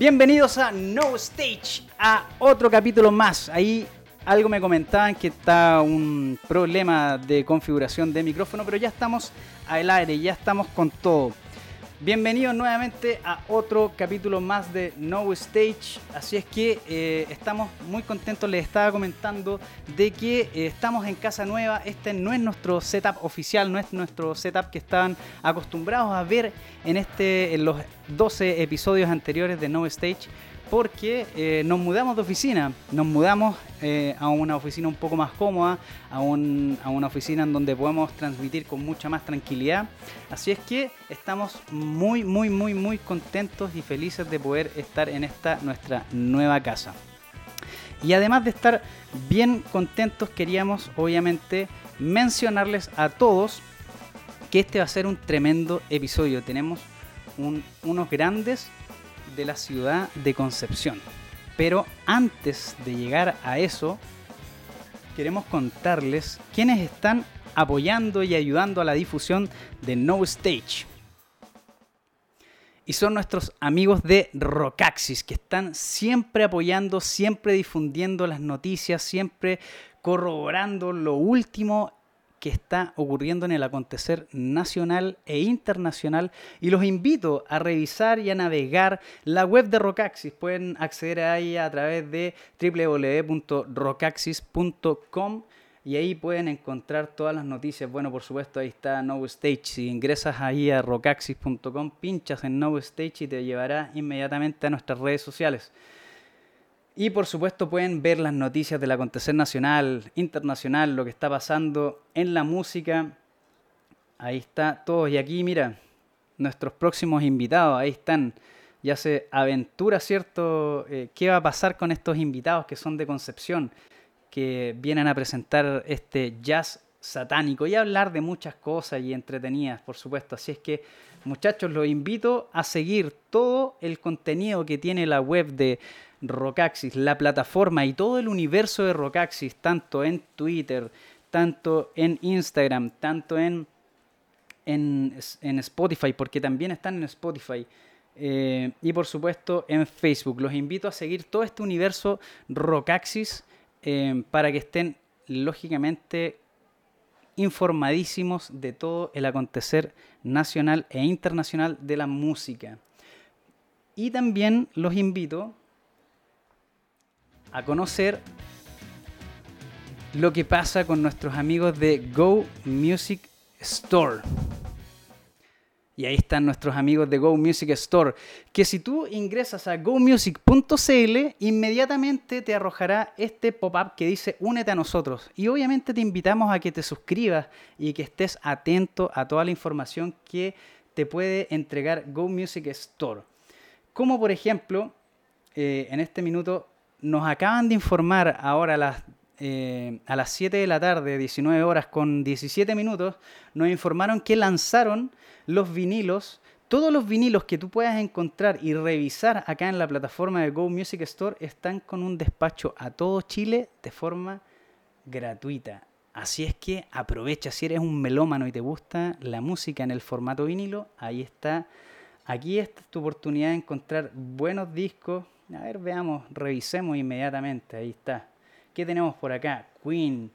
Bienvenidos a No Stage, a otro capítulo más. Ahí algo me comentaban que está un problema de configuración de micrófono, pero ya estamos al aire, ya estamos con todo. Bienvenidos nuevamente a otro capítulo más de No Stage. Así es que eh, estamos muy contentos. Les estaba comentando de que eh, estamos en casa nueva. Este no es nuestro setup oficial, no es nuestro setup que estaban acostumbrados a ver en, este, en los 12 episodios anteriores de No Stage porque eh, nos mudamos de oficina, nos mudamos eh, a una oficina un poco más cómoda, a, una oficina en donde podemos transmitir con mucha más tranquilidad. Así es que estamos muy, muy, muy, muy contentos y felices de poder estar en esta nuestra nueva casa. Y además de estar bien contentos, queríamos obviamente mencionarles a todos que este va a ser un tremendo episodio. Tenemos unos grandes de la ciudad de Concepción. Pero antes de llegar a eso, queremos contarles quiénes están apoyando y ayudando a la difusión de No Stage. Y son nuestros amigos de Rocaxis, que están siempre apoyando, siempre difundiendo las noticias, siempre corroborando lo último que está ocurriendo en el acontecer nacional e internacional y los invito a revisar y a navegar la web de Rocaxis. Pueden acceder a ella a través de www.rocaxis.com y ahí pueden encontrar todas las noticias. Bueno, por supuesto, ahí está No Stage. Si ingresas ahí a rocaxis.com, pinchas en No Stage y te llevará inmediatamente a nuestras redes sociales. Y por supuesto pueden ver las noticias del acontecer nacional, internacional, lo que está pasando en la música. Ahí está todos. Y aquí, mira, nuestros próximos invitados, ahí están. Ya se aventura, ¿cierto? Eh, ¿Qué va a pasar con estos invitados que son de Concepción? Que vienen a presentar este jazz satánico y hablar de muchas cosas y entretenidas, por supuesto. Así es que, muchachos, los invito a seguir todo el contenido que tiene la web de Rocaxis, la plataforma y todo el universo de Rocaxis, tanto en Twitter, tanto en Instagram, tanto en, en, Spotify, porque también están en Spotify. Eh, y por supuesto en Facebook. Los invito a seguir todo este universo Rocaxis eh, para que estén lógicamente informadísimos de todo el acontecer nacional e internacional de la música. Y también los invito a conocer lo que pasa con nuestros amigos de Go Music Store. Y ahí están nuestros amigos de Go Music Store, que si tú ingresas a gomusic.cl, inmediatamente te arrojará este pop-up que dice únete a nosotros. Y obviamente te invitamos a que te suscribas y que estés atento a toda la información que te puede entregar Go Music Store. Como por ejemplo, eh, en este minuto nos acaban de informar ahora las, eh, a las 7 de la tarde, 19 horas con 17 minutos, nos informaron que lanzaron los vinilos. Todos los vinilos que tú puedas encontrar y revisar acá en la plataforma de Go Music Store están con un despacho a todo Chile de forma gratuita. Así es que aprovecha, si eres un melómano y te gusta la música en el formato vinilo, ahí está. Aquí está tu oportunidad de encontrar buenos discos, a ver, veamos, revisemos inmediatamente. Ahí está. ¿Qué tenemos por acá? Queen.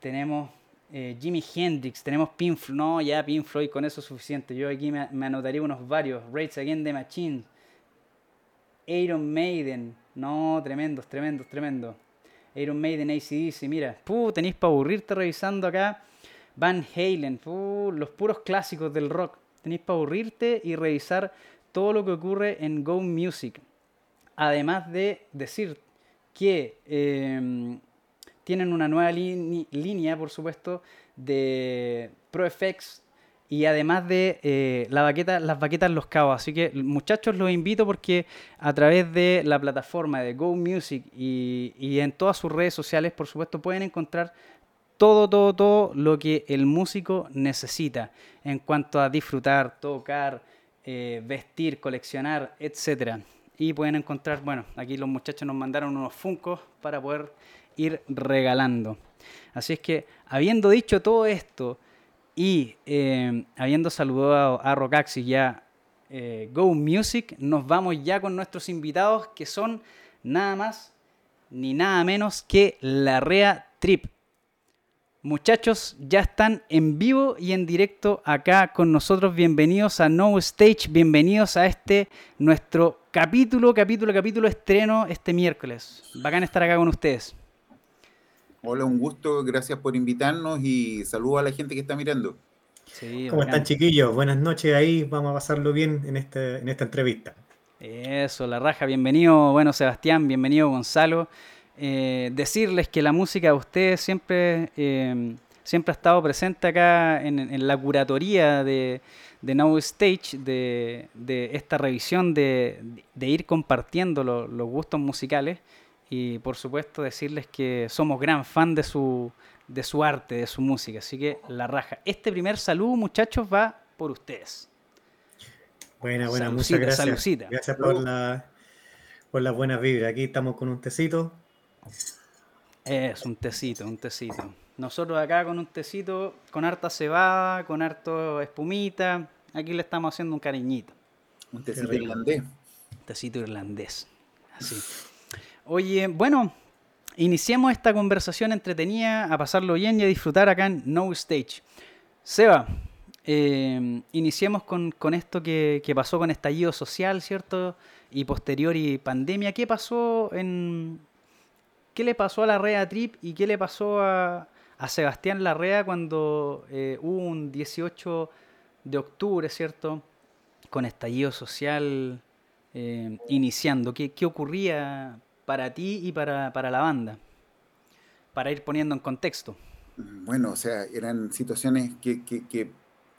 Tenemos eh, Jimi Hendrix. Tenemos Pink Floyd. No, ya Pink Floyd, con eso es suficiente. Yo aquí me, anotaría unos varios. Rates Again the Machine. Iron Maiden. No, tremendos, tremendos, tremendos. Iron Maiden, ACDC. Mira, puh, tenéis para aburrirte revisando acá. Van Halen. Puh, los puros clásicos del rock. Tenéis para aburrirte y revisar todo lo que ocurre en Go Music además de decir que em, tienen una nueva línea, por supuesto, de ProFX y además de eh, la las baquetas Los Cabos. Así que muchachos los invito porque a través de la plataforma de Go Music y, y, en todas sus redes sociales, por supuesto, pueden encontrar todo, todo, todo lo que el músico necesita en cuanto a disfrutar, tocar, eh, vestir, coleccionar, etcétera y pueden encontrar, bueno, aquí los muchachos nos mandaron unos funcos para poder ir regalando. Así es que, habiendo dicho todo esto y eh, habiendo saludado a Rocaxi ya eh, Go Music, nos vamos ya con nuestros invitados que son nada más ni nada menos que la Rea Trip. Muchachos, ya están en vivo y en directo acá con nosotros. Bienvenidos a No Stage, bienvenidos a este nuestro capítulo, capítulo, capítulo estreno este miércoles. Bacán estar acá con ustedes. Hola, un gusto, gracias por invitarnos y saludo a la gente que está mirando. ¿Cómo están chiquillos? Buenas noches ahí, vamos a pasarlo bien en, este, en esta entrevista. Eso, la raja, bienvenido, bueno Sebastián, bienvenido Gonzalo. Eh, decirles que la música de ustedes siempre, eh, siempre ha estado presente acá en, la curatoría de, de Now Stage, de, esta revisión de, ir compartiendo los gustos musicales y por supuesto decirles que somos gran fan de su, de su arte, de su música, así que la raja. Este primer saludo muchachos va por ustedes. Buena, buena, muchas gracias. Gracias por la, por las buenas vibras. Aquí estamos con un tecito es un tecito, un tecito. Nosotros acá con un tecito, con harta cebada, con harto espumita, aquí le estamos haciendo un cariñito. Un tecito irlandés. Un tecito irlandés. Así. Oye, bueno, iniciemos esta conversación entretenida, a pasarlo bien y a disfrutar acá en No Stage. Seba, eh, iniciemos con, esto que, que, pasó con estallido social, ¿cierto? Y posterior y pandemia. ¿Qué pasó en, qué le pasó a la Rea Trip y qué le pasó a, Sebastián Larrea cuando eh, hubo un 18 de octubre, ¿cierto? Con estallido social eh, iniciando. ¿Qué, ocurría para ti y para, la banda? Para ir poniendo en contexto. Bueno, o sea, eran situaciones que, que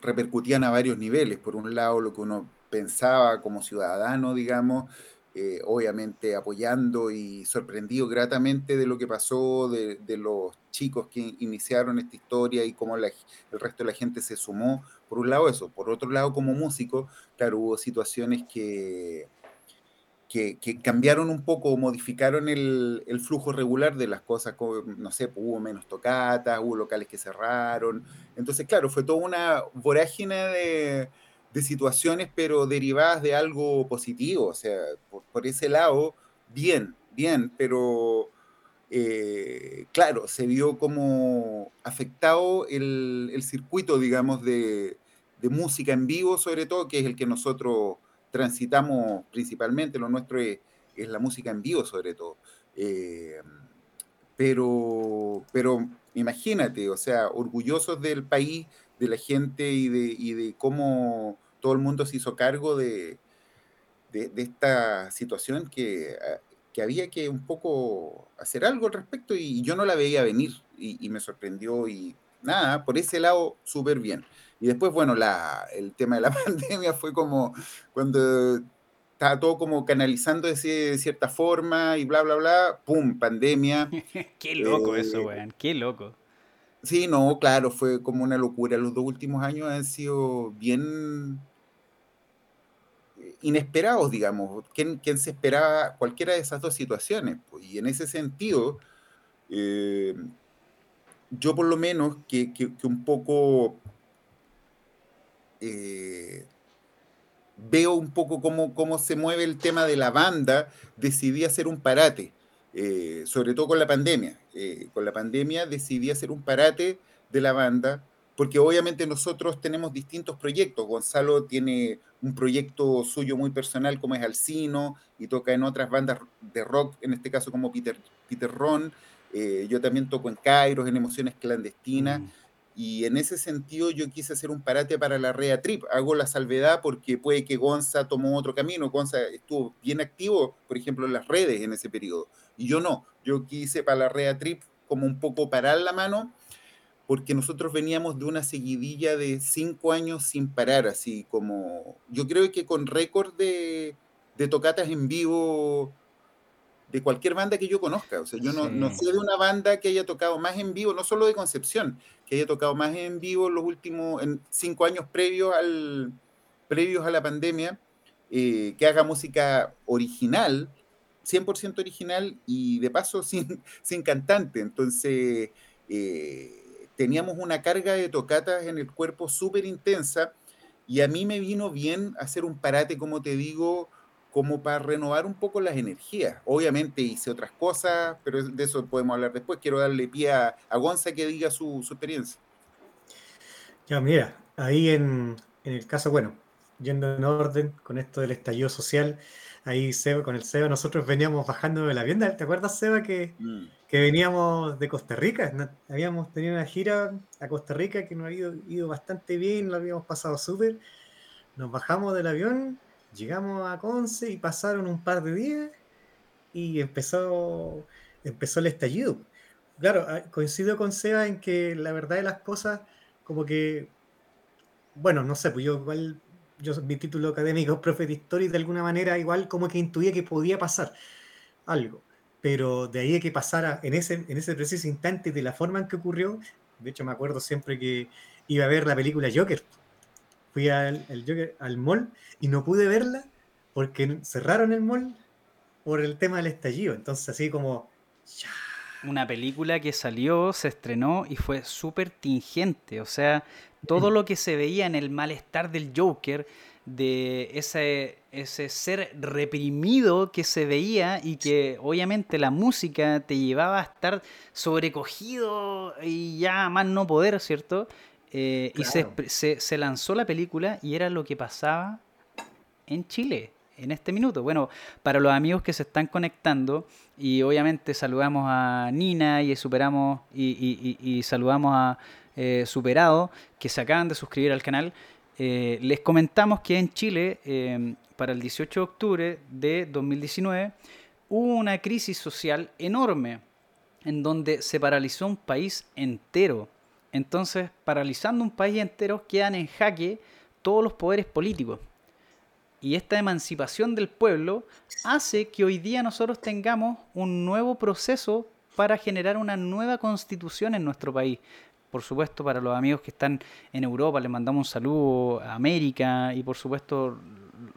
repercutían a varios niveles. Por un lado, lo que uno pensaba como ciudadano, digamos, eh, obviamente apoyando y sorprendido gratamente de lo que pasó, de, los chicos que iniciaron esta historia y cómo el resto de la gente se sumó. Por un lado eso, por otro lado como músico, claro, hubo situaciones que, que, cambiaron un poco, modificaron el, flujo regular de las cosas, no sé, pues, hubo menos tocatas, hubo locales que cerraron. Entonces, claro, fue toda una vorágine de de situaciones, pero derivadas de algo positivo. O sea, por, ese lado, bien, bien, pero eh, claro, se vio como afectado el, circuito, digamos, de, música en vivo, sobre todo, que es el que nosotros transitamos principalmente. Lo nuestro es, la música en vivo, sobre todo. Eh, pero, pero imagínate, o sea, orgullosos del país, de la gente y de, y de cómo todo el mundo se hizo cargo de, de, esta situación que, ah, que, había que un poco hacer algo al respecto y yo no la veía venir y, me sorprendió y nada, por ese lado súper bien. Y después, bueno, la, el tema de la pandemia fue como cuando estaba todo como canalizando de cierta forma y bla, bla, bla, ¡pum! Pandemia. qué loco eso, eh, weón, qué loco. Sí, no, claro, fue como una locura. Los dos últimos años han sido bien inesperados, digamos. ¿Quién, se esperaba cualquiera de esas dos situaciones? Pues, y en ese sentido, eh, yo por lo menos que, un poco eh, veo un poco cómo, cómo se mueve el tema de la banda, decidí hacer un parate. Eh, sobre todo con la pandemia. Con la pandemia decidí hacer un parate de la banda, porque obviamente nosotros tenemos distintos proyectos. Gonzalo tiene un proyecto suyo muy personal como es Alcino y toca en otras bandas de rock, en este caso como Peter, Peter Ron. Eh, yo también toco en Kairos, en Emociones Clandestinas. Mm. Y en ese sentido yo quise hacer un parate para la Rea Trip. Hago la salvedad porque puede que Gonza tomó otro camino. Gonza estuvo bien activo, por ejemplo, en las redes en ese periodo. Y yo no. Yo quise para la Rea Trip como un poco parar la mano porque nosotros veníamos de una seguidilla de cinco años sin parar, así como yo creo que con récord de, de tocatas en vivo de cualquier banda que yo conozca. O sea, yo no, no, sé de una banda que haya tocado más en vivo, no solo de Concepción, que haya tocado más en vivo los últimos en cinco años previos, al, previos a la pandemia, eh, que haga música original, 100% original y de paso sin, sin cantante. Entonces, eh, teníamos una carga de tocatas en el cuerpo súper intensa y a mí me vino bien hacer un parate, como te digo, como para renovar un poco las energías. Obviamente hice otras cosas, pero de eso podemos hablar después. Quiero darle pie a, Gonza que diga su, experiencia. Ya, mira, ahí en, el caso, bueno, yendo en orden con esto del estallido social, ahí Seba, con el Seba nosotros veníamos bajando de la vienda. ¿Te acuerdas, Seba, que, mm. Que veníamos de Costa Rica? Habíamos tenido una gira a Costa Rica que nos había ido, bastante bien, lo habíamos pasado súper. Nos bajamos del avión, llegamos a Conce y pasaron un par de días y empezó, empezó el estallido. Claro, ah, coincido con Seba en que la verdad de las cosas, como que, bueno, no sé, pues yo igual yo mi título académico es profe de historia y de alguna manera igual como que intuía que podía pasar algo. Pero de ahí a que pasara en ese, en ese preciso instante de la forma en que ocurrió, de hecho me acuerdo siempre que iba a ver la película Joker. Fui al, Joker, al mall y no pude verla porque cerraron el mall por el tema del estallido. Entonces así como... Una película que salió, se estrenó y fue súper tingente. O sea, todo lo que se veía en el malestar del Joker, de ese, ese ser reprimido que se veía y que obviamente la música te llevaba a estar sobrecogido y ya más no poder, ¿cierto? Eh, y se, se, lanzó la película y era lo que pasaba en Chile en este minuto. Bueno, para los amigos que se están conectando, y obviamente saludamos a Nina y superamos y saludamos a eh, superado que se acaban de suscribir al canal. Eh, les comentamos que en Chile, eh, para el 18 de octubre de 2019, hubo una crisis social enorme en donde se paralizó un país entero. Entonces, paralizando un país entero, quedan en jaque todos los poderes políticos. Y esta emancipación del pueblo hace que hoy día nosotros tengamos un nuevo proceso para generar una nueva constitución en nuestro país por supuesto, para los amigos que están en Europa, les mandamos un saludo a América y, por supuesto,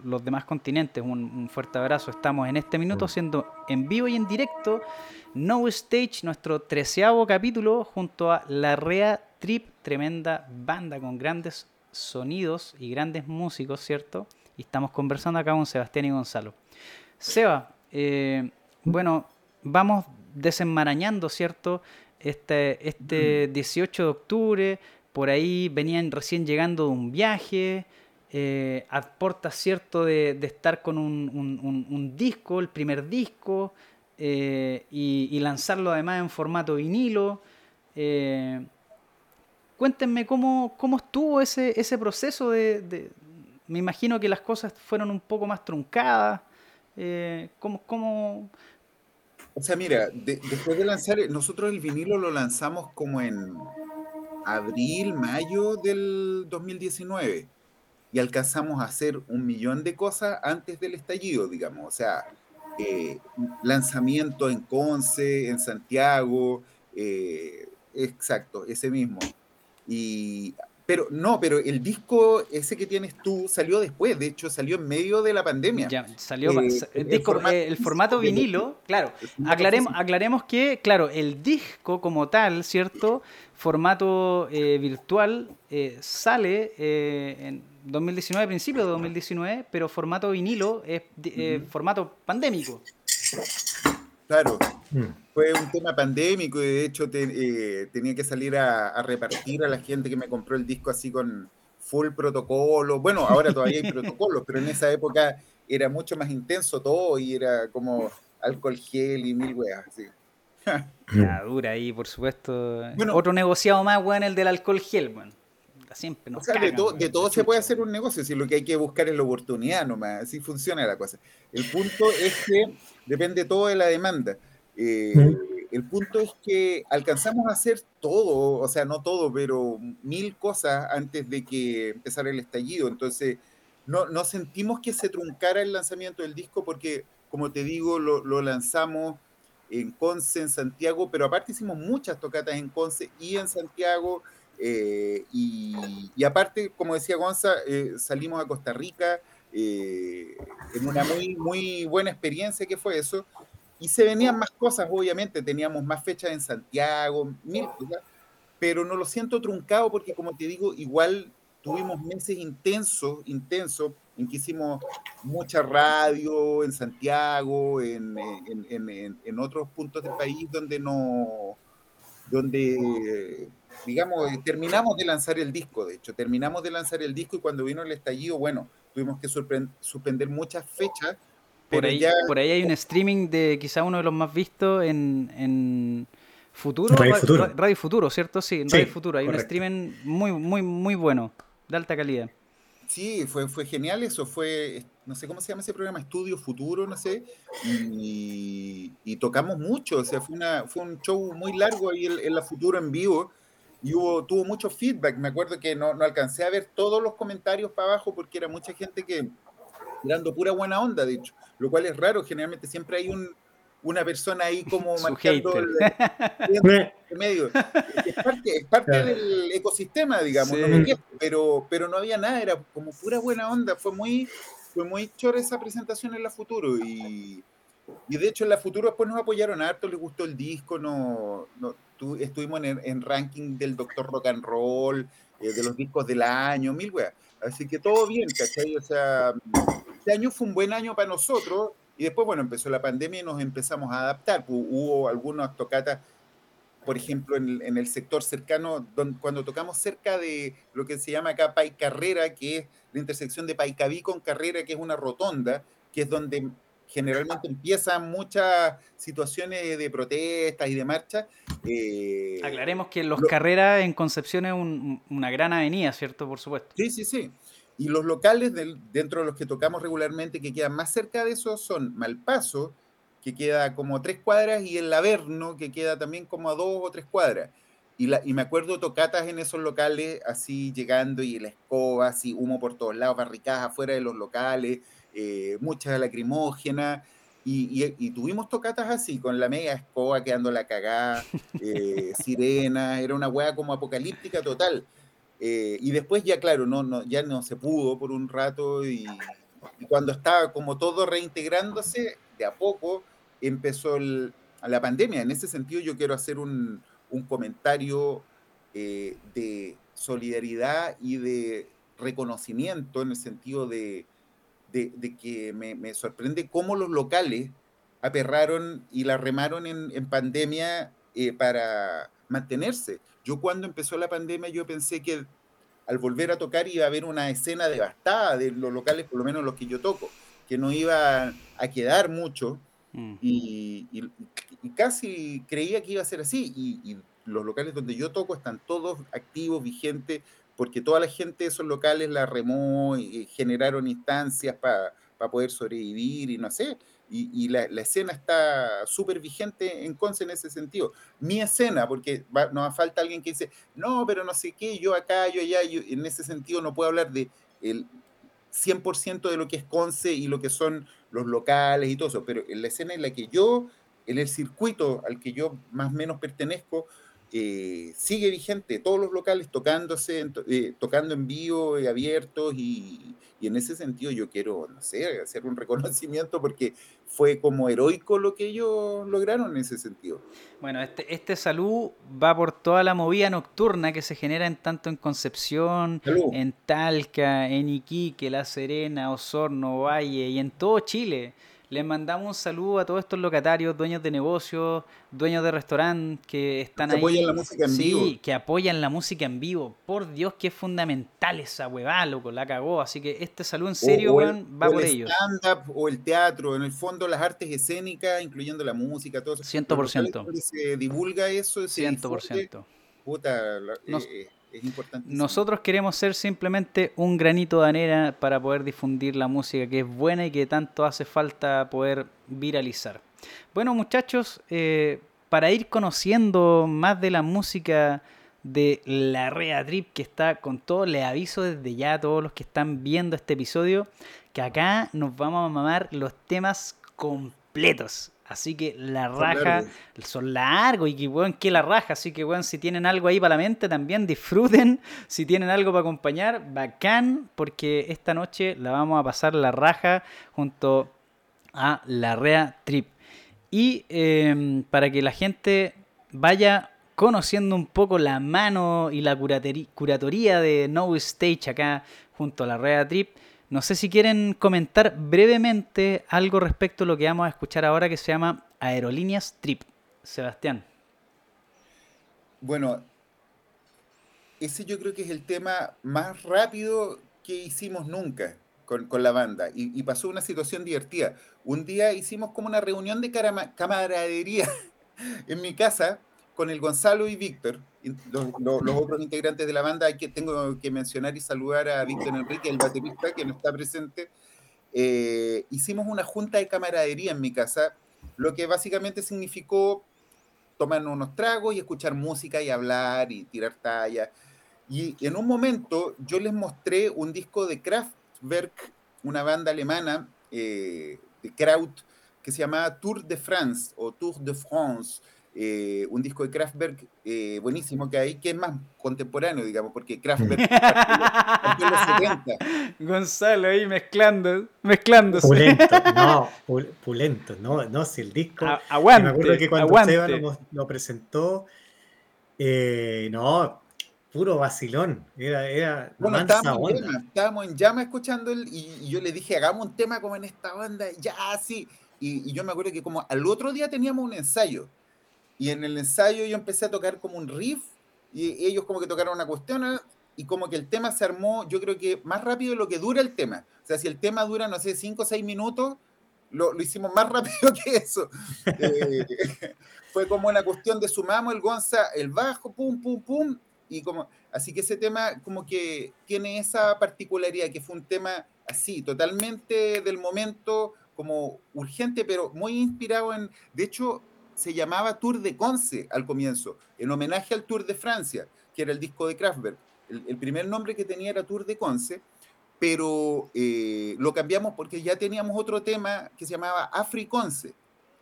los demás continentes. Un, fuerte abrazo. Estamos en este minuto haciendo en vivo y en directo No Stage, nuestro treceavo capítulo, junto a La Rea Trip, tremenda banda con grandes sonidos y grandes músicos, ¿cierto? Y estamos conversando acá con Sebastián y Gonzalo. Seba, eh, bueno, vamos desenmarañando, ¿cierto? Este, este 18 de octubre, por ahí venían recién llegando de un viaje, eh, aporta cierto de, estar con un, disco, el primer disco, eh, y, lanzarlo además en formato vinilo. Eh, cuéntenme cómo, cómo estuvo ese, ese proceso de, Me imagino que las cosas fueron un poco más truncadas. ¿cómo, cómo, o sea, mira, después de lanzar, nosotros el vinilo lo lanzamos como en abril, mayo del 2019 y alcanzamos a hacer un millón de cosas antes del estallido, digamos. O sea, eh, lanzamiento en Conce, en Santiago, eh, exacto, ese mismo. Y pero no, pero el disco ese que tienes tú salió después, de hecho salió en medio de la pandemia. Ya, salió eh, el, formato, vinilo, claro. Aclaremos, aclaremos que, claro, el disco como tal, ¿cierto? Formato eh, virtual eh, sale en 2019, principio de 2019, pero formato vinilo es formato pandémico. Claro. Mm. Fue un tema pandémico y de hecho eh, tenía que salir a, repartir a la gente que me compró el disco así con full protocolo. Bueno, ahora todavía hay protocolos, pero en esa época era mucho más intenso todo y era como alcohol gel y mil weas. Así. La dura ahí, por supuesto. Otro negociado más, weón, el del alcohol gel, weón. Siempre nos de, todo se puede hacer un negocio, si lo que hay que buscar es la oportunidad nomás, así funciona la cosa. El punto es que depende todo de la demanda. Eh, el punto es que alcanzamos a hacer todo, o sea, no todo, pero mil cosas antes de que empezara el estallido. Entonces, no, no sentimos que se truncara el lanzamiento del disco porque, como te digo, lo, lo lanzamos en Conce, en Santiago, pero aparte hicimos muchas tocatas en Conce y en Santiago. Eh, y, aparte, como decía Gonza, eh, salimos a Costa Rica eh, en una muy, muy buena experiencia que fue eso. Y se venían más cosas, obviamente, teníamos más fechas en Santiago, mil cosas, pero no lo siento truncado porque, como te digo, igual tuvimos meses intensos, intensos, en que hicimos mucha radio en Santiago, en, en, en, otros puntos del país donde no, donde, digamos, terminamos de lanzar el disco, de hecho, terminamos de lanzar el disco y cuando vino el estallido, bueno, tuvimos que suspender muchas fechas. Por ahí, por ahí hay un streaming de quizá uno de los más vistos en, Futuro Radio, Futuro. ¿cierto? Sí, en Radio Futuro. Hay un streaming muy, muy, muy bueno, de alta calidad. Sí, fue, fue genial eso, fue, no sé cómo se llama ese programa, Estudio Futuro, no sé, y, tocamos mucho, o sea, fue, una, fue un show muy largo ahí en, la Futuro en vivo, y hubo, tuvo mucho feedback, me acuerdo que no, no alcancé a ver todos los comentarios para abajo porque era mucha gente que, dando pura buena onda, de hecho, lo cual es raro, generalmente siempre hay un, una persona ahí como marcando el, medio. Es parte, es parte del ecosistema, digamos, pero, pero no había nada, era como pura buena onda, fue muy, fue muy chora esa presentación en la Futuro y, y de hecho en la Futuro después nos apoyaron harto, les gustó el disco, no, no estuvimos en, en, ranking del Doctor Rock and Roll, eh, de los discos del año, mil weas. Así que todo bien, ¿cachai? O sea, este año fue un buen año para nosotros y después, bueno, empezó la pandemia y nos empezamos a adaptar. Hubo algunas tocatas, por ejemplo, en, el sector cercano, cuando tocamos cerca de lo que se llama acá Pai Carrera, que es la intersección de Paicaví con Carrera, que es una rotonda, que es donde generalmente empiezan muchas situaciones de protestas y de marcha. Eh, Aclaremos que Los Carreras en Concepción es una gran avenida, ¿cierto? Por supuesto. Sí, sí, sí. Y los locales dentro de los que tocamos regularmente que quedan más cerca de eso son Malpaso, que queda como tres cuadras, y el Laverno, que queda también como a dos o tres cuadras. Y, la, y me acuerdo tocatas en esos locales, así llegando y la escoba, así humo por todos lados, barricadas afuera de los locales, eh, muchas lacrimógenas. Y, y, tuvimos tocatas así, con la media escoba quedando la cagada, eh, sirena, era una hueá como apocalíptica total. Eh, y después ya, claro, no, no, ya no se pudo por un rato y, cuando estaba como todo reintegrándose, de a poco empezó la pandemia. En ese sentido yo quiero hacer un, un comentario eh, de solidaridad y de reconocimiento en el sentido de, de, que me, sorprende cómo los locales aperraron y la remaron en pandemia eh, para mantenerse. Yo cuando empezó la pandemia yo pensé que al volver a tocar iba a haber una escena devastada de los locales, por lo menos los que yo toco, que no iba a quedar mucho mm. y, casi creía que iba a ser así. Y, los locales donde yo toco están todos activos, vigentes, porque toda la gente de esos locales la remó y generaron instancias para poder sobrevivir y no sé y, la, escena está súper vigente en Conce en ese sentido. Mi escena, porque no nos falta alguien que dice, no, pero no sé qué, yo acá, yo allá, yo, en ese sentido no puedo hablar de el 100% de lo que es Conce y lo que son los locales y todo eso, pero en la escena en la que yo, en el circuito al que yo más o menos pertenezco, eh, sigue vigente, todos los locales tocándose, eh, tocando en vivo, y abiertos y, y en ese sentido yo quiero, no sé, hacer un reconocimiento porque fue como heroico lo que ellos lograron en ese sentido. Bueno, este, este salud va por toda la movida nocturna que se genera en tanto en Concepción, en Talca, en Iquique, La Serena, Osorno, Valle y en todo Chile. Les mandamos un saludo a todos estos locatarios, dueños de negocios, dueños de restaurantes que están que Apoyan la música en vivo. Sí, que apoyan la música en vivo. Por Dios, que es fundamental esa huevada, loco, la cagó. Así que este saludo en serio, weón, va por ellos. El stand-up o el teatro, en el fondo las artes escénicas, incluyendo la música, todo eso. 100%. Se divulga eso. 100%. puta, eh, importante. Nosotros queremos ser simplemente un granito de arena para poder difundir la música que es buena y que tanto hace falta poder viralizar. Bueno, muchachos, eh, para ir conociendo más de la música de la Rea Trip que está con todo, les aviso desde ya a todos los que están viendo este episodio que acá nos vamos a mamar los temas completos. Así que la raja son largos y que weón, que la raja. Así que weón, si tienen algo ahí para la mente, también disfruten. Si tienen algo para acompañar, bacán, porque esta noche la vamos a pasar la raja junto a la Rea Trip. Y em, para que la gente vaya conociendo un poco la mano y la curatoría de No Stage acá junto a la Red Trip. No sé si quieren comentar brevemente algo respecto a lo que vamos a escuchar ahora que se llama Aerolíneas Trip. Sebastián. Bueno, ese yo creo que es el tema más rápido que hicimos nunca con, la banda. Y, pasó una situación divertida. Un día hicimos como una reunión de camaradería en mi casa con el Gonzalo y Víctor, los, otros integrantes de la banda. que tengo que mencionar y saludar a Víctor Enrique, el baterista que no está presente. Eh, hicimos una junta de camaradería en mi casa, lo que básicamente significó tomar unos tragos y escuchar música y hablar y tirar tallas. Y en un momento yo les mostré un disco de Kraftwerk, una banda alemana eh, de Kraut, que se llamaba Tour de France o Tour de France. Eh, un disco de Kraftwerk eh, buenísimo que hay, que es más contemporáneo, digamos, porque Kraftwerk en los 70. Gonzalo ahí mezclando, mezclándose. Pulento, no, pulento, no, no, si el disco. aguante, me acuerdo que cuando Esteban lo, presentó, eh, no, puro vacilón. Era, era bueno, estábamos en, llama, estábamos en llama escuchando el, y, yo le dije, hagamos un tema como en esta banda, ya, sí. Y, y, yo me acuerdo que como al otro día teníamos un ensayo. Y en el ensayo yo empecé a tocar como un riff y ellos como que tocaron una cuestión ¿eh? y como que el tema se armó, yo creo que más rápido de lo que dura el tema. O sea, si el tema dura, no sé, 5 o 6 minutos, lo, lo, hicimos más rápido que eso. Eh, fue como una cuestión de sumamos el Gonza, el bajo, pum, pum, pum, y como, así que ese tema como que tiene esa particularidad, que fue un tema así, totalmente del momento, como urgente, pero muy inspirado en, de hecho, se llamaba Tour de Conce al comienzo, en homenaje al Tour de Francia, que era el disco de Kraftwerk. El, primer nombre que tenía era Tour de Conce, pero eh, lo cambiamos porque ya teníamos otro tema que se llamaba Africonce,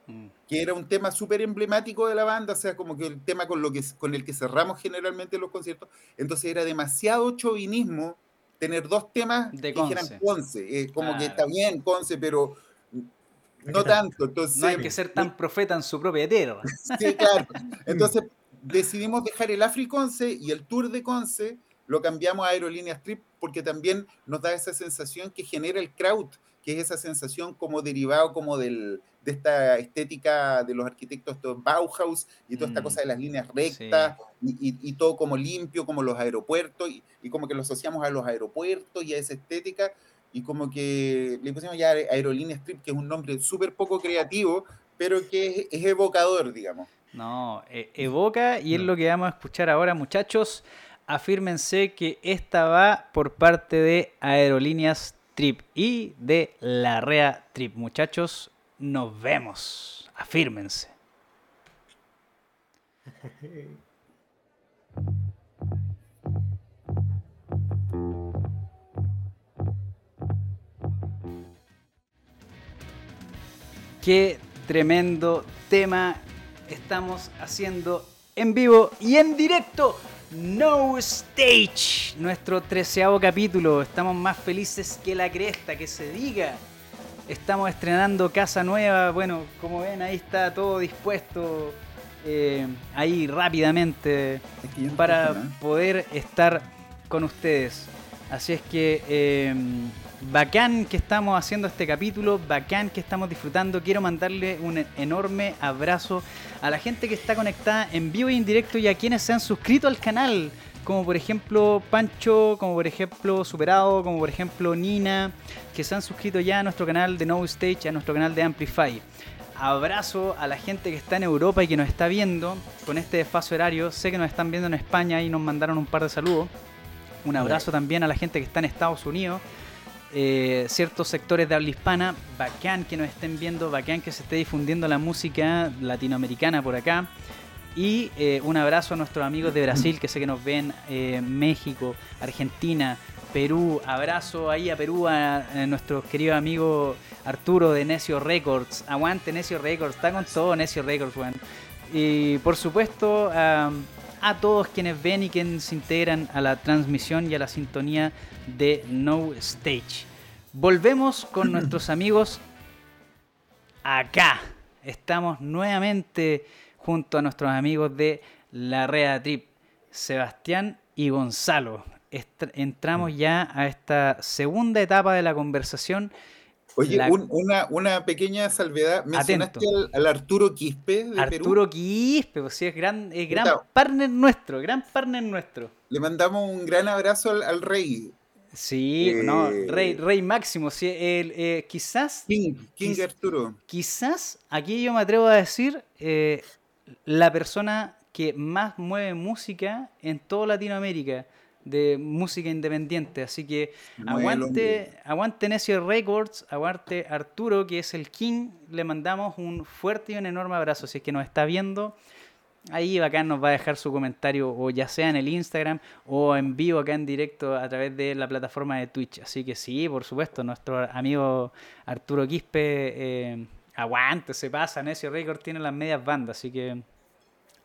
mm. que era un tema súper emblemático de la banda, o sea, como que el tema con, lo que, con el que cerramos generalmente los conciertos. Entonces era demasiado chauvinismo tener dos temas de que eran Conce. como que está bien Conce, pero no tanto. Entonces, no hay que ser tan profeta en su propia tierra. Sí, claro. Entonces decidimos dejar el Africonce y el Tour de Conce lo cambiamos a Aerolíneas Trip porque también nos da esa sensación que genera el crowd, que es esa sensación como derivado como del, de esta estética de los arquitectos Bauhaus y toda esta mm. cosa de las líneas rectas y, todo como limpio, como los aeropuertos y, y, como que lo asociamos a los aeropuertos y a esa estética y como que le pusimos ya Aerolínea Strip, que es un nombre súper poco creativo, pero que es, evocador, digamos. No, e, evoca y es lo que vamos a escuchar ahora, muchachos. Afírmense que esta va por parte de Aerolíneas Trip y de la Rea Trip. Muchachos, nos vemos. Afírmense. Qué tremendo tema estamos haciendo en vivo y en directo. No Stage, nuestro treceavo capítulo. Estamos más felices que la cresta, que se diga. Estamos estrenando casa nueva. Bueno, como ven, ahí está todo dispuesto. Eh, ahí rápidamente para poder estar con ustedes. Así es que eh, Bacán que estamos haciendo este capítulo, bacán que estamos disfrutando. Quiero mandarle un enorme abrazo a la gente que está conectada en vivo y en directo y a quienes se han suscrito al canal, como por ejemplo Pancho, como por ejemplo Superado, como por ejemplo Nina, que se han suscrito ya a nuestro canal de No Stage, a nuestro canal de Amplify. Abrazo a la gente que está en Europa y que nos está viendo con este desfase horario. Sé que nos están viendo en España y nos mandaron un par de saludos. Un abrazo también a la gente que está en Estados Unidos eh, ciertos sectores de habla hispana. Bacán que nos estén viendo, bacán que se esté difundiendo la música latinoamericana por acá. Y eh, un abrazo a nuestros amigos de Brasil que sé que nos ven, eh, México, Argentina, Perú. Abrazo ahí a Perú a, nuestro querido amigo Arturo de Necio Records. Aguante Necio Records, está con todo Necio Records, weón. Y por supuesto a todos quienes ven y quienes se integran a la transmisión y a la sintonía de No Stage. Volvemos con nuestros amigos acá. Estamos nuevamente junto a nuestros amigos de La Rea Trip, Sebastián y Gonzalo. entramos ya a esta segunda etapa de la conversación. Oye, una, una, pequeña salvedad. Mencionaste al, Arturo Quispe de Arturo Quispe, pues sí, es gran, es gran partner nuestro, gran partner nuestro. Le mandamos un gran abrazo al, rey. Sí, no, eh, rey, rey máximo. Sí, eh, quizás. King, King Arturo. Quizás, aquí yo me atrevo a decir, eh, la persona que más mueve música en toda Latinoamérica de música independiente. Así que aguante, aguante Necio Records, aguante Arturo, que es el King. Le mandamos un fuerte y un enorme abrazo. Si es que nos está viendo, ahí bacán nos va a dejar su comentario, o ya sea en el Instagram o en vivo acá en directo a través de la plataforma de Twitch. Así que sí, por supuesto, nuestro amigo Arturo Quispe. Eh, aguante, se pasa, Necio Records tiene las medias bandas, así que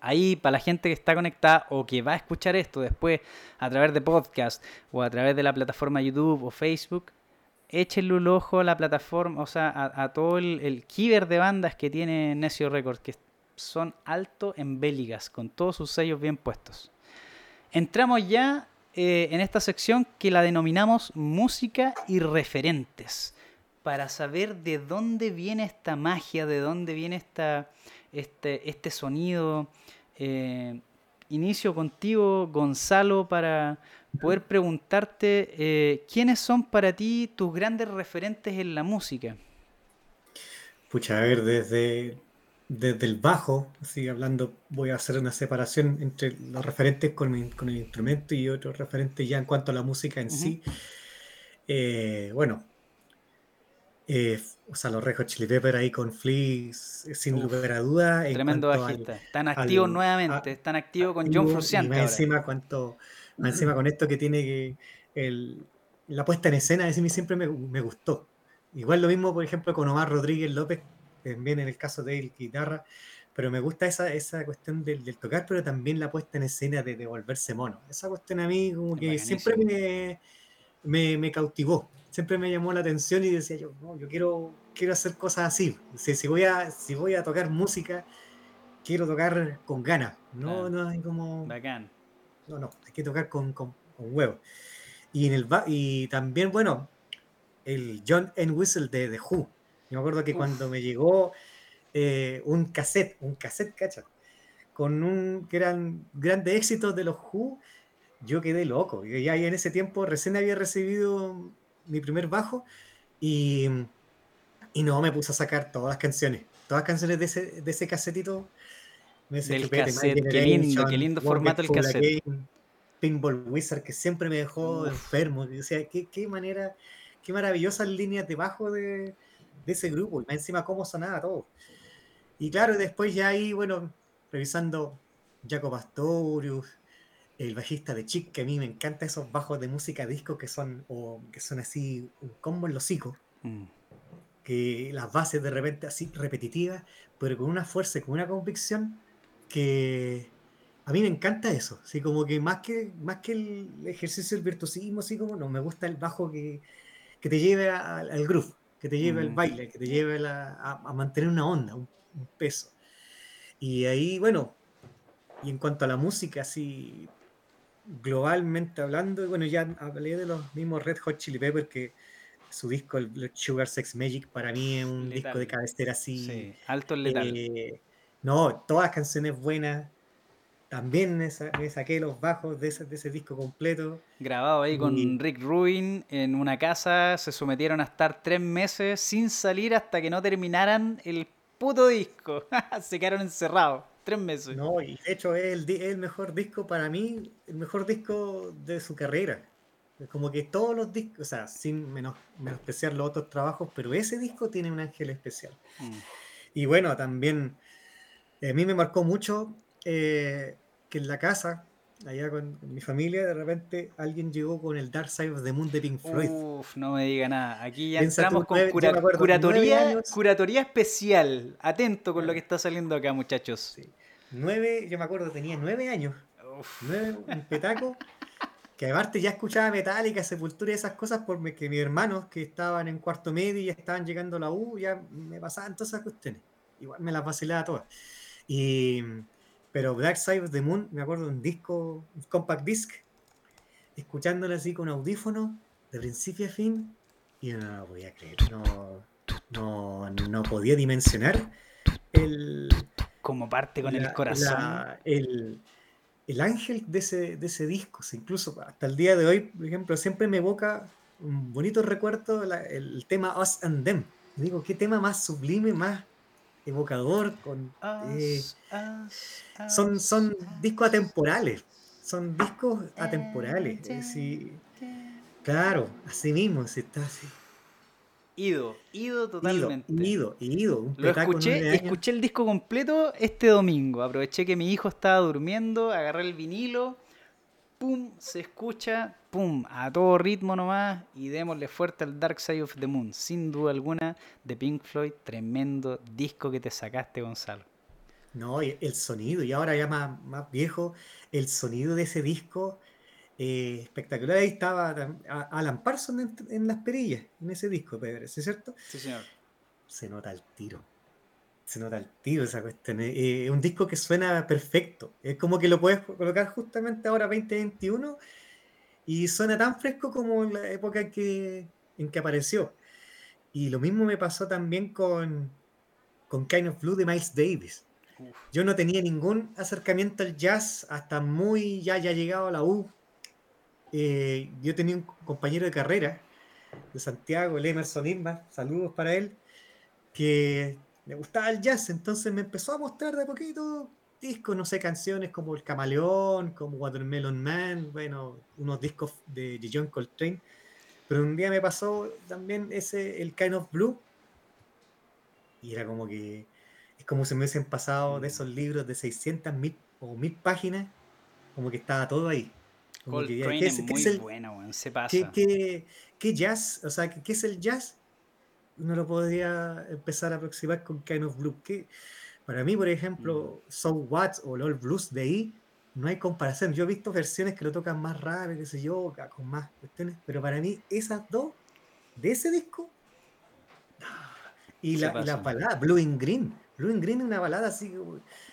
ahí para la gente que está conectada o que va a escuchar esto después a través de podcast o a través de la plataforma YouTube o Facebook, échenle un ojo a la plataforma, o sea, a, todo el, el kiber de bandas que tiene Necio Records, que son alto en bélicas, con todos sus sellos bien puestos. Entramos ya eh, en esta sección que la denominamos música y referentes, para saber de dónde viene esta magia, de dónde viene esta, este, este sonido, eh, inicio contigo, Gonzalo, para poder preguntarte eh, quiénes son para ti tus grandes referentes en la música. Pucha, a ver, desde, desde el bajo, así hablando, voy a hacer una separación entre los referentes con, el instrumento y otros referentes ya en cuanto a la música en sí. Eh, bueno, eh, o sea, los Rejos Chili Pepper ahí con Flea, sin lugar a duda. Tremendo bajista. están activos nuevamente, están activos con John Frusciante. Más encima, cuanto, más encima con esto que tiene que. El, la puesta en escena, a mí siempre me, me, gustó. Igual lo mismo, por ejemplo, con Omar Rodríguez López, también en el caso de él, guitarra. Pero me gusta esa, esa cuestión del, del tocar, pero también la puesta en escena de, de volverse mono. Esa cuestión a mí, como que siempre me, me, me cautivó siempre me llamó la atención y decía yo, no, yo quiero, quiero hacer cosas así. Si, si, voy a, si voy a tocar música, quiero tocar con ganas. No, no hay como. Bacán. No, no, hay que tocar con, con, huevo. Y, en el, y también, bueno, el John N. Whistle de The Who. Yo me acuerdo que cuando me llegó eh, un cassette, un cassette, cacha, con un que eran grandes éxitos de los Who, yo quedé loco. Yo ya en ese tiempo recién había recibido mi primer bajo y, y no me puse a sacar todas las canciones, todas las canciones de ese, de ese casetito. Del cassette, qué lindo, qué lindo formato el cassette. Pinball Wizard, que siempre me dejó enfermo. O sea, qué, qué, manera, qué maravillosas líneas de bajo de, de ese grupo. Y encima cómo sonaba todo. Y claro, después ya ahí, bueno, revisando Jacob Astorius, el bajista de Chick, que a mí me encanta esos bajos de música disco que son, o que son así, un combo en los hocico. Mm. Que las bases de repente así repetitivas, pero con una fuerza y con una convicción que a mí me encanta eso. Así como que más que, más que el ejercicio del virtuosismo, así como no, me gusta el bajo que, que te lleve al groove, que te lleve al mm. baile, que te lleve a, a, mantener una onda, un, un peso. Y ahí, bueno, y en cuanto a la música, así globalmente hablando, bueno, ya hablé de los mismos Red Hot Chili Peppers, que su disco, el Sugar Sex Magic, para mí es un disco de cabecera así. Sí, alto letal. Eh, no, todas canciones buenas. También me, saqué los bajos de ese, de ese, disco completo. Grabado ahí con Rick Rubin en una casa, se sometieron a estar tres meses sin salir hasta que no terminaran el puto disco. se quedaron encerrados. Tres meses. No, y de hecho es el, el mejor disco para mí, el mejor disco de su carrera. Como que todos los discos, o sea, sin menos, menospreciar los otros trabajos, pero ese disco tiene un ángel especial. Mm. Y bueno, también eh, a mí me marcó mucho eh, que en la casa, allá con, mi familia, de repente alguien llegó con el Dark Side of the Moon de Pink Floyd. Uf, no me diga nada. Aquí ya entramos con curatoría, curatoría especial. Atento con lo que está saliendo acá, muchachos. Nueve, yo me acuerdo, tenía nueve años. Nueve, un petaco. que aparte ya escuchaba Metallica, Sepultura y esas cosas porque mis hermanos que estaban en cuarto medio y estaban llegando a la U, ya me pasaban todas esas cuestiones. Igual me las vacilaba todas. Y, Pero Black Side of the Moon, me acuerdo de un disco, un compact disc, escuchándolo así con audífono, de principio a fin, y yo no lo podía creer, no, no, no podía dimensionar el... Como parte con el la- corazón. la- el, el ángel de ese, de ese disco. o sea, incluso hasta el día de hoy, por ejemplo, siempre me evoca un bonito recuerdo la- el tema Us and Them. Y digo, qué tema más sublime, más evocador. Con, eh, son, son discos atemporales. Son discos atemporales. eh, sí, claro, así mismo. Si está así. Ido, ido totalmente. ido, ido. Un Lo escuché, escuché el disco completo este domingo. Aproveché que mi hijo estaba durmiendo, agarré el vinilo, pum, se escucha, pum, a todo ritmo nomás y démosle fuerte al Dark Side of the Moon. Sin duda alguna, de Pink Floyd, tremendo disco que te sacaste, Gonzalo. No, el sonido, y ahora ya más, más viejo, el sonido de ese disco eh, espectacular. Ahí estaba Alan Parsons en, en las perillas, en ese disco, Pedro, ¿sí es cierto? Sí, señor. Se nota el tiro. Se nota el tiro esa cuestión. eh, Es un disco que suena perfecto. Es como que lo puedes colocar justamente ahora 2021 y suena tan fresco como en la época en que, en que apareció. Y lo mismo me pasó también con, con Kind of Blue de Miles Davis. Yo no tenía ningún acercamiento al jazz hasta muy ya, ya llegado a la U. Eh, yo tenía un compañero de carrera de Santiago, el Emerson Isma, saludos para él, que le gustaba el jazz, entonces me empezó a mostrar de a poquito discos, no sé, canciones como El Camaleón, como Watermelon Man, bueno, unos discos de John Coltrane, pero un día me pasó también ese, el Kind of Blue, y era como que es como si me hubiesen pasado de esos libros de 600 mil o mil páginas, como que estaba todo ahí. Como que, Coltrane ¿qué es, es- muy el- weón. Se pasa. ¿Qué, qué- qué jazz? O sea, ¿qué, qué es el jazz? Uno lo podría empezar a aproximar con Kind of Blue. ¿Qué? Para mí, por ejemplo, So What o Lord Blues de ahí, no hay comparación. Yo he visto versiones que lo tocan más raro, qué sé yo, con más cuestiones, pero para mí esas dos de ese disco y, la, y baladas, Blue and Green. Blue and Green es una balada así,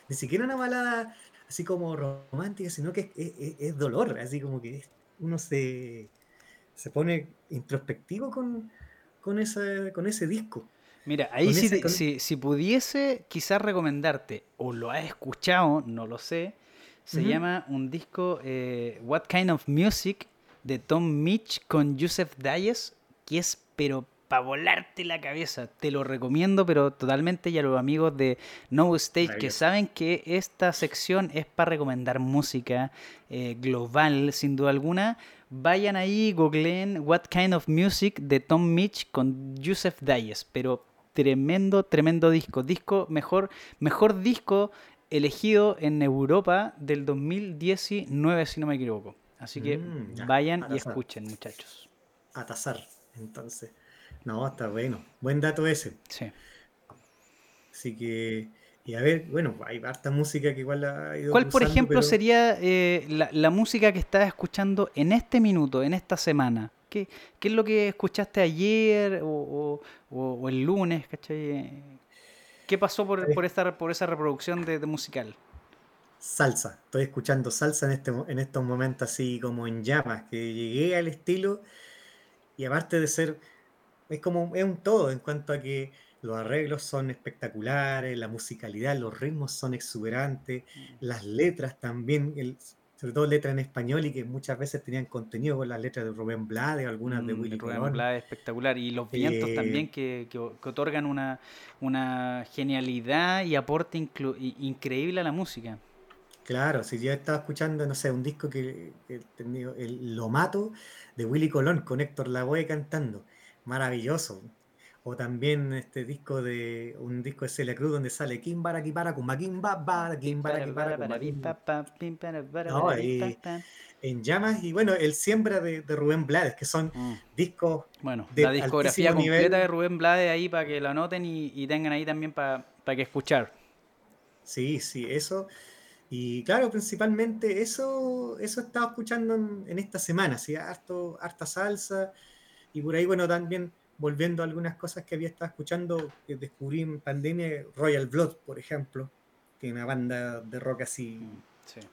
ni siquiera una balada así como romántica, sino que es, es- es dolor, así como que uno se, se pone introspectivo con, con, ese, con ese disco. Mira, ahí si, ese- si, si pudiese quizás recomendarte, o lo has escuchado, no lo sé, se llama un disco eh, What Kind of Music de Tom Mitch con Joseph Dayes, que es pero para volarte la cabeza. Te lo recomiendo, pero totalmente y a los amigos de No Stage que saben que esta sección es para recomendar música eh, global, sin duda alguna. Vayan ahí, googleen What Kind of Music de Tom Mitch con Joseph Dayes, pero tremendo, tremendo disco. Disco, mejor, mejor disco elegido en Europa del 2019, si no me equivoco. Así que Mm, ya, vayan y escuchen, muchachos. Atazar, entonces. No, está bueno. Buen dato ese. Sí. Así que, y a ver, bueno, hay harta música que igual ha ido ¿Cuál, por ejemplo, pero- sería eh, la, la música que estás escuchando en este minuto, en esta semana? ¿Qué, qué es lo que escuchaste ayer o, o- o- o el lunes? ¿cachai? ¿Qué pasó por, esta, por esa reproducción de, de musical? Salsa, estoy escuchando salsa en, este, en estos momentos así como en llamas, que llegué al estilo y aparte de ser, es como, es un todo en cuanto a que los arreglos son espectaculares, la musicalidad, los ritmos son exuberantes, las letras también, el- sobre todo letras en español y que muchas veces tenían contenido con las letras de Rubén Blades, algunas de Mm, Willy Rubén Colón. Blades, espectacular. Y los vientos Eh, también que, que otorgan una, una genialidad y aporte increíble a la música. Claro, si yo estaba escuchando, no sé, un disco que, que tenía, el Lo Mato de Willy Colón con Héctor Lavoe cantando, maravilloso. O también este disco de un disco de Celia Cruz donde sale Kumba Bara Kimbara Kibara Kumba Kimba No, y- en llamas y bueno, el Siembra de, de Rubén Blades, que son Mm. discos Bueno, de la discografía completa nivel. de Rubén Blades ahí para que la anoten y, y tengan ahí también para que escuchar. Sí, sí, eso. Y claro, principalmente eso, eso estaba escuchando en, en esta semana, sí, harto, harta salsa. Y por ahí, bueno, también volviendo a algunas cosas que había estado escuchando, que descubrí en pandemia, Royal Blood, por ejemplo. tiene una banda de rock así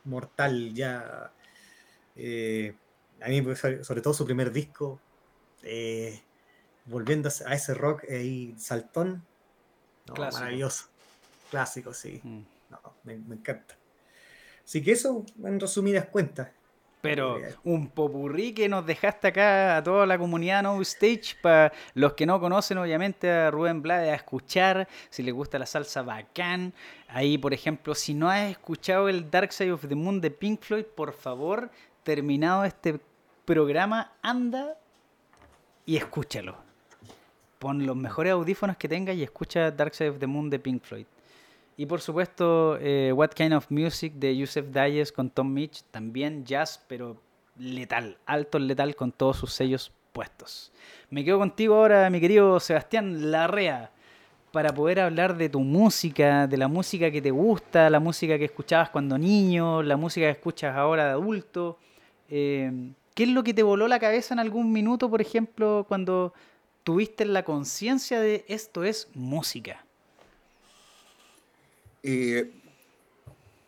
mortal ya. Eh, a mí, pues, sobre sobre todo su primer disco, eh, volviendo a ese rock ahí saltón, no, Clásico. maravilloso. Clásico, sí. Mm. No, me, me encanta. Así que eso, en resumidas cuentas. Pero un popurrí que nos dejaste acá a toda la comunidad No Stage, para los que no conocen obviamente a Rubén Blade, a escuchar, si les gusta la salsa bacán. Ahí, por ejemplo, si no has escuchado el Dark Side of the Moon de Pink Floyd, por favor, terminado este programa, anda y escúchalo. Pon los mejores audífonos que tengas y escucha Dark Side of the Moon de Pink Floyd. Y por supuesto, eh, What Kind of Music de Yusef Dayes con Tom Mitch, también jazz, pero letal, alto letal con todos sus sellos puestos. Me quedo contigo ahora, mi querido Sebastián Larrea, para poder hablar de tu música, de la música que te gusta, la música que escuchabas cuando niño, la música que escuchas ahora de adulto. Eh, ¿Qué es lo que te voló la cabeza en algún minuto, por ejemplo, cuando tuviste la conciencia de esto es música? Eh,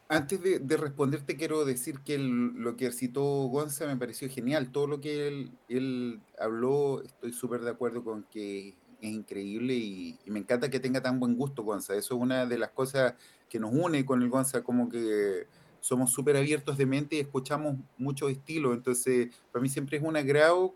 antes de, de responderte, quiero decir que el- lo que citó Gonza me pareció genial. Todo lo que él, él habló, estoy súper de acuerdo con que es increíble y, y me encanta que tenga tan buen gusto, Gonza. Eso es una de las cosas que nos une con el Gonza, como que somos súper abiertos de mente y escuchamos muchos estilos. Entonces, para mí siempre es un agrado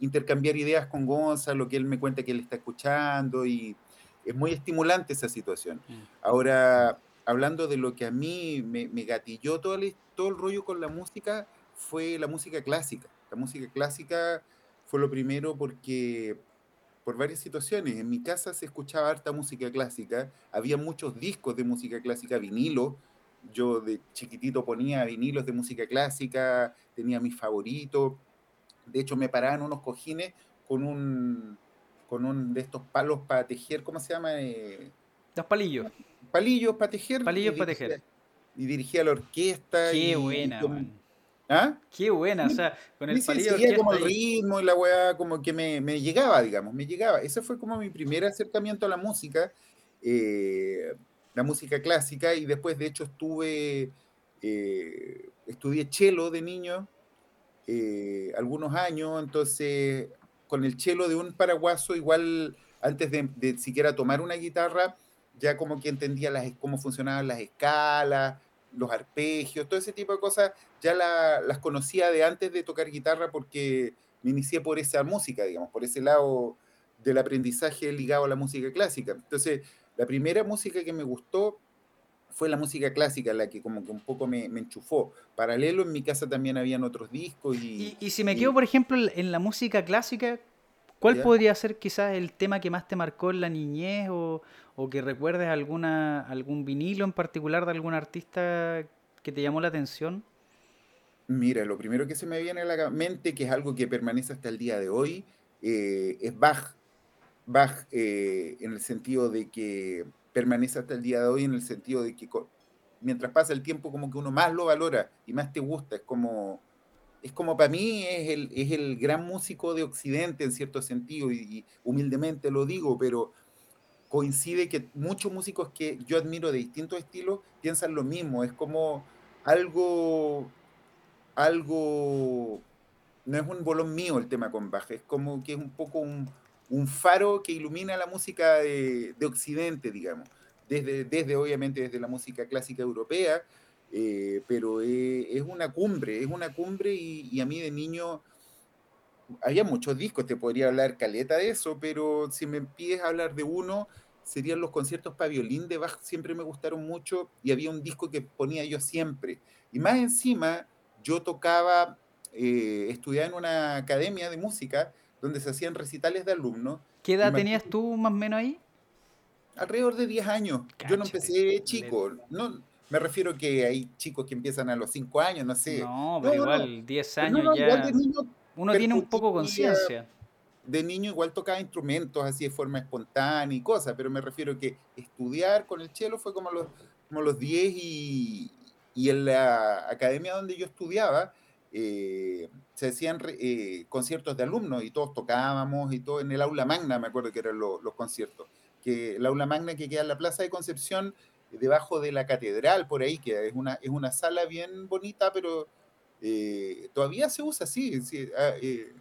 intercambiar ideas con Gonza, lo que él me cuenta que él está escuchando y es muy estimulante esa situación. Ahora, hablando de lo que a mí me, me gatilló todo el, todo el rollo con la música, fue la música clásica. La música clásica fue lo primero porque, por varias situaciones, en mi casa se escuchaba harta música clásica, había muchos discos de música clásica, vinilo. Yo de chiquitito ponía vinilos de música clásica, tenía mis favoritos. De hecho, me paraban unos cojines con un, con un de estos palos para tejer, ¿cómo se llama? Eh, Dos palillos. palillos para tejer. Palillos y pa' dirigía- tejer. Y dirigía la orquesta. Qué y- y buena, con- man. ¿Ah? Qué buena, o sea, con el Sí, sí, palillo seguía como el ritmo y la weá, como que me, me llegaba, digamos, me llegaba. Ese fue como mi primer acercamiento a la música, eh, la música clásica, y después, de hecho, estuve, eh, estudié cello de niño eh, algunos años, entonces, con el cello de un paraguaso, igual, antes de, siquiera tomar una guitarra, ya como que entendía las, cómo funcionaban las escalas, los arpegios, todo ese tipo de cosas, ya la- las conocía de antes de tocar guitarra porque me inicié por esa música, digamos, por ese lado del aprendizaje ligado a la música clásica. Entonces, la primera música que me gustó fue la música clásica, la que como que un poco me, me enchufó. Paralelo, en mi casa también habían otros discos y... Y, y si me y- quedo, por ejemplo, en la música clásica, ¿cuál Ya. podría ser quizás el tema que más te marcó en la niñez o, o que recuerdes alguna, algún vinilo en particular de algún artista que te llamó la atención? Mira, lo primero que se me viene a la mente, que es algo que permanece hasta el día de hoy, eh, es Bach. Bach eh, en el sentido de que permanece hasta el día de hoy, en el sentido de que mientras pasa el tiempo como que uno más lo valora y más te gusta. Es como, es como para mí es el, es el gran músico de Occidente en cierto sentido y, y humildemente lo digo, pero coincide que muchos músicos que yo admiro de distintos estilos piensan lo mismo. Es como algo algo, no es un bolón mío el tema con Bach, es como que es un poco un, un faro que ilumina la música de, de Occidente, digamos, desde, desde obviamente desde la música clásica europea, eh, pero eh, es una cumbre, es una cumbre y, y a mí de niño había muchos discos, te podría hablar caleta de eso, pero si me pides hablar de uno, serían los conciertos para violín de Bach, siempre me gustaron mucho y había un disco que ponía yo siempre. Y más encima, yo tocaba, eh, estudiaba en una academia de música donde se hacían recitales de alumnos, ¿Qué edad tenías tú más o menos ahí? alrededor de 10 años. Yo no empecé chico, no, me refiero que hay chicos que empiezan a los 5 años, no sé. No, pero No, igual, 10 Pero años no, ya. niño Uno tiene un poco conciencia. de niño igual tocaba instrumentos así de forma espontánea y cosas, pero me refiero que estudiar con el cello fue como a los, como los 10 y, y en la academia donde yo estudiaba eh, se hacían eh, conciertos de alumnos y todos tocábamos y todo en el aula magna, me acuerdo que eran lo- los conciertos, que el aula magna que queda en la Plaza de Concepción debajo de la catedral, por ahí, que es una, es una sala bien bonita, pero eh, todavía se usa así. Ah, eh,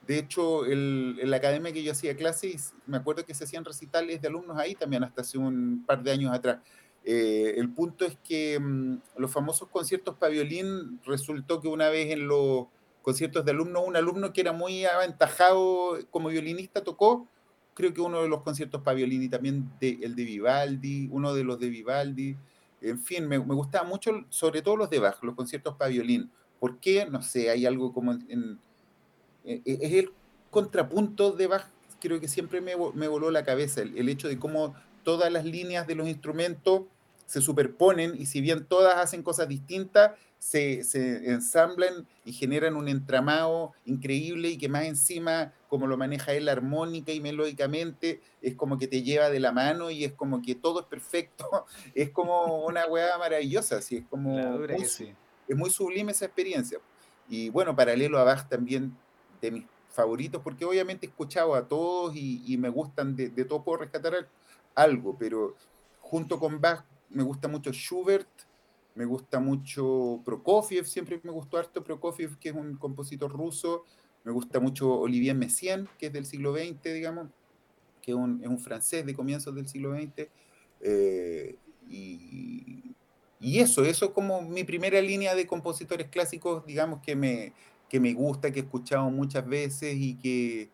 de hecho, en la academia que yo hacía clases, me acuerdo que se hacían recitales de alumnos ahí también hasta hace un par de años atrás. Eh, el punto es que mm, los famosos conciertos para violín resultó que una vez en los conciertos de alumnos, un alumno que era muy aventajado como violinista tocó, creo que uno de los conciertos para violín y también el de Vivaldi, uno de los de Vivaldi. En fin, me, me gustaba mucho, sobre todo los de Bach, los conciertos para violín. ¿Por qué? No sé, hay algo como en, e, e, es el contrapunto de Bach, creo que siempre me, me voló la cabeza, el, el, hecho de cómo todas las líneas de los instrumentos se superponen y si bien todas hacen cosas distintas, se, se, ensamblan y generan un entramado increíble y que más encima, como lo maneja él armónica y melódicamente, es como que te lleva de la mano y es como que todo es perfecto, es como una hueá maravillosa, así es como... Muy, Es muy sublime esa experiencia. Y bueno, paralelo a Bach también de mis favoritos, porque obviamente he escuchado a todos y, y me gustan, de, de todos puedo rescatar algo, pero junto con Bach me gusta mucho Schubert, me gusta mucho Prokofiev, siempre me gustó harto Prokofiev, que es un compositor ruso, me gusta mucho Olivier Messiaen, que es del siglo XX, digamos, que es un, francés de comienzos del siglo XX, eh, y, y, eso, eso es como mi primera línea de compositores clásicos, digamos, que me, que me gusta, que he escuchado muchas veces y que,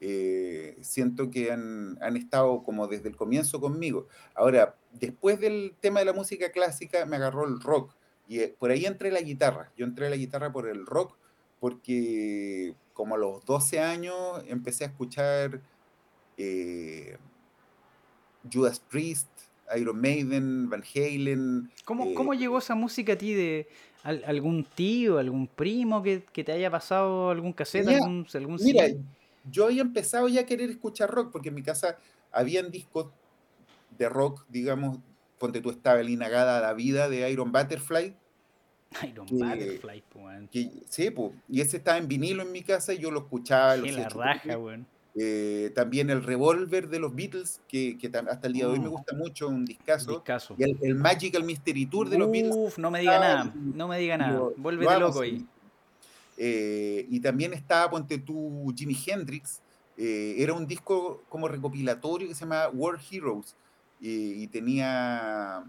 eh, siento que han, han, estado como desde el comienzo conmigo. Ahora, después del tema de la música clásica, me agarró el rock y eh, por ahí entré la guitarra. Yo entré a la guitarra por el rock porque como a los 12 años empecé a escuchar eh, Judas Priest, Iron Maiden, Van Halen. ¿Cómo, eh, ¿Cómo, llegó esa música a ti de algún tío, algún primo que, que te haya pasado algún cassette, mira, algún, algún mira, yo había empezado ya a querer escuchar rock, porque en mi casa habían discos de rock, digamos, ponte tú estaba el Inagada la vida de Iron Butterfly. Iron que, Butterfly, pues. Sí, pues. Y ese estaba en vinilo en mi casa y yo lo escuchaba. La raja. Eh, también el Revolver de los Beatles, que, que hasta el día de hoy me mm. gusta mucho, un discazo. Y el, el, Magical Mystery Tour de los Beatles. Uf, no me diga nada, no me diga nada. Vuélvete loco ahí. Eh, y también estaba, ponte tú, Jimi Hendrix. Eh, era un disco como recopilatorio que se llama World Heroes. y tenía,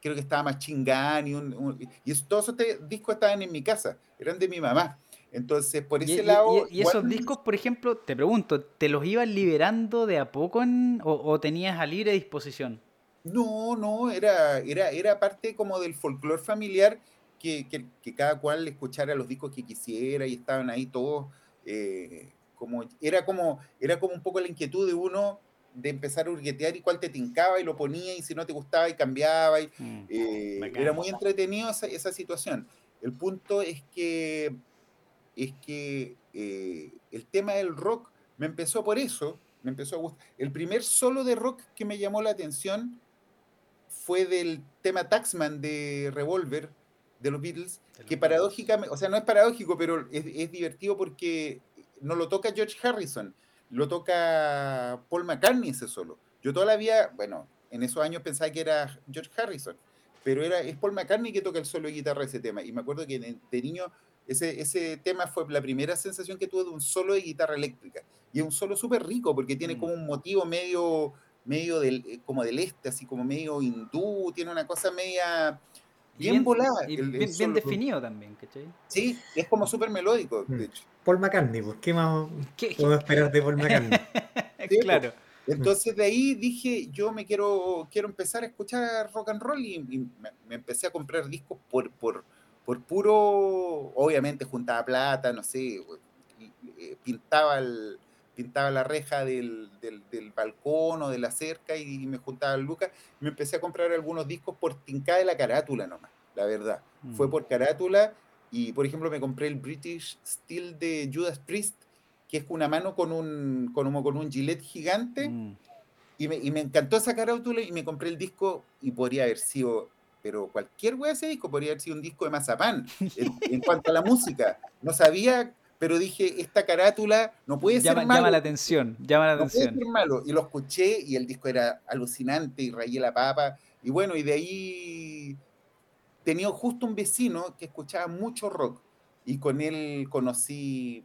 creo que estaba Machine Gun. Y, un, y todos esos discos estaban en mi casa, eran de mi mamá. Entonces, por ese y, lado. Y, y esos discos, por ejemplo, te pregunto, ¿te los ibas liberando de a poco en, o, o, tenías a libre disposición? No, no, era, era, era parte como del folclore familiar que, que, que, cada cual escuchara los discos que quisiera y estaban ahí todos, eh, como, era, como, era como un poco la inquietud de uno de empezar a hurguetear y cuál te tincaba y lo ponía y si no te gustaba y cambiaba. Y, mm, eh, era muy entretenido esa, esa, situación. El punto es que, es que eh, el tema del rock me empezó por eso, me empezó a gustar. El primer solo de rock que me llamó la atención fue del tema Taxman de Revolver, de los Beatles, que paradójicamente, o sea, no es paradójico, pero es, es, divertido porque no lo toca George Harrison, lo toca Paul McCartney ese solo. Yo toda la vida, bueno, en esos años pensaba que era George Harrison, pero era, es Paul McCartney que toca el solo de guitarra de ese tema. Y me acuerdo que de niño ese, ese tema fue la primera sensación que tuve de un solo de guitarra eléctrica. Y es un solo súper rico porque tiene mm. como un motivo medio, medio del, como del este, así como medio hindú, tiene una cosa media bien, bien volada. Y el, bien, bien, definido también, ¿cachai? Sí, es como súper melódico, de mm. hecho. Paul McCartney, pues, ¿qué más ¿Qué? podemos esperar de Paul McCartney? sí, claro. Pues, entonces de ahí dije, yo me quiero, quiero empezar a escuchar rock and roll y, y me, me, empecé a comprar discos por, por, por puro, obviamente juntaba plata, no sé, eh, pintaba el, pintaba la reja del, del, del, balcón o de la cerca y me juntaba el lucas. Me empecé a comprar algunos discos por tincada de la carátula nomás, la verdad. Mm. Fue por carátula y, por ejemplo, me compré el British Steel de Judas Priest, que es una mano con un, con un, con un gilet gigante. Mm. Y, me, y me encantó esa carátula y me compré el disco y podría haber sido pero cualquier wea ese disco podría haber sido un disco de mazapán en, en, cuanto a la música. No sabía pero dije, esta carátula no puede llama, ser malo. Llama la atención, llama la no atención. Puede ser malo. Y lo escuché y el disco era alucinante y rayé la papa. Y bueno, y de ahí tenía justo un vecino que escuchaba mucho rock y con él conocí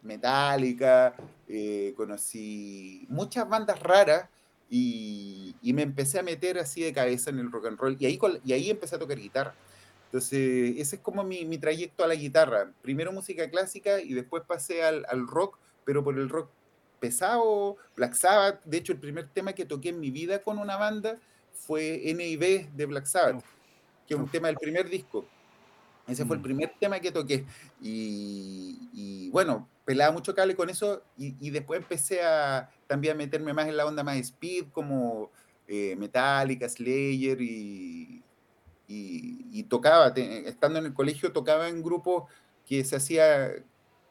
Metallica, eh, conocí muchas bandas raras y, y, me empecé a meter así de cabeza en el rock and roll y ahí, y ahí empecé a tocar guitarra. Entonces, ese es como mi, mi, trayecto a la guitarra. Primero música clásica y después pasé al, al, rock, pero por el rock pesado, Black Sabbath. De hecho, el primer tema que toqué en mi vida con una banda fue NIB de Black Sabbath, que es un tema del primer disco. Ese fue el primer tema que toqué. Y, y bueno, pelaba mucho cable con eso y, y, después empecé a también a meterme más en la onda más speed, como eh, Metallica, Slayer y, y, tocaba, te, estando en el colegio, tocaba en grupos que se hacía,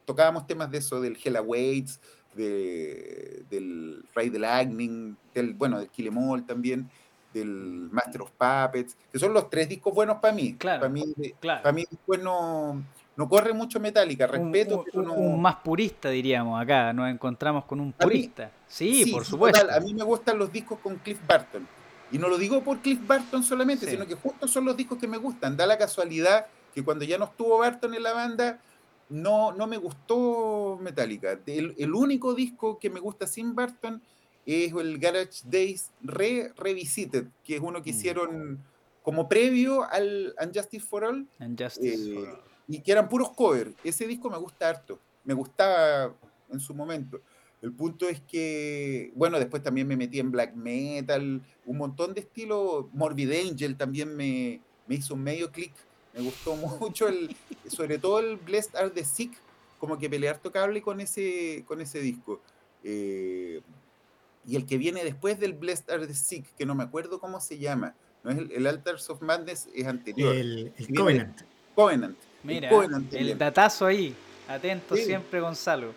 tocábamos temas de eso, del Hella Waits, de, del Ray the Lightning, del, bueno, del Kill Em All también, del Master of Puppets, que son los tres discos buenos para mí. Claro, para mí, claro. para mí después no, no corre mucho Metallica, respeto, un, pero no... un, más purista, diríamos, acá nos encontramos con un purista. Sí, sí, por sí, supuesto. Total, a mí me gustan los discos con Cliff Barton. Y no lo digo por Cliff Barton solamente, Sí. sino que justo son los discos que me gustan. Da la casualidad que cuando ya no estuvo Barton en la banda, no, no me gustó Metallica. El, el único disco que me gusta sin Barton es el Garage Days Re Revisited, que es uno que Mm. hicieron como previo al Unjustice for All, And Justice eh, for All. y que eran puros covers. Ese disco me gusta harto, me gustaba en su momento. El punto es que, bueno, después también me metí en black metal, un montón de estilos. Morbid Angel también me, me hizo un medio clic. Me gustó mucho, el, sobre todo el Blessed Are the Sick, como que pelear tocable con ese, con ese disco. Eh, y el que viene después del Blessed Are the Sick, que no me acuerdo cómo se llama, no es el, el Altars of Madness, es anterior. El, Covenant. Covenant. el Mira, Covenant el datazo ahí. Atento Sí. siempre, Gonzalo.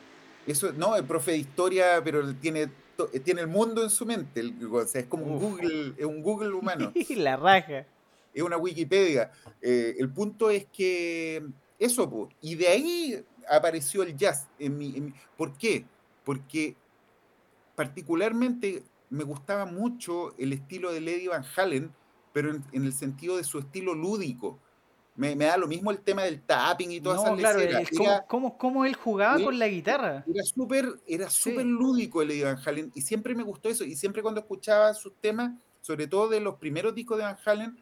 Eso, no, el profe de historia, pero tiene, to- tiene el mundo en su mente. el- o sea, es como un. Google, es un Google humano, la raja. es una Wikipedia. Eh, el punto es que eso, po, y de ahí apareció el jazz. En mi, en mi- ¿Por qué? Porque particularmente me gustaba mucho el estilo de Lady Van Halen, pero en, en el sentido de su estilo lúdico. Me, me da lo mismo el tema del tapping y todas No, esas claro, cómo, Era- cómo- cómo él jugaba él- con la guitarra. era súper era Sí. súper lúdico el Eddie Van Halen y siempre me gustó eso y siempre cuando escuchaba sus temas sobre todo de los primeros discos de Van Halen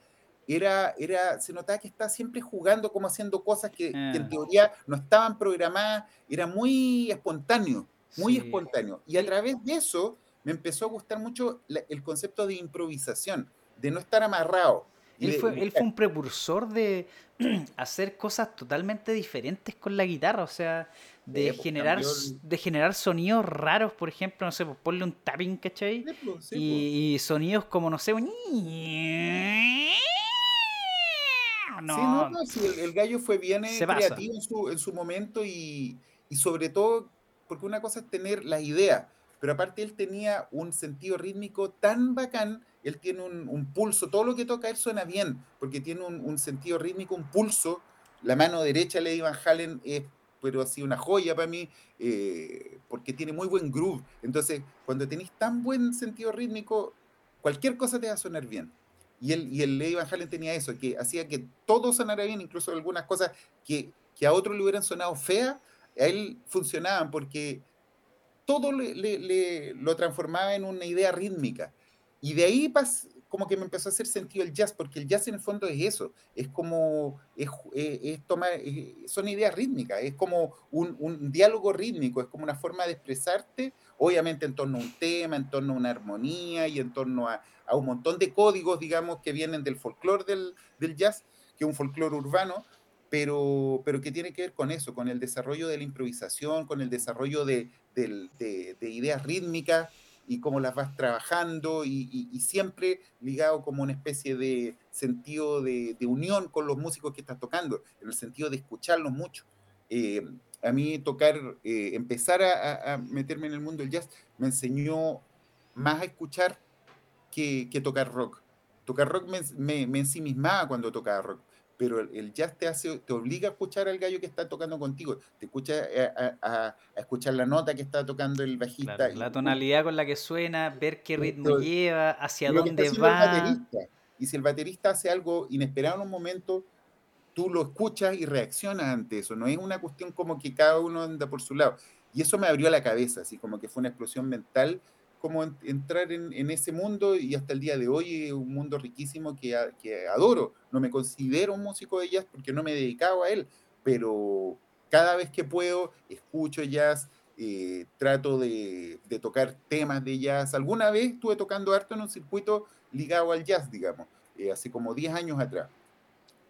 era, era se notaba que estaba siempre jugando como haciendo cosas que, que Ah. en teoría no estaban programadas era muy espontáneo muy Sí. espontáneo y a través de eso me empezó a gustar mucho la- el concepto de improvisación de no estar amarrado Él de fue, él fue un precursor de hacer cosas totalmente diferentes con la guitarra, o sea, de, pues, generar, cambió de generar sonidos raros, por ejemplo, no sé, pues ponle un tapping, ¿cachai? Sí, pues, sí, pues. y, y sonidos como, no sé, un... No, Sí, no, no, sí, el, el gallo fue bien eh, creativo en su, en su momento y, y sobre todo, porque una cosa es tener la idea, pero aparte él tenía un sentido rítmico tan bacán, él tiene un, pulso, todo lo que toca él suena bien, porque tiene un, sentido rítmico, un pulso, la mano derecha de Lady Van Halen es, pero así una joya para mí, eh, porque tiene muy buen groove, entonces cuando tenéis tan buen sentido rítmico, cualquier cosa te va a sonar bien. Y el, y el Eddie Van Halen tenía eso, que hacía que todo sonara bien, incluso algunas cosas que, que a otros le hubieran sonado feas, a él funcionaban porque todo lo transformaba en una idea rítmica. Y de ahí pas- como que me empezó a hacer sentido el jazz, porque el jazz en el fondo es eso, es como, es, es tomar, es- son ideas rítmicas, es como un, un diálogo rítmico, es como una forma de expresarte, obviamente en torno a un tema, en torno a una armonía y en torno a, a un montón de códigos, digamos, que vienen del folclore del, del jazz, que es un folclore urbano, pero, pero que tiene que ver con eso, con el desarrollo de la improvisación, con el desarrollo de, de- de ideas rítmicas y cómo las vas trabajando y, siempre ligado como una especie de sentido de, unión con los músicos que estás tocando, en el sentido de escucharlos mucho. Eh, a mí tocar, eh, empezar a, meterme en el mundo del jazz, me enseñó más a escuchar que, que tocar rock. Tocar rock me, me, me ensimismaba cuando tocaba rock, pero el, jazz te hace, te obliga a escuchar al gallo que está tocando contigo, te escucha a, escuchar la nota que está tocando el bajista. la tonalidad con la que suena, ver qué ritmo lleva, hacia dónde va. Y si el baterista hace algo inesperado en un momento, tú lo escuchas y reaccionas ante eso. No es una cuestión como que cada uno anda por su lado. Y eso me abrió la cabeza, así como que fue una explosión mental como entrar en, ese mundo y hasta el día de hoy es un mundo riquísimo que, que adoro. No me considero un músico de jazz porque no me he dedicado a él, pero cada vez que puedo escucho jazz, eh, trato de, tocar temas de jazz. Alguna vez estuve tocando harto en un circuito ligado al jazz, digamos, eh, hace como 10 años atrás.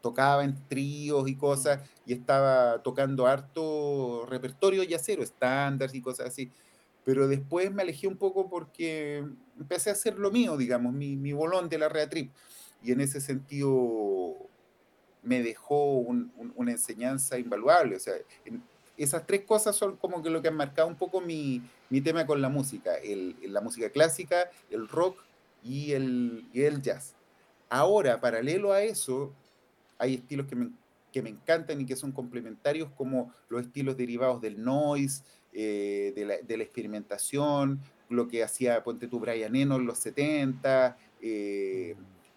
Tocaba en tríos y cosas y estaba tocando harto repertorio jazzero, estándares y cosas así pero después me alejé un poco porque empecé a hacer lo mío, digamos, mi, mi bolón de la Reatrip. Y en ese sentido me dejó una enseñanza invaluable. O sea, esas tres cosas son como que lo que han marcado un poco mi, mi tema con la música, el, la música clásica, el rock y el, y el jazz. Ahora, paralelo a eso, hay estilos que me, que me encantan y que son complementarios, como los estilos derivados del noise, eh, de, la, de, la, experimentación, lo que hacía, ponte tú, Brian Eno en los 70, eh,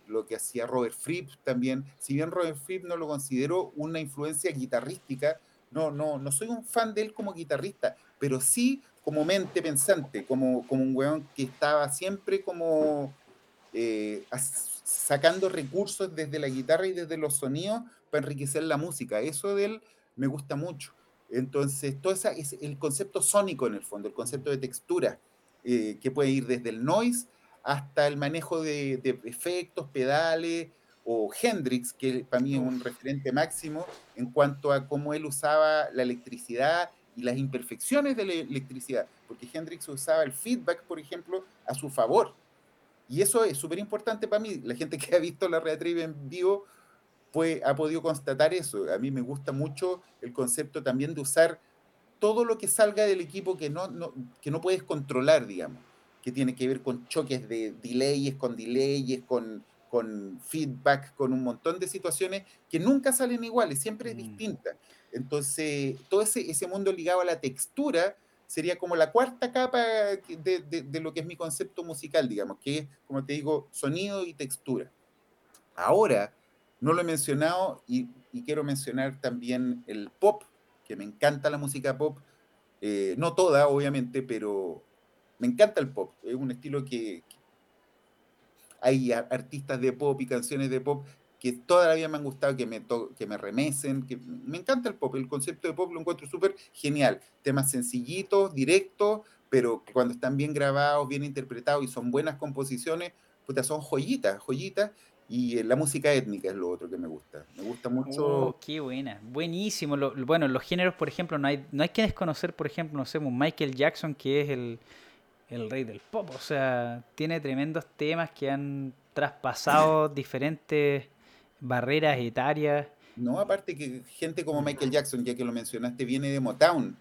lo que hacía Robert Fripp también. Si bien Robert Fripp no lo considero una influencia guitarrística, no, no, no soy un fan de él como guitarrista, pero sí como mente pensante, como, como un weón que estaba siempre como eh, sacando recursos desde la guitarra y desde los sonidos para enriquecer la música. Eso de él me gusta mucho. Entonces, todo esa, es el concepto sónico en el fondo, el concepto de textura, eh, que puede ir desde el noise hasta el manejo de, efectos, pedales, o Hendrix, que para mí es un referente máximo en cuanto a cómo él usaba la electricidad y las imperfecciones de la electricidad, porque Hendrix usaba el feedback, por ejemplo, a su favor. Y eso es súper importante para mí. La gente que ha visto la Red en vivo ha podido constatar eso. A mí me gusta mucho el concepto también de usar todo lo que salga del equipo que no, que no puedes controlar, digamos, que tiene que ver con choques de delays, con delays, con, con feedback, con un montón de situaciones que nunca salen iguales, siempre es mm. distinta. Entonces, todo ese, ese mundo ligado a la textura sería como la cuarta capa de, de, de, lo que es mi concepto musical, digamos, que es, como te digo, sonido y textura. Ahora, no lo he mencionado y, quiero mencionar también el pop, que me encanta la música pop. Eh, no toda, obviamente, pero me encanta el pop. Es un estilo que, hay artistas de pop y canciones de pop que toda la vida me han gustado, que me, que me remesen, que me encanta el pop, el concepto de pop lo encuentro súper genial, temas sencillitos, directos, pero cuando están bien grabados, bien interpretados y son buenas composiciones, puta, son joyitas, joyitas, y la música étnica es lo otro que me gusta. Me gusta mucho. Oh, qué buena. Buenísimo. bueno, los géneros, por ejemplo, no hay, no hay que desconocer, por ejemplo, no sé, Michael Jackson, que es el, el rey del pop. O sea, tiene tremendos temas que han traspasado diferentes barreras etarias. No, aparte que gente como Michael Jackson, ya que lo mencionaste, viene de Motown,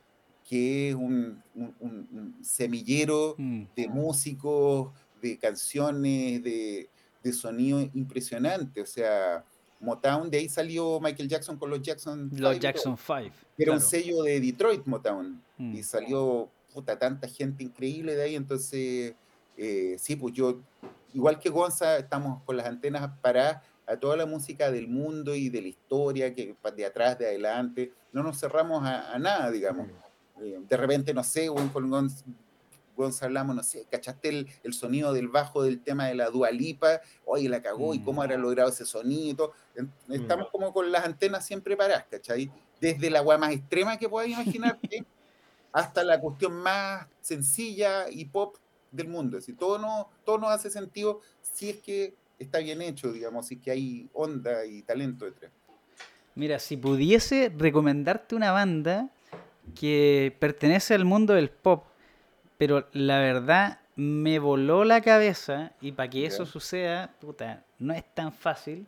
que es un, un semillero mm. de músicos, de canciones, de de sonido impresionante. O sea, Motown, de ahí salió Michael Jackson con los Jackson Los Jackson 5. Era un sello de Detroit, Motown. Mm. Y salió puta, tanta gente increíble de ahí. Entonces, eh, sí, pues yo, igual que Gonza, estamos con las antenas para a toda la música del mundo y de la historia, que de atrás, de adelante. No nos cerramos a, nada, digamos. Mm. Eh, de repente, no sé, con Hablamos, no sé, ¿cachaste el, sonido del bajo del tema de la Dualipa? Oye, la cagó, ¿y cómo habrá mm. logrado ese sonido? Mm. Estamos como con las antenas siempre paradas, ¿cachai? Desde la agua más extrema que puedas imaginarte hasta la cuestión más sencilla y pop del mundo. Si todo no, todo no hace sentido si es que está bien hecho, digamos, si es que hay onda y talento detrás. Mira, si pudiese recomendarte una banda que pertenece al mundo del pop, pero la verdad me voló la cabeza y para que eso suceda, puta, no es tan fácil.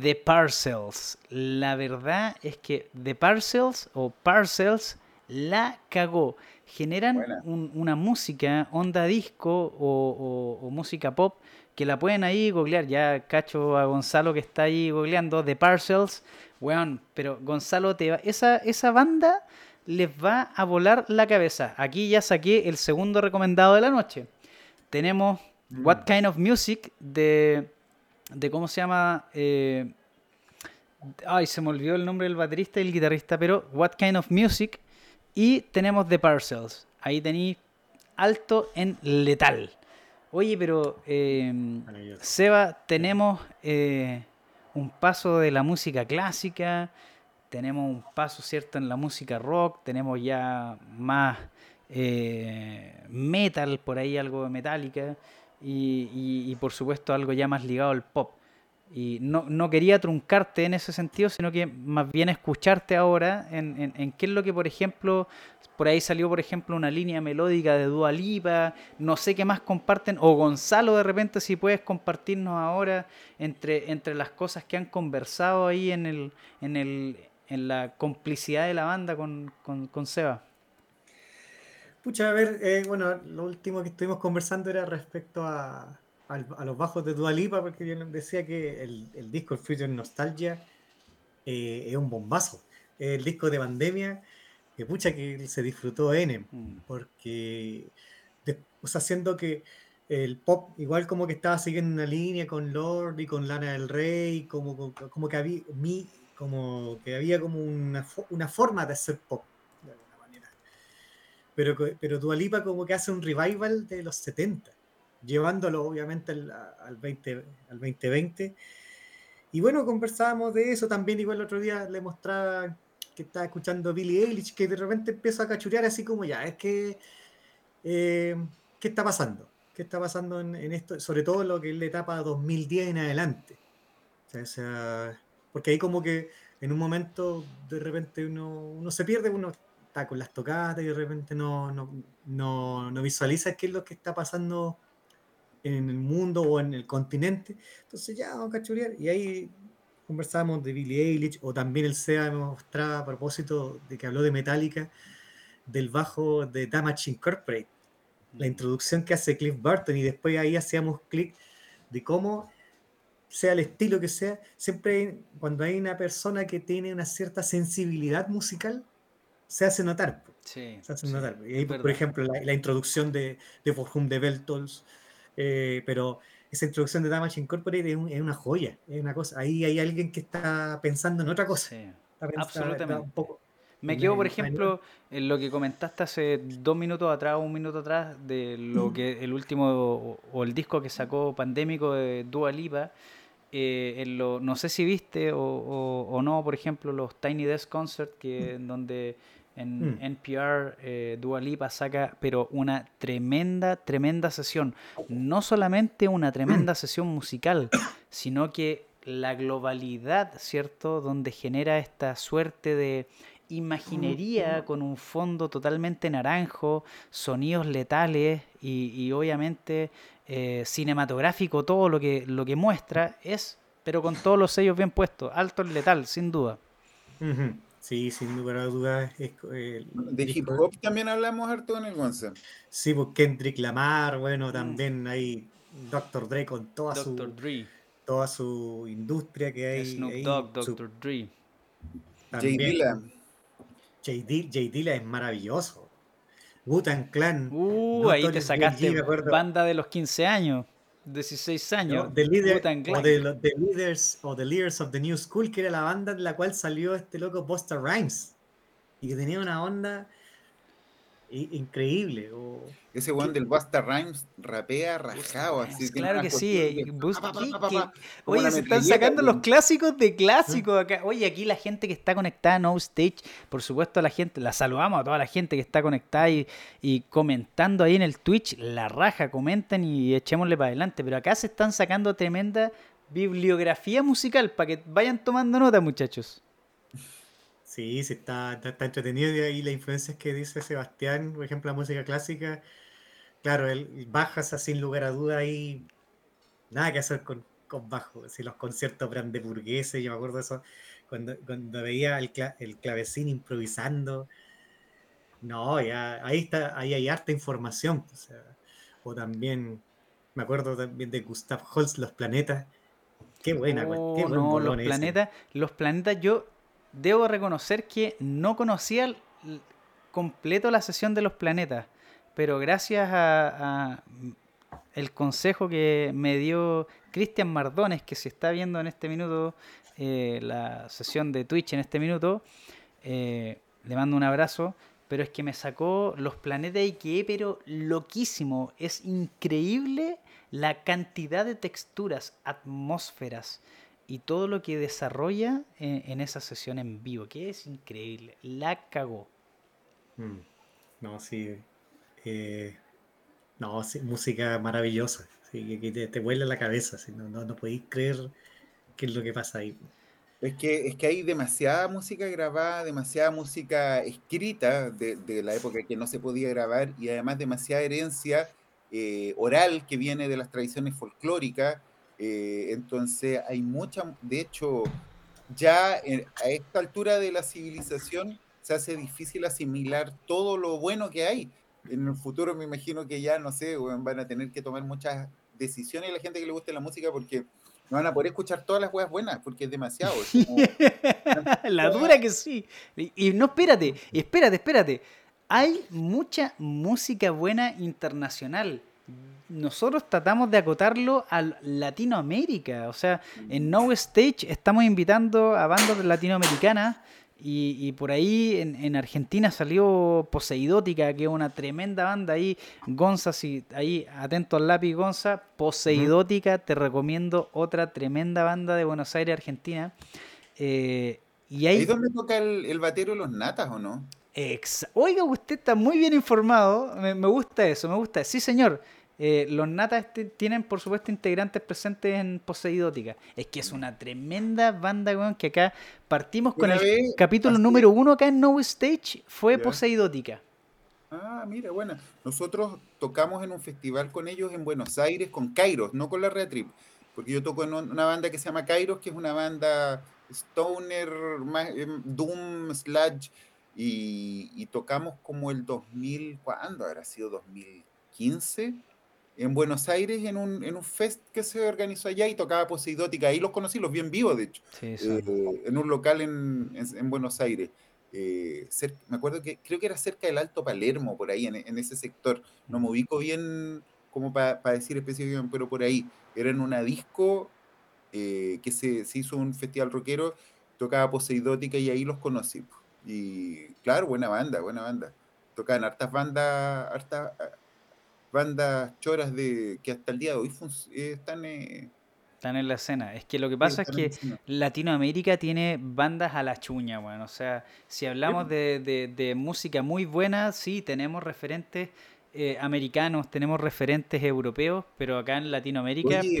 The Parcels. La verdad es que The Parcels o Parcels la cagó. Generan una música, onda disco o, música pop que la pueden ahí googlear. Ya cacho a Gonzalo que está ahí googleando, The Parcels. Weón, pero Gonzalo, te va, esa, esa banda les va a volar la cabeza. Aquí ya saqué el segundo recomendado de la noche. Tenemos Mm. What Kind of Music de, de ¿cómo se llama? Eh, ay, se me olvidó el nombre del baterista y el guitarrista, pero What Kind of Music. Y tenemos The Parcels. Ahí tenéis alto en letal. Oye, pero eh. Seba, tenemos eh, un paso de la música clásica, tenemos un paso, ¿cierto?, en la música rock, tenemos ya más eh, metal, por ahí algo de metálica, y, y- por supuesto algo ya más ligado al pop. Y no, no quería truncarte en ese sentido, sino que más bien escucharte ahora en, en- en qué es lo que, por ejemplo, por ahí salió, por ejemplo, una línea melódica de Dua Lipa, no sé qué más comparten, o Gonzalo de repente si puedes compartirnos ahora entre, entre las cosas que han conversado ahí en, el, en, el, en la complicidad de la banda con, con, con Seba. Pucha, a ver, eh, bueno, lo último que estuvimos conversando era respecto a, al- a los bajos de Dua Lipa, porque yo decía que el, el disco El Future Nostalgia eh, es un bombazo. El disco de pandemia, que pucha que se disfrutó N, Mm. porque, de- o sea, siendo que el pop igual como que estaba siguiendo una línea con Lord y con Lana del Rey, como, como, como que había, mi, como que había como una, una forma de hacer pop, de alguna manera. Pero, pero Dua Lipa como que hace un revival de los 70, llevándolo obviamente al, al, 20, al 2020. Y bueno, conversábamos de eso también, igual el otro día le mostraba que estaba escuchando Billie Eilish, que de repente empieza a cachurear así como ya, es que, eh, ¿qué está pasando? ¿Qué está pasando en, esto? Sobre todo lo que es la etapa 2010 en adelante. O sea, porque ahí como que en un momento de repente uno, uno se pierde, uno está con las tocadas y de repente no, no, no, no visualiza qué es lo que está pasando en el mundo o en el continente. Entonces ya vamos a cachurear. Y ahí conversábamos de Billie Eilish o también el SEA me mostraba a propósito de que habló de Metallica, del bajo de Damage Incorporate, la introducción que hace Cliff Burton y después ahí hacíamos clic de cómo sea el estilo que sea, siempre hay- cuando hay una persona que tiene una cierta sensibilidad musical, se hace notar. Sí, se hace sí, notar. Y ahí, por verdad. ejemplo, la, la introducción de, de For Whom the Bell Tolls, eh, pero esa introducción de Damage Incorporated es, un- es una joya, es una cosa. Ahí hay alguien que está pensando en otra cosa. Sí. está pens- está- absolutamente. está un poco- Me quedo, por ejemplo, en lo que comentaste hace dos minutos atrás, un minuto atrás, de lo que el último o, o el disco que sacó pandémico de Dua Lipa. eh, en lo, no sé si viste o, o- o no, por ejemplo, los Tiny Desk Concert, que en donde en Mm. NPR eh, Dua Lipa saca, pero una tremenda, tremenda sesión. No solamente una tremenda sesión musical, sino que la globalidad, ¿cierto? Donde genera esta suerte de imaginería con un fondo totalmente naranjo, sonidos letales y, y obviamente eh, cinematográfico, todo lo que, lo que muestra es, pero con todos los sellos bien puestos, alto en letal, sin duda. Sí, sin lugar a dudas. el De hip hop también hablamos harto en el Gonza. Sí, pues Kendrick Lamar, bueno, Mm. también hay Dr. Dre con toda Dr. su Dre, toda su industria que hay. Snoop Dogg, su- Dr. Dre. También Dilla. J. Di- J. Dilla es maravilloso. Wu-Tang Clan. Uh, ahí te sacaste banda de los 15 años, 16 años. ¿no? The, Leader- o Clan. de los The Leaders o The Leaders of the New School, que era la banda de la cual salió este loco Busta Rhymes. Y que tenía una onda increíble. o- Ese weón del Busta Rhymes rapea rajado. Así, claro que sí, eh, de Bus- pa, pa, ¿qué- pa, pa, qué- pa, como Oye, se están sacando los clásicos de clásicos acá. Oye, aquí la gente que está conectada No Stage, por supuesto, la gente, la saludamos a toda la gente que está conectada y, y comentando ahí en el Twitch, la raja, comenten y echémosle para adelante. Pero acá se están sacando tremenda bibliografía musical para que vayan tomando nota, muchachos. Sí, sí, está, está, está entretenido. Y ahí las influencias que dice Sebastián, por ejemplo, la música clásica. Claro, él bajas sin lugar a duda ahí. Nada que hacer con, con bajo. Si los conciertos brandeburgueses, yo me acuerdo de eso, cuando, cuando veía el, cla- el clavecín improvisando. No, ya, ahí está, ahí hay harta información. O, sea, o también Me acuerdo también de Gustav Holst, Los Planetas. Qué buena, qué Oh, buen no, los planetas, los planetas, yo debo reconocer que no conocía completo la sesión de los planetas, pero gracias a, a el consejo que me dio Cristian Mardones, que se está viendo en este minuto eh, la sesión de Twitch en este minuto, eh, le mando un abrazo, pero es que me sacó los planetas y quedé pero loquísimo, es increíble la cantidad de texturas, atmósferas y todo lo que desarrolla en, en esa sesión en vivo, que es increíble, la cagó. Mm. No, sí. eh, no, sí, música maravillosa. Sí, que, que te, te vuela la cabeza. sí, no, no, no podéis creer qué es lo que pasa ahí. Es que, es que hay demasiada música grabada, demasiada música escrita de, de la época que no se podía grabar y además demasiada herencia eh, oral que viene de las tradiciones folclóricas. Eh, entonces hay mucha, de hecho, ya a esta altura de la civilización se hace difícil asimilar todo lo bueno que hay. En el futuro me imagino que ya, no sé, van a tener que tomar muchas decisiones la gente que le guste la música porque no van a poder escuchar todas las weas buenas porque es demasiado. la dura que sí. Y no, espérate, espérate, espérate. Hay mucha música buena internacional. Nosotros tratamos de acotarlo a Latinoamérica. O sea, en No Stage estamos invitando a bandas latinoamericanas. Y, y por ahí en, en Argentina salió Poseidótica, que es una tremenda banda ahí. Gonza, si ahí atento al lápiz, Gonza. Poseidótica, te recomiendo otra tremenda banda de Buenos Aires, Argentina. Eh, y ¿Ahí hay. donde toca el, el batero de los natas o no? Ex- Oiga, usted está muy bien informado. Me, me gusta eso, me gusta. Sí, señor. Eh, los natas este- tienen, por supuesto, integrantes presentes en Poseidótica. Es que es una tremenda banda, weón, que acá partimos con el vez, capítulo así- número uno acá en No Stage, fue Ya. Poseidótica. Ah, mira, bueno. Nosotros tocamos en un festival con ellos en Buenos Aires, con Kairos, no con la Red Trip. Porque yo toco en un- una banda que se llama Kairos, que es una banda stoner, em, doom, sludge, y, y tocamos como el 2000, ¿cuándo habrá sido? 2015, en Buenos Aires, en un, en un fest que se organizó allá y tocaba Poseidótica. Ahí los conocí, los vi en vivo, de hecho. Sí, eh, en un local en, en- en Buenos Aires. Eh, me acuerdo que creo que era cerca del Alto Palermo, por ahí, en, en ese sector. No me ubico bien como para decir específicamente, pero por ahí. Era en una disco eh, que se, se hizo un festival rockero, tocaba Poseidótica y ahí los conocí. Y claro, buena banda, buena banda. Tocaban hartas bandas, hartas bandas choras de que hasta el día de hoy eh, están... eh, están en la escena. Es que lo que pasa es que. Latinoamérica tiene bandas a la chuña, bueno. O sea, si hablamos de, de- de música muy buena, sí, tenemos referentes eh, americanos, tenemos referentes europeos, pero acá en Latinoamérica, Oye,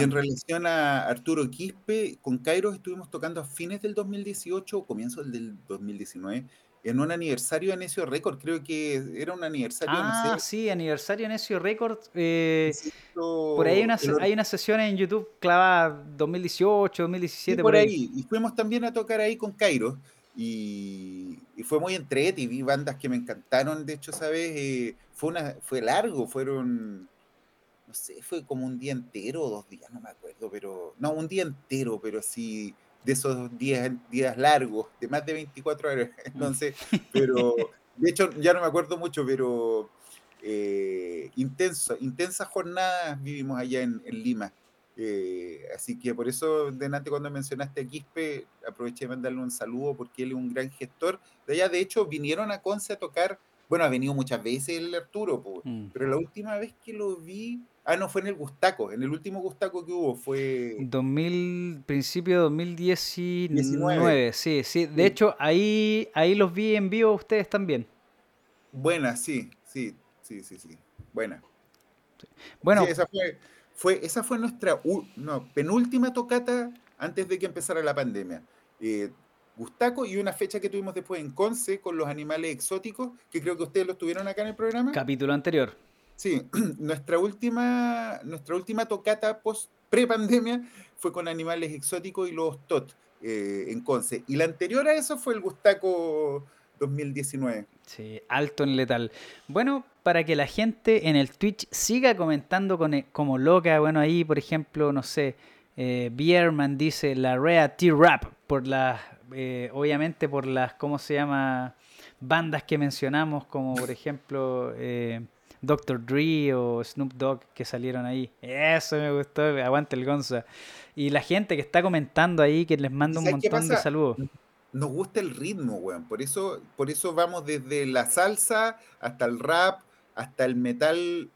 Y en relación a Arturo Quispe, con Kairos estuvimos tocando a fines del 2018 o comienzos del 2019 en un aniversario de Necio Record. Creo que era un aniversario, Ah, no sé. sí, aniversario Necio Records. eh, por ahí hay una, el hay una sesión en YouTube clavada 2018, sí, 2017, por por ahí. ahí. Y fuimos también a tocar ahí con Kairos. Y, y fue muy entrete y vi bandas que me encantaron. De hecho, ¿sabes? Eh, fue, una, fue largo, fueron, no sé, fue como un día entero o dos días, no me acuerdo, pero no, un día entero, pero sí, de esos días, días largos, de más de 24 horas. Entonces, pero, de hecho, ya no me acuerdo mucho, pero eh, intenso, intensas jornadas vivimos allá en, en Lima. Eh, así que por eso, delante cuando mencionaste a Quispe, aproveché de mandarle un saludo porque él es un gran gestor. De allá, de hecho, vinieron a Conce a tocar, bueno, ha venido muchas veces el Arturo, po, Mm. pero la última vez que lo vi, ah, no, fue en el Gustaco, en el último Gustaco que hubo, fue 2000, principio de 2019, 19. sí, sí. De Sí. hecho, ahí, ahí los vi en vivo ustedes también. buena, sí, sí, sí, sí, sí, buena. Bueno, Sí, esa fue, fue, esa fue nuestra no, penúltima tocata antes de que empezara la pandemia. Eh, Gustaco y una fecha que tuvimos después en Conce con los animales exóticos, que creo que ustedes los tuvieron acá en el programa. capítulo anterior. Sí, nuestra última, nuestra última tocata post pre-pandemia fue con animales exóticos y los TOT eh, en Conce. Y la anterior a eso fue el Gustaco 2019. Sí, alto en letal. Bueno, para que la gente en el Twitch siga comentando con, e, como loca, bueno, ahí por ejemplo, no sé, eh, Bierman dice la Rea T-Rap, por las, eh, obviamente por las, ¿cómo se llama? Bandas que mencionamos, como por ejemplo eh, Dr. Dre o Snoop Dogg que salieron ahí. Eso me gustó, aguante el Gonza. Y la gente que está comentando ahí, que les mando un montón de saludos nos gusta el ritmo, weón. Por eso, por eso vamos desde la salsa hasta el rap, hasta el metal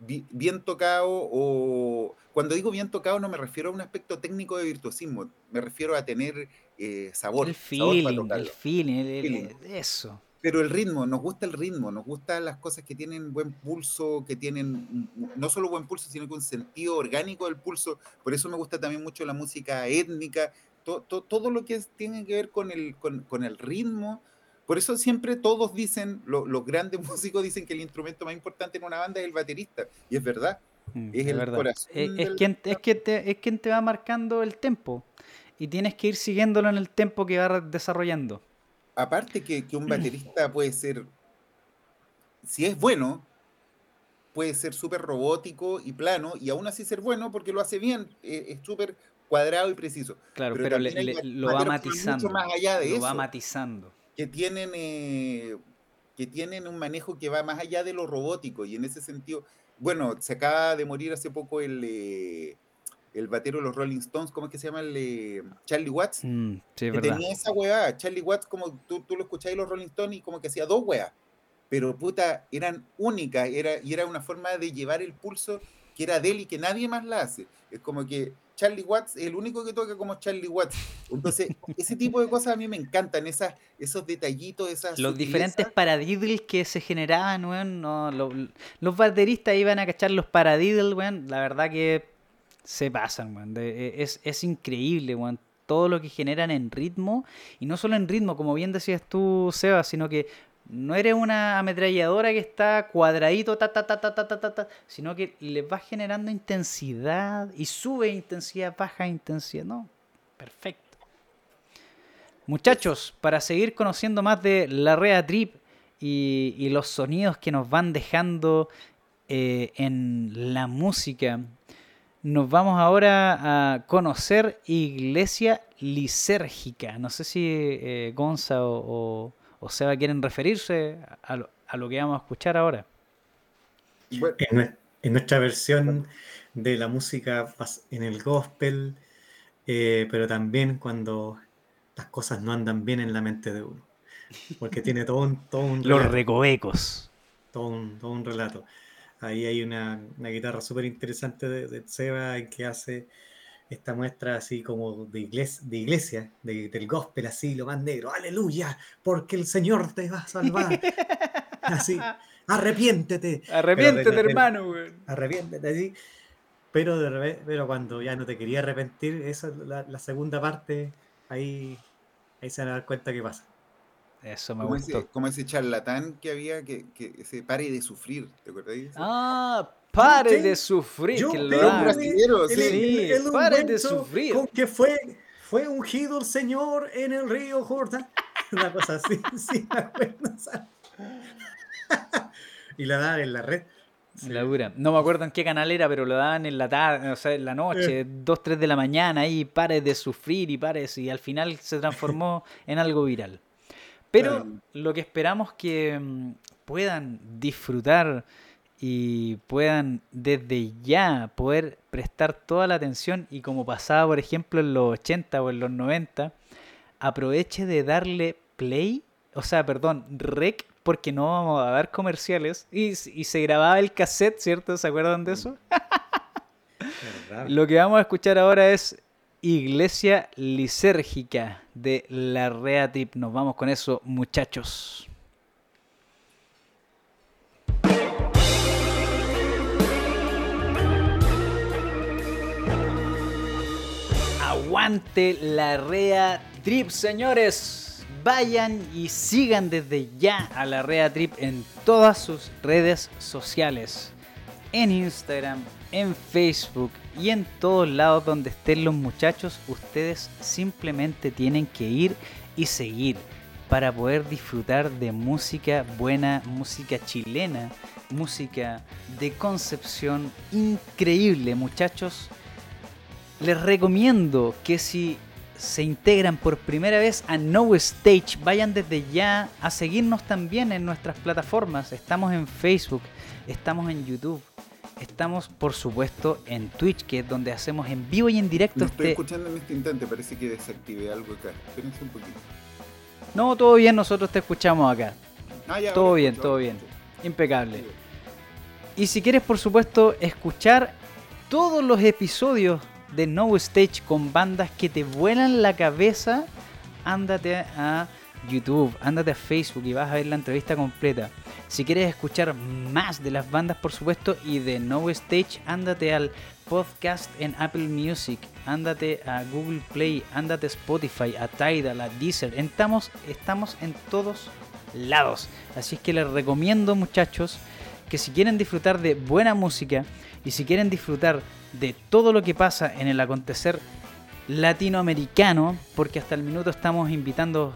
bien tocado o cuando digo bien tocado no me refiero a un aspecto técnico de virtuosismo, me refiero a tener eh, sabor. El feeling, el feeling, eso. Pero el ritmo, nos gusta el ritmo, nos gustan las cosas que tienen buen pulso, que tienen no solo buen pulso, sino que un sentido orgánico del pulso. Por eso me gusta también mucho la música étnica, todo lo que tiene que ver con el, con, el ritmo. Por eso siempre todos dicen, los grandes músicos dicen que el instrumento más importante en una banda es el baterista. Y es verdad. Mm, es, el corazón. Es, quien, es, que te, es quien te va marcando el tempo. Y tienes que ir siguiéndolo en el tempo que va desarrollando. Aparte que, que un baterista puede ser, si es bueno, puede ser súper robótico y plano y aún así ser bueno porque lo hace bien, eh, es súper cuadrado y preciso. Claro, pero, lo va matizando. más allá de lo va matizando. Que tienen, eh, que tienen un manejo que va más allá de lo robótico y en ese sentido, bueno, se acaba de morir hace poco el, eh, el batero de los Rolling Stones, ¿cómo es que se llama? El eh, Charlie Watts. Mm, que tenía esa weá, Charlie Watts, como tú, tú lo escucháis los Rolling Stones y como que hacía dos weas, pero puta, eran únicas era, y era una forma de llevar el pulso que era de él y que nadie más la hace. Es como que Charlie Watts es el único que toca como Charlie Watts. Entonces, ese tipo de cosas a mí me encantan, esas, esos detallitos, esas... Los diferentes paradiddles que se generaban, weón, no, los bateristas iban a cachar los paradiddles, weón, la verdad que se pasan, weón. E, es, es increíble, weón todo lo que generan en ritmo, y no solo en ritmo, como bien decías tú, Seba, sino que no eres una ametralladora que está cuadradito, ta, ta, ta, ta, ta, ta, ta, sino que le vas generando intensidad y sube intensidad, baja intensidad. No, perfecto. Muchachos, para seguir conociendo más de la Rea Trip y, los sonidos que nos van dejando eh, en la música, nos vamos ahora a conocer Iglesia Lisérgica. No sé si eh, Gonza o o sea, quieren referirse a lo, que vamos a escuchar ahora. En, nuestra versión de la música en el gospel, eh, pero también cuando las cosas no andan bien en la mente de uno. Porque tiene todo un, todo un Los recovecos. Todo un, todo un relato. Ahí hay una, guitarra súper interesante de, de Seba que hace esta muestra así como de iglesia, de iglesia del gospel, así lo más negro, aleluya, porque el Señor te va a salvar. así, arrepiéntete. Arrepiéntete, hermano, Arrepiéntete, así. Pero, de, pero cuando ya no te quería arrepentir, esa la, la segunda parte, ahí, ahí se van a dar cuenta que pasa. Eso me como gustó. Ese, como ese charlatán que había que, que ese pare de sufrir, ¿te acuerdas? Ah, pare de sufrir. Yo que lo sí, sí pare de sufrir. Con que fue, fue ungido el Señor en el río Jordán. Una cosa así, sí, me acuerdo. y la daban en la red. La dura. No me acuerdo en qué canal era, pero lo daban en la tarde, o sea, en la noche, 2, 3 de la mañana, ahí pare de sufrir y pares, y al final se transformó en algo viral. Pero lo que esperamos que mm, puedan disfrutar y puedan desde ya poder prestar toda la atención y como pasaba por ejemplo en los 80 o en los 90, aproveche de darle play, o sea, perdón, rec, porque no vamos a dar comerciales y, y se grababa el cassette, ¿cierto? ¿Se acuerdan de eso? Lo que vamos a escuchar ahora es Iglesia Lisérgica de la Reatip. Nos vamos con eso, muchachos. Aguante la Rea Trip, señores. Vayan y sigan desde ya a la Rea Trip en todas sus redes sociales. En Instagram, en Facebook y en todos lados donde estén los muchachos, ustedes simplemente tienen que ir y seguir para poder disfrutar de música buena, música chilena, música de concepción increíble, muchachos. Les recomiendo que si se integran por primera vez a No Stage, vayan desde ya a seguirnos también en nuestras plataformas. Estamos en Facebook, estamos en YouTube, estamos por supuesto en Twitch, que es donde hacemos en vivo y en directo. No estoy este- escuchando en este instante, parece que desactivé algo acá. Espérense un poquito. No, todo bien, nosotros te escuchamos acá. Ah, ya, Todo bien, todo bien. escucho. Impecable. Sí. Y si quieres, por supuesto, escuchar todos los episodios de No Stage con bandas que te vuelan la cabeza, ándate a YouTube, ándate a Facebook y vas a ver la entrevista completa. Si quieres escuchar más de las bandas, por supuesto, y de No Stage, ándate al podcast en Apple Music, ándate a Google Play, ándate a Spotify, a Tidal, a Deezer. Estamos, estamos en todos lados. Así es que les recomiendo, muchachos, que si quieren disfrutar de buena música y si quieren disfrutar de todo lo que pasa en el acontecer latinoamericano, porque hasta el minuto estamos invitando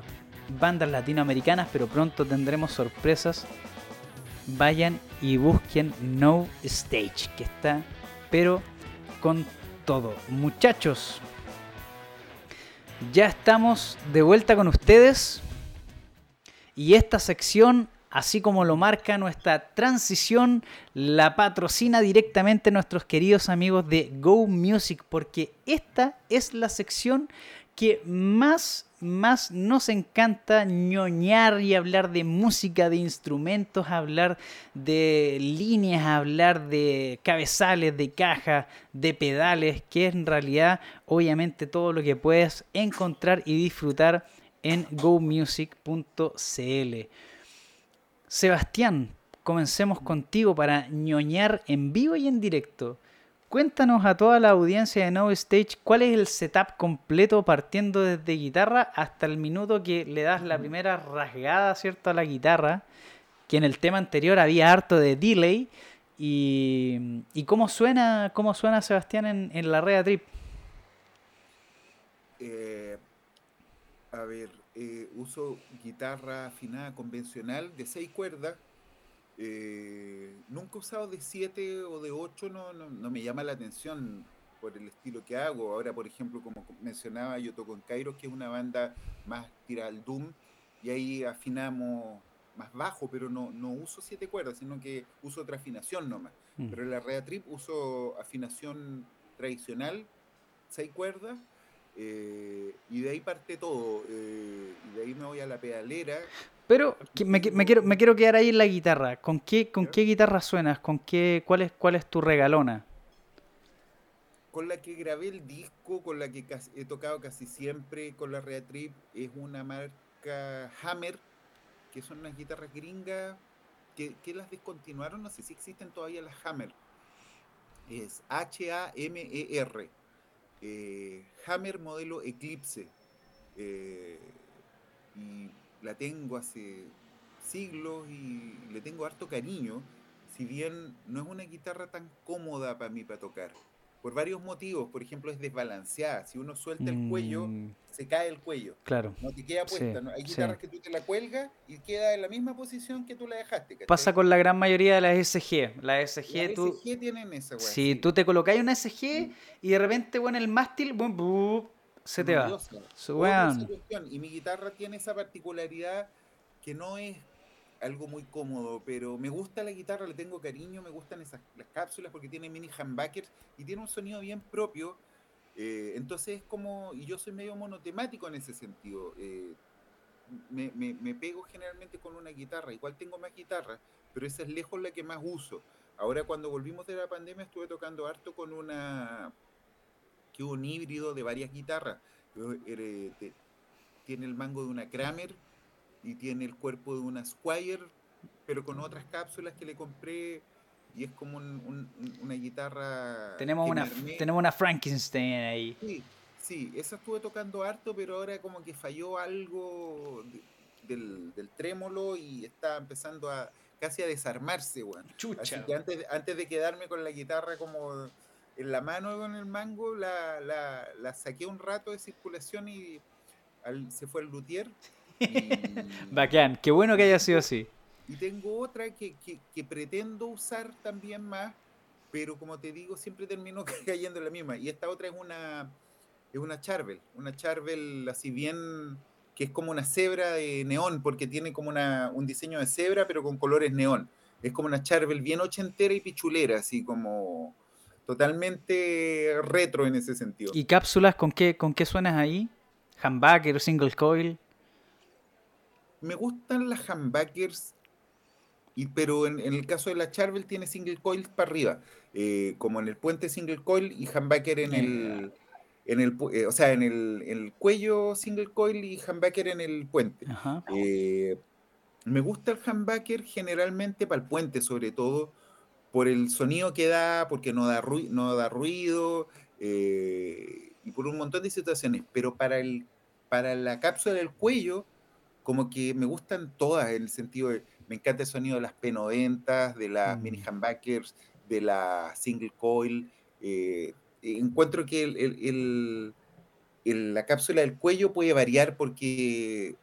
bandas latinoamericanas, pero pronto tendremos sorpresas, vayan y busquen No Stage, que está, pero con todo. Muchachos, ya estamos de vuelta con ustedes. Y esta sección, así como lo marca nuestra transición, la patrocina directamente nuestros queridos amigos de Go Music, porque esta es la sección que más, más nos encanta ñoñar y hablar de música, de instrumentos, hablar de líneas, hablar de cabezales, de cajas, de pedales, que es en realidad obviamente todo lo que puedes encontrar y disfrutar en gomusic.cl. Sebastián, comencemos contigo para ñoñar en vivo y en directo. Cuéntanos a toda la audiencia de No Stage cuál es el setup completo partiendo desde guitarra hasta el minuto que le das la primera rasgada, ¿cierto? A la guitarra, que en el tema anterior había harto de delay. Y, y cómo suena, cómo suena Sebastián en, en la Rea Trip. Eh, a ver, eh, uso guitarra afinada convencional de 6 cuerdas. Eh, nunca he usado de 7 o de 8, no, no, no me llama la atención por el estilo que hago. Ahora, por ejemplo, como mencionaba, yo toco en Kairos, que es una banda más tira al Doom, y ahí afinamos más bajo, pero no, no uso 7 cuerdas, sino que uso otra afinación nomás. Mm. Pero en la Rea Trip uso afinación tradicional, 6 cuerdas, eh, y de ahí parte todo. eh, y de ahí me voy a la pedalera. Pero me, me quiero, me quiero quedar ahí en la guitarra. ¿Con qué, con qué guitarra suenas? ¿Con qué, cuál, es, ¿Cuál es tu regalona? Con la que grabé el disco, con la que he tocado casi siempre con la Rea Trip, es una marca Hammer, que son unas guitarras gringas que, que las descontinuaron, no sé si existen todavía las Hammer. Es H-A-M-E-R. eh, Hammer modelo Eclipse. eh, y la tengo hace siglos y le tengo harto cariño, si bien no es una guitarra tan cómoda para mí para tocar. Por varios motivos, por ejemplo, es desbalanceada. Si uno suelta el cuello, Mm, se cae el cuello. claro. No te queda Sí, puesta. ¿no? Hay sí. guitarras que tú te la cuelgas y queda en la misma posición que tú la dejaste. ¿cachai? Pasa con la gran mayoría de las SG. La SG, Las tú, SG tienen esa, weá, si sí. tú te colocáis una SG y de repente, bueno, el mástil, se te va. Cuestión. Y mi guitarra tiene esa particularidad que no es algo muy cómodo, pero me gusta la guitarra, le tengo cariño, me gustan esas las cápsulas porque tiene mini humbuckers y tiene un sonido bien propio. eh, entonces es como, y yo soy medio monotemático en ese sentido. eh, me, me- me pego generalmente con una guitarra, igual tengo más guitarras, pero esa es lejos la que más uso. Ahora cuando volvimos de la pandemia estuve tocando harto con una que es un híbrido de varias guitarras. Tiene el mango de una Kramer y tiene el cuerpo de una Squire, pero con otras cápsulas que le compré y es como un- un- un- una guitarra. Tenemos una, armé. tenemos una Frankenstein ahí. Sí, sí, esa estuve tocando harto, pero ahora como que falló algo de- del, del trémolo y está empezando a casi a desarmarse, weón. Así que antes, antes de quedarme con la guitarra como en la mano con el mango, la, la, la saqué un rato de circulación y al- se fue al luthier Bacán, qué bueno que haya sido así. Y tengo otra que, que, pretendo usar también más, pero como te digo, siempre termino cayendo en la misma. Y esta otra es una, es una Charvel, una Charvel así bien, que es como una cebra de neón, porque tiene como una, un diseño de cebra, pero con colores neón. Es como una Charvel bien ochentera y pichulera, así como totalmente retro en ese sentido. ¿Y cápsulas con qué, con qué suenas ahí? ¿Humbucker, single coil? Me gustan las humbuckers, y, pero en, el caso de la Charvel tiene single coil para arriba, eh, como en el puente single coil y humbucker en el, en el eh, o sea, en el, cuello single coil y humbucker en el puente. Eh, me gusta el humbucker generalmente para el puente, sobre todo por el sonido que da, porque no da, no da ruido eh, y por un montón de situaciones. Pero para, el, para la cápsula del cuello, como que me gustan todas, en el sentido de, me encanta el sonido de las P90, de las mm. mini humbuckers, de la single coil. Eh, encuentro que el, la cápsula del cuello puede variar porque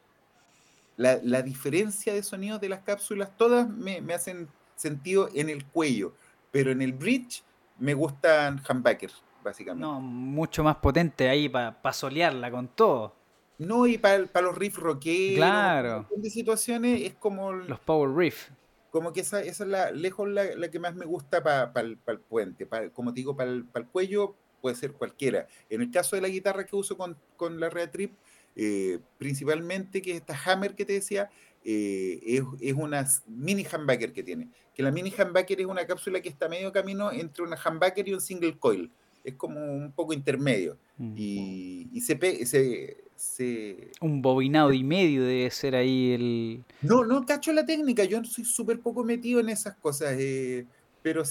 la, la, diferencia de sonidos de las cápsulas todas me, me hacen sentido en el cuello, pero en el bridge me gustan humbuckers, básicamente. No, mucho más potente ahí para solearla con todo. No, y para los riffs rockeros, claro. de situaciones es como... Los power riff. Como que esa, esa es la, lejos la, la que más me gusta para el, el, puente. como te digo, para el, cuello puede ser cualquiera. En el caso de la guitarra que uso con, con la Red Trip, eh, principalmente que esta Hammer que te decía, eh, es, es, una mini humbucker que tiene. Que la mini humbucker es una cápsula que está medio camino entre una humbucker y un single coil. Es como un poco intermedio. Mm. Y, y se, se, se, Un bobinado y medio debe ser ahí el... No, no cacho la técnica. Yo soy súper poco metido en esas cosas. Eh, pero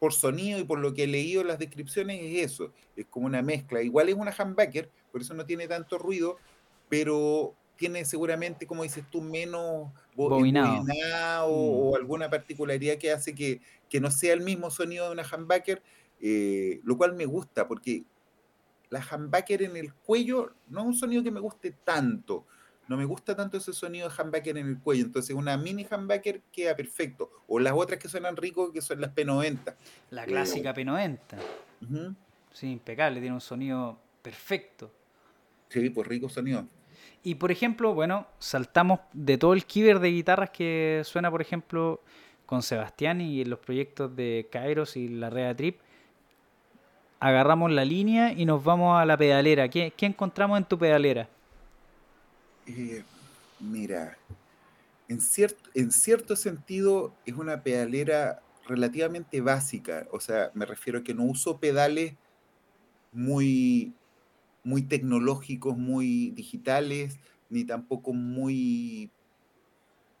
por sonido y por lo que he leído en las descripciones es eso. Es como una mezcla. Igual es una humbucker, por eso no tiene tanto ruido, pero tiene seguramente, como dices tú, menos bobinado mm. o, alguna particularidad que hace que, no sea el mismo sonido de una humbucker, eh, lo cual me gusta, porque la humbucker en el cuello no es un sonido que me guste tanto. No me gusta tanto ese sonido de humbucker en el cuello. Entonces, una mini humbucker queda perfecto. O las otras que suenan rico, que son las P90. La clásica eh, P90. Sí, impecable. Tiene un sonido perfecto. Sí, pues rico sonido. Y por ejemplo, bueno, saltamos de todo el kiber de guitarras que suena, por ejemplo, con Sebastián y los proyectos de Kairos y la Rea Trip. Agarramos la línea y nos vamos a la pedalera. ¿Qué, encontramos en tu pedalera? Eh, mira, en cierto, en cierto sentido es una pedalera relativamente básica. O sea, me refiero a que no uso pedales muy muy tecnológicos, muy digitales, ni tampoco muy,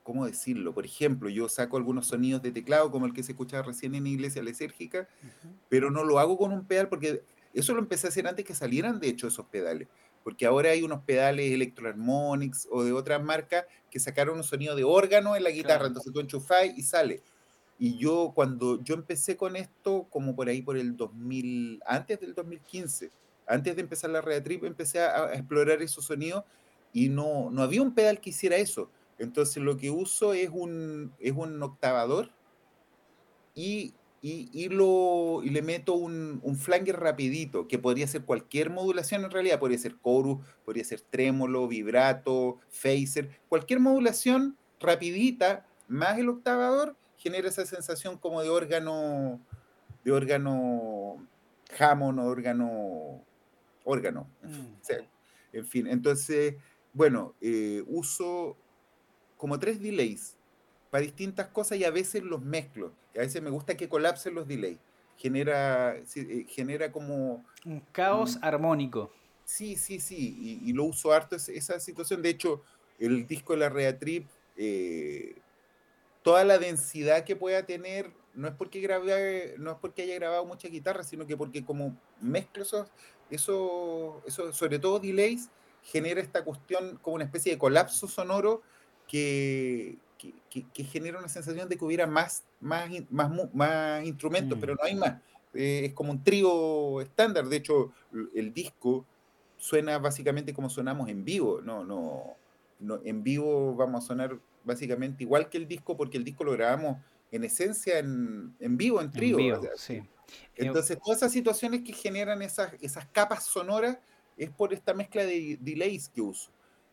¿cómo decirlo? Por ejemplo, yo saco algunos sonidos de teclado como el que se escuchaba recién en Iglesia Lesérgica, pero no lo hago con un pedal porque eso lo empecé a hacer antes que salieran, de hecho, esos pedales. Porque ahora hay unos pedales Electroharmonics o de otras marcas que sacaron un sonido de órgano en la guitarra, entonces tú enchufás y sale. Y yo cuando yo empecé con esto, como por ahí por el 2000, antes del 2015, antes de empezar la Red Trip, empecé a, explorar esos sonidos y no, no había un pedal que hiciera eso. Entonces lo que uso es un, es un octavador y, y, lo, y le meto un, un, flanger rapidito, que podría ser cualquier modulación en realidad, podría ser chorus, podría ser trémolo, vibrato, phaser, cualquier modulación rapidita, más el octavador, genera esa sensación como de órgano, de órgano Hammond o órgano órgano. Mm. en fin, entonces, bueno, eh, uso como tres delays para distintas cosas y a veces los mezclo. a veces me gusta que colapsen los delays. Genera, eh, genera como... Un caos armónico. Sí, sí, sí, y, lo uso harto esa situación. De hecho, el disco de la Reatrip, eh, toda la densidad que pueda tener, no es porque grabé, no es porque haya grabado mucha guitarra, sino que porque como mezclo esos, eso, eso, sobre todo delays, genera esta cuestión como una especie de colapso sonoro que, que, genera una sensación de que hubiera más, más, más, más instrumentos, pero mm. no hay más. Eh, es como un trío estándar. De hecho, el disco suena básicamente como sonamos en vivo. No, no, no, en vivo vamos a sonar básicamente igual que el disco, porque el disco lo grabamos en esencia en, en vivo, en trío. sí. Entonces, todas esas situaciones que generan esas, esas capas sonoras es por esta mezcla de delays que uso.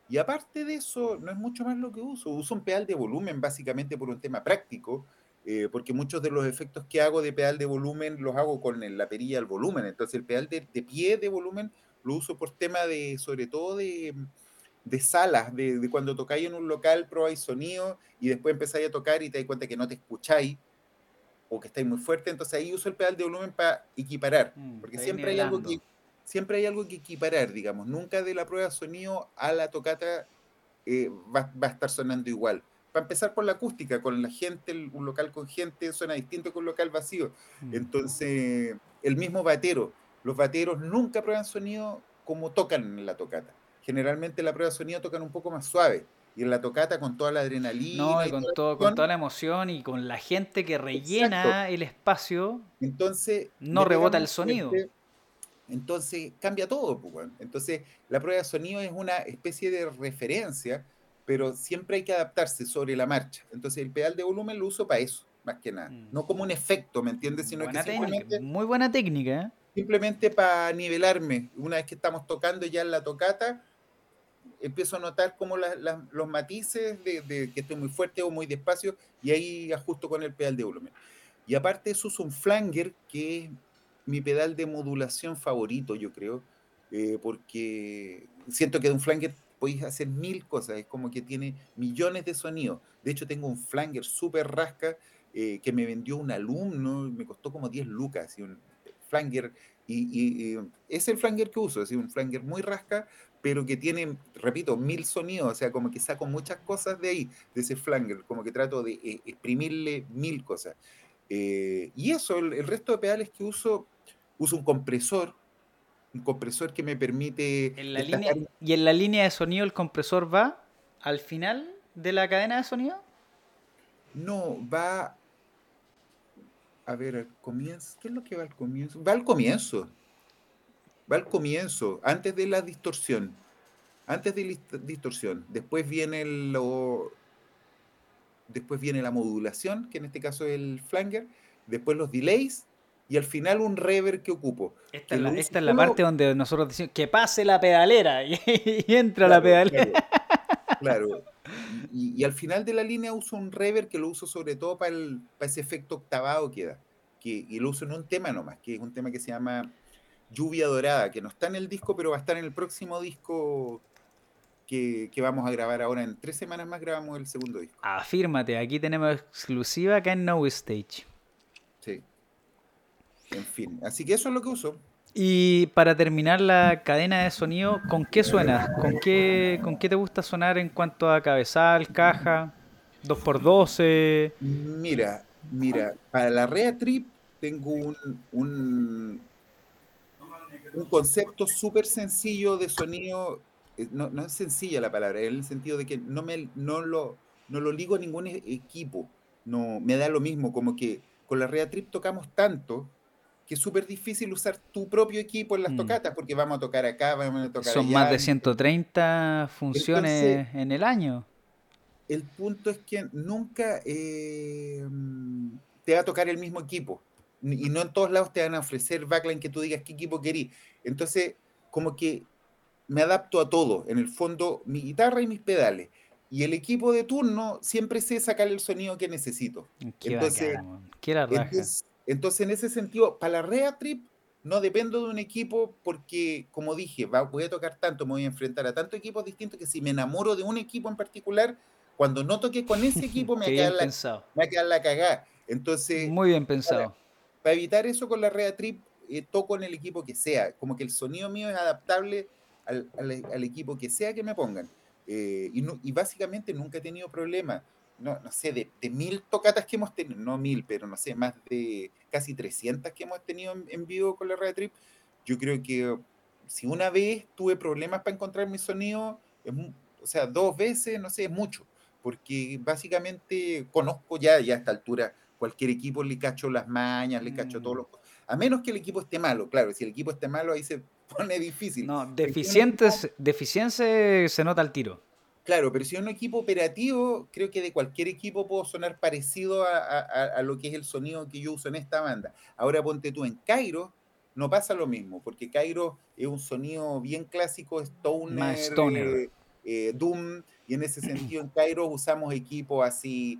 Y aparte de eso, no es mucho más lo que uso. Uso un pedal de volumen básicamente por un tema práctico, eh, porque muchos de los efectos que hago de pedal de volumen los hago con la perilla del volumen. Entonces el pedal de, pie de volumen lo uso por tema de, sobre todo de, de salas, de, de, cuando tocáis en un local, probáis sonido y después empezáis a tocar y te das cuenta que no te escucháis o que estáis muy fuerte. Entonces ahí uso el pedal de volumen para equiparar, mm, porque siempre hay algo que siempre hay algo que equiparar, digamos. Nunca de la prueba de sonido a la tocata eh, va, a estar sonando igual. Para empezar por la acústica, con la gente, un local con gente suena distinto que un local vacío. Mm. Entonces, el mismo batero, los bateros nunca prueban sonido como tocan en la tocata. Generalmente la prueba de sonido tocan un poco más suave. Y en la tocata con toda la adrenalina. No, y con, todo, con toda la emoción y con la gente que rellena el espacio. Entonces. No rebota el sonido. Entonces cambia todo. Pues, Entonces la prueba de sonido es una especie de referencia, pero siempre hay que adaptarse sobre la marcha. Entonces el pedal de volumen lo uso para eso, más que nada. Mm. No como un efecto, ¿me entiendes? Sino que simplemente, muy buena técnica. ¿eh? Simplemente para nivelarme. Una vez que estamos tocando ya en la tocata, empiezo a notar como los matices de, de, que estoy muy fuerte o muy despacio y ahí ajusto con el pedal de volumen. Y aparte eso uso un flanger que mi pedal de modulación favorito, yo creo, eh, porque siento que de un flanger podéis hacer mil cosas, es como que tiene millones de sonidos. De hecho, tengo un flanger súper rasca eh, que me vendió un alumno, me costó como 10 lucas, y un flanger, y, es el flanger que uso, es un flanger muy rasca, pero que tiene, repito, mil sonidos, o sea, como que saco muchas cosas de ahí, de ese flanger, como que trato de eh, exprimirle mil cosas. y eso, el, resto de pedales que uso, uso un compresor, un compresor que me permite... ¿En la línea, ¿Y en la línea de sonido el compresor va al final de la cadena de sonido? No, va... A ver, al comienzo. ¿Qué es lo que va al comienzo? Va al comienzo. Va al comienzo, antes de la distorsión. Antes de la distorsión. Después viene lo. Después viene la modulación, que en este caso es el flanger. Después los delays y al final un reverb que ocupo. Esta, es la, parte donde nosotros decimos que pase la pedalera y, entra la pedalera. Claro. Y, al final de la línea uso un reverb que lo uso sobre todo para, el, para ese efecto octavado que da. Que, y lo uso en un tema nomás, que es un tema que se llama Lluvia Dorada, que no está en el disco, pero va a estar en el próximo disco que, que, vamos a grabar ahora. En tres semanas más grabamos el segundo disco. Afírmate, aquí tenemos exclusiva acá en No Stage. Sí. En fin, así que eso es lo que uso. Y para terminar la cadena de sonido, ¿con qué suenas? ¿Con qué, ¿Con qué te gusta sonar en cuanto a cabezal, caja, 2x12? Mira, mira, para la Rea Trip tengo un, un, un concepto súper sencillo de sonido. Eh, no, no, es sencilla la palabra, en el sentido de que no, me, no, lo, no lo ligo a ningún e-, equipo. No, me da lo mismo, como que con la Rea Trip tocamos tanto que es súper difícil usar tu propio equipo en las mm. tocatas, porque vamos a tocar acá, vamos a tocar Son más de 130 funciones en el año. El punto es que nunca eh, te va a tocar el mismo equipo. Y no en todos lados te van a ofrecer backline que tú digas qué equipo querís. Entonces, como que me adapto a todo. En el fondo, mi guitarra y mis pedales. Y el equipo de turno siempre sé sacar el sonido que necesito. Qué entonces, entonces entonces, en ese sentido, para la Rea Trip no dependo de un equipo porque, como dije, voy a tocar tanto, me voy a enfrentar a tantos equipos distintos que si me enamoro de un equipo en particular, cuando no toque con ese equipo me, va a, quedar la, me va la cagada. Entonces, muy bien pensado. Para, evitar eso con la Rea Trip, eh, toco en el equipo que sea, como que el sonido mío es adaptable al, al, equipo que sea que me pongan. Eh, y, y, básicamente nunca he tenido problemas no, no sé, de, mil tocatas que hemos tenido, no mil, pero no sé, más de casi 300 que hemos tenido en, vivo con la Red Trip, yo creo que si una vez tuve problemas para encontrar mi sonido, o sea, dos veces, no sé, es mucho, porque básicamente conozco ya, ya a esta altura cualquier equipo, le cacho las mañas, le cacho todos mm. los... A menos que el equipo esté malo, claro, si el equipo esté malo ahí se pone difícil. No, deficientes, deficiencia se nota al tiro. Claro, pero si es un equipo operativo, creo que de cualquier equipo puedo sonar parecido a, lo que es el sonido que yo uso en esta banda. Ahora ponte tú en Cairo, no pasa lo mismo, porque Cairo es un sonido bien clásico, Stoner, Stoner. Eh, eh, Doom, y en ese sentido en Cairo usamos equipos así,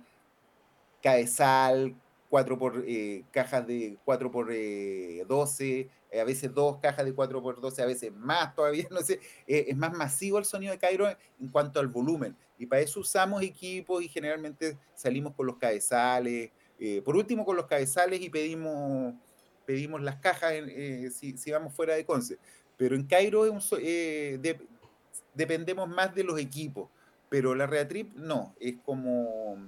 Caesal, cuatro por, eh, cajas de 4 por 12, eh, a veces dos cajas de 4 por 12, a veces más todavía, no sé, es más masivo el sonido de Cairo en cuanto al volumen. Y para eso usamos equipos y generalmente salimos con los cabezales, por último con los cabezales y pedimos, pedimos las cajas si, vamos fuera de Conce. Pero en Cairo de, dependemos más de los equipos, pero la Reatrip no, es como,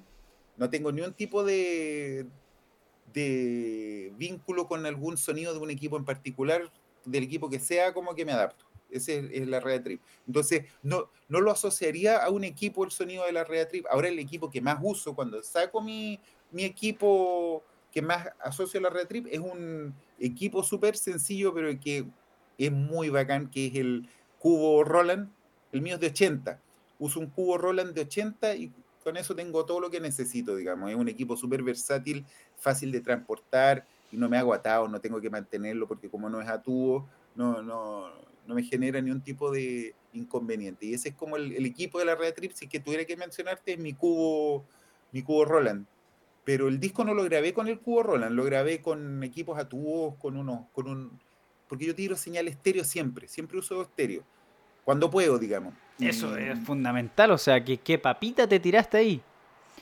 no tengo ni un tipo de, de vínculo con algún sonido de un equipo en particular, del equipo que sea, como que me adapto. Esa es, la Reatrip. Entonces, no, no lo asociaría a un equipo el sonido de la Reatrip. Ahora el equipo que más uso cuando saco mi, mi equipo que más asocio a la Reatrip es un equipo súper sencillo, pero que es muy bacán, que es el cubo Roland, el mío es de 80. Uso un cubo Roland de 80 y con eso tengo todo lo que necesito, digamos. Es un equipo súper versátil, fácil de transportar y no me hago atado, no tengo que mantenerlo porque como no es a tubo, no, no, no me genera ni un tipo de inconveniente. Y ese es como el, equipo de la Red Trip, si que tuviera que mencionarte, es mi cubo, mi cubo Roland. Pero el disco no lo grabé con el cubo Roland, lo grabé con equipos a tubos, con unos, con un, porque yo tiro señal estéreo siempre, siempre uso estéreo cuando puedo, digamos. Eso es fundamental, o sea, que qué papita te tiraste ahí.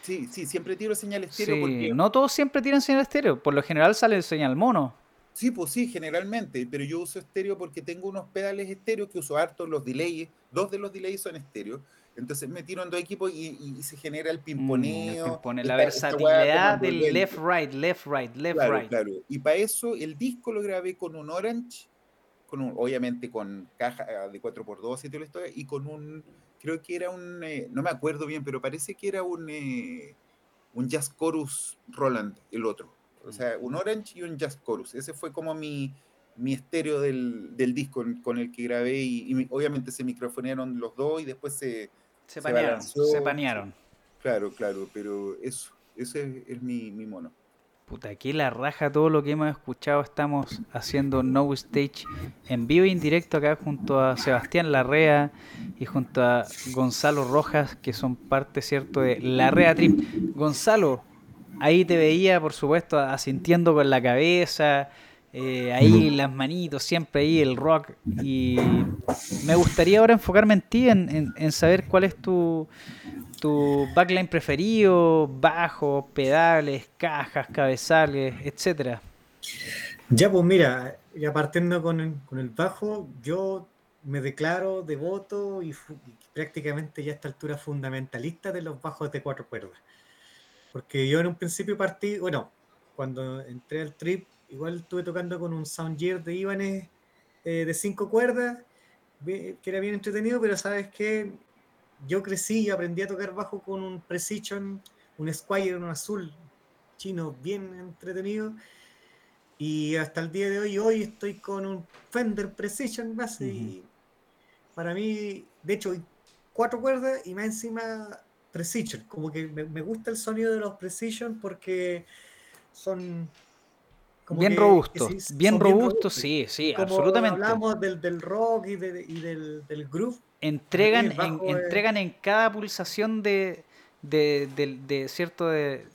Sí, sí, siempre tiro señal estéreo. porque... No todos siempre tiran señal estéreo, por lo general sale señal mono. Sí, pues sí, generalmente, pero yo uso estéreo porque tengo unos pedales estéreo que uso harto, los delays, dos de los delays son estéreo. Entonces me tiro en dos equipos y, se genera el pimponeo. Mm, la versatilidad del left, right, left, right, left, right. Claro, y para eso el disco lo grabé con un Orange obviamente con caja ah, de 4x2 y todo esto, y con un, creo que era un, eh, no me acuerdo bien, pero parece que era un, eh, un Jazz Chorus Roland, el otro. O sea, un Orange y un Jazz Chorus. Ese fue como mi, mi estéreo del, del disco con el que grabé y, obviamente se microfonearon los dos y después se... Se, panearon, se panearon. Claro, claro, pero eso, ese es mi, mi mono. Puta, aquí la raja todo lo que hemos escuchado. Estamos haciendo No Stage en vivo e indirecto acá junto a Sebastián Larrea y junto a Gonzalo Rojas, que son parte, ¿cierto?, de Larrea Trip. Gonzalo, ahí te veía, por supuesto, asintiendo con la cabeza, eh, ahí las manitos, siempre ahí el rock. Y me gustaría ahora enfocarme en ti, en saber cuál es tu tu backline preferido, bajo, pedales, cajas, cabezales, etcétera. Ya, pues mira, ya partiendo con el, bajo, yo me declaro devoto y, prácticamente ya a esta altura fundamentalista de los bajos de cuatro cuerdas. Porque yo en un principio partí, bueno, cuando entré al trip, igual estuve tocando con un Soundgear de Ibanez eh, de cinco cuerdas, que era bien entretenido, pero sabes que yo crecí y aprendí a tocar bajo con un Precision, un Squire, un azul chino bien entretenido. Y hasta el día de hoy, hoy estoy con un Fender Precision base. y para mí, de hecho, cuatro cuerdas y más encima Precision. Como que me, gusta el sonido de los Precision porque son bien robustos, bien, robustos, sí, sí, absolutamente. Hablamos del, del rock y, del, del, groove, entregan, en, entregan en cada pulsación de, de, cierto de,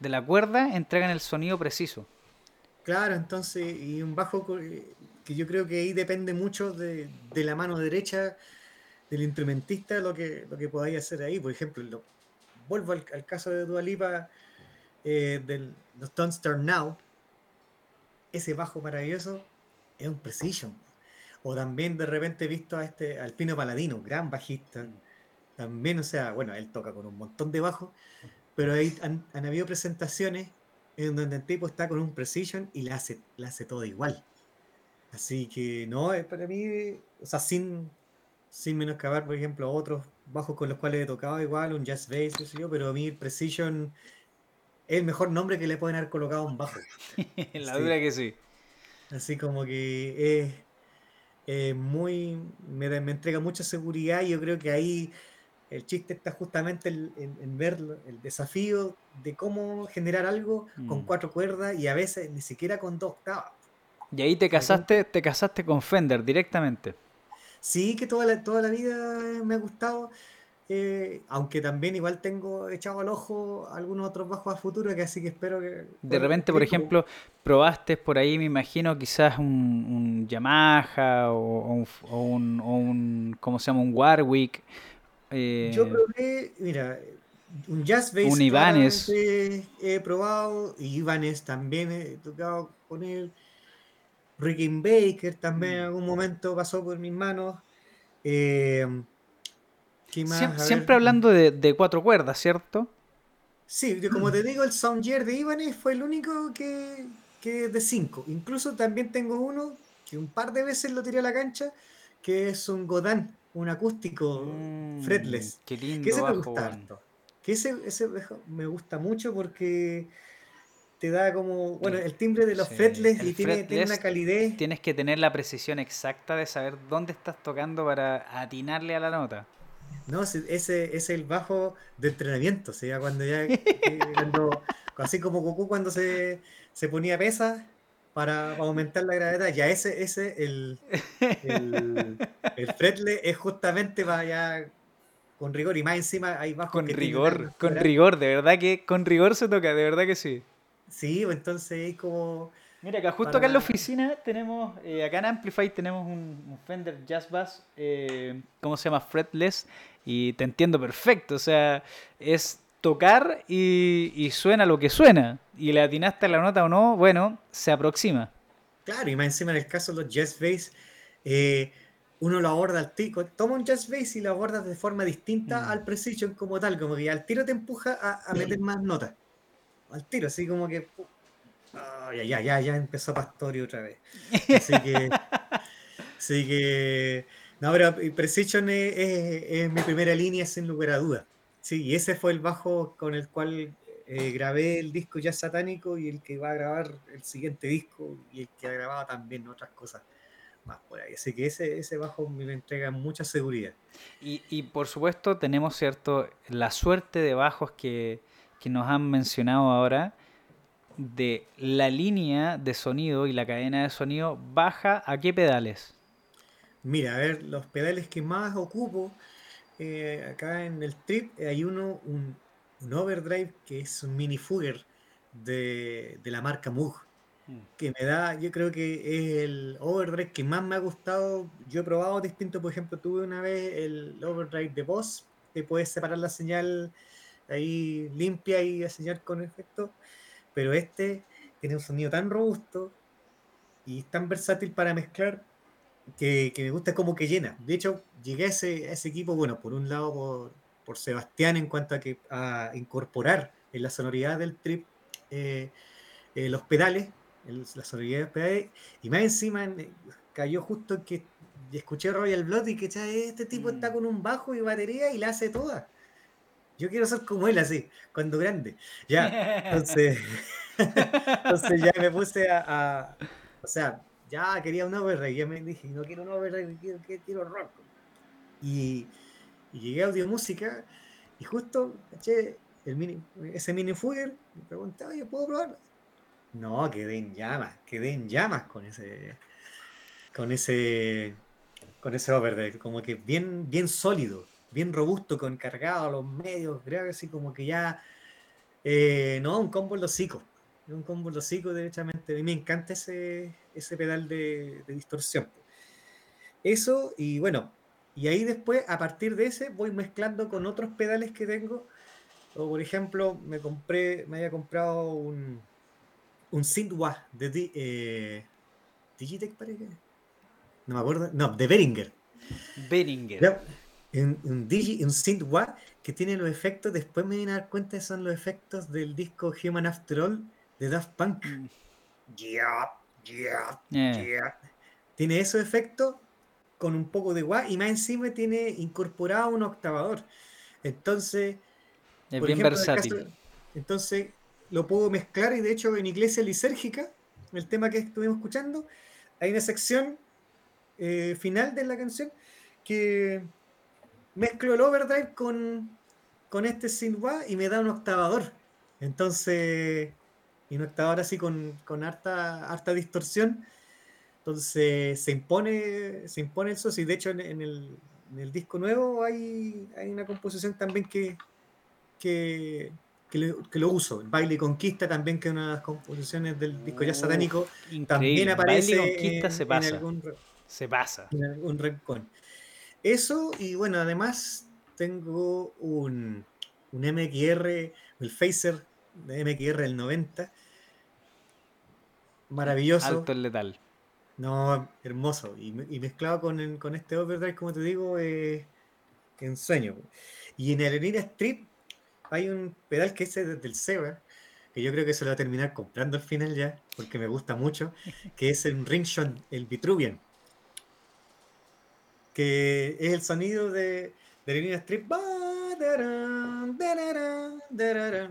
la cuerda, entregan el sonido preciso. Claro, entonces, y un bajo que yo creo que ahí depende mucho de, la mano derecha del instrumentista lo que, lo que podáis hacer ahí. Por ejemplo, vuelvo al, caso de Dualipa eh, del los Don't Start Now. Ese bajo maravilloso es un precision o también de repente he visto a este Alpino Paladino, gran bajista. También, o sea, bueno, él toca con un montón de bajos, pero ahí han, habido presentaciones en donde el tipo está con un precision y le hace, le hace todo igual. Así que no, para mí, o sea, sin, sin menoscabar, por ejemplo, otros bajos con los cuales he tocado igual, un jazz bass, yo, pero a mí Precision es el mejor nombre que le pueden haber colocado a un bajo. La duda que sí. Así como que es, muy, me, entrega mucha seguridad y yo creo que ahí el chiste está justamente en, ver el desafío de cómo generar algo con mm. cuatro cuerdas y a veces ni siquiera con dos octavas. Y ahí te casaste, te casaste con Fender directamente. Sí, que toda la, toda la vida me ha gustado. Eh, aunque también igual tengo echado al ojo algunos otros bajos a futuro, que así que espero que... De repente, por ejemplo, probaste por ahí, me imagino, quizás un, Yamaha o, un, o, un, ¿cómo se llama? Un Warwick. Eh, Yo probé, mira, un Jazz Bass. Un Ibanez. He probado, y Ibanez también he tocado con él. Ricky Baker también en mm. algún momento pasó por mis manos. Eh, siempre, hablando de, cuatro cuerdas, ¿cierto? Sí, como te digo, el Soundgear de Ibanez fue el único que, que de cinco. Incluso también tengo uno que un par de veces lo tiré a la cancha, que es un Godin, un acústico mm, fretless. Qué lindo. Que ese me gusta Que ese, ese me gusta mucho porque te da como, bueno, el timbre de los fretless y tiene, tiene, una calidez. Tienes que tener la precisión exacta de saber dónde estás tocando para atinarle a la nota. No, ese es el bajo de entrenamiento, o cuando ya, cuando, así como Goku cuando se, se ponía pesa para, aumentar la gravedad, ya ese, ese el, el, el fretless es justamente para ya con rigor y más encima hay bajo con rigor, con rigor, de verdad que con rigor se toca, de verdad que sí. Sí, pues entonces es como Mira, acá justo acá en la oficina tenemos, eh, acá en Amplify tenemos un, Fender Jazz Bass, eh, ¿cómo se llama? Fretless, y te entiendo perfecto, o sea, es tocar y, suena lo que suena, y le atinaste la nota o no, bueno, se aproxima. Claro, y más encima en el caso de los Jazz Bass, eh, uno lo aborda al tiro, toma un Jazz Bass y lo abordas de forma distinta mm. al Precision como tal, como que al tiro te empuja a, a meter más notas, al tiro, así como que ya, ya, ya, ya empezó Pastori otra vez. Así que. así que. No, pero Precision es, mi primera línea sin lugar a duda. Sí, y ese fue el bajo con el cual eh, grabé el disco ya satánico y el que va a grabar el siguiente disco y el que ha grabado también otras cosas más por ahí. Así que ese, ese bajo me entrega mucha seguridad. Y, y por supuesto tenemos, ¿cierto? La suerte de bajos que, que nos han mencionado ahora de la línea de sonido y la cadena de sonido baja a qué pedales? Mira, a ver, los pedales que más ocupo eh, acá en el trip, hay uno, un, overdrive que es un mini Fugger de, la marca Moog, mm. que me da, yo creo que es el overdrive que más me ha gustado. Yo he probado distinto, por ejemplo, tuve una vez el overdrive de Boss, que puedes separar la señal ahí limpia y la señal con efecto pero este tiene un sonido tan robusto y tan versátil para mezclar que, me gusta como que llena. De hecho, llegué a ese, equipo, bueno, por un lado por, Sebastián en cuanto a, que, a incorporar en la sonoridad del trip eh, eh, los pedales, la sonoridad de los pedales, y más encima cayó justo que escuché Royal Blood y que este tipo está mm. con un bajo y batería y la hace toda. Yo quiero ser como él así, cuando grande. Ya, entonces, entonces ya me puse a, o sea, ya quería un overray, ya me dije, no quiero un overray, quiero, quiero rock. Y, llegué a audio música y justo el mini, ese mini Fugger, me preguntaba, ¿yo puedo probar? No, quedé en llamas, quedé en llamas con ese, con ese, con ese overdrive, como que bien, bien sólido bien robusto, con cargado a los medios, creo que así como que ya, eh, no, un combo en los un combo en los derechamente, a mí me encanta ese, ese pedal de, distorsión. Eso, y bueno, y ahí después, a partir de ese, voy mezclando con otros pedales que tengo, o por ejemplo, me compré, me había comprado un, un de eh, Digitech, parece. No me acuerdo. No, de Behringer. Behringer un, un, Digi, un que tiene los efectos, después me vine a dar cuenta que son los efectos del disco Human After All de Daft Punk. Mm. Yeah, yeah, yeah. Tiene esos efectos con un poco de wah y más encima tiene incorporado un octavador. Entonces, es bien versátil. entonces, lo puedo mezclar y de hecho en Iglesia Lisérgica, el tema que estuvimos escuchando, hay una sección eh, final de la canción que mezclo el overdrive con, con este synth y me da un octavador. Entonces, y un octavador así con, con harta, harta distorsión. Entonces se impone, se impone eso. Y de hecho en, el, en, el, disco nuevo hay, hay una composición también que, que, que, lo, uso. Baile Conquista también, que es una de las composiciones del disco ya satánico, también aparece Baile Conquista se pasa. En algún, se pasa. En algún rincón. Eso, y bueno, además tengo un, un MXR, el Phaser de MXR del 90. Maravilloso. Alto el letal. No, hermoso. Y, mezclado con, con, este overdrive, como te digo, eh, ensueño. Y en el Arena Strip hay un pedal que es desde el Seba, que yo creo que se lo va a terminar comprando al final ya, porque me gusta mucho, que es el Ringshot, el Vitruvian. Que es el sonido de, de la línea strip.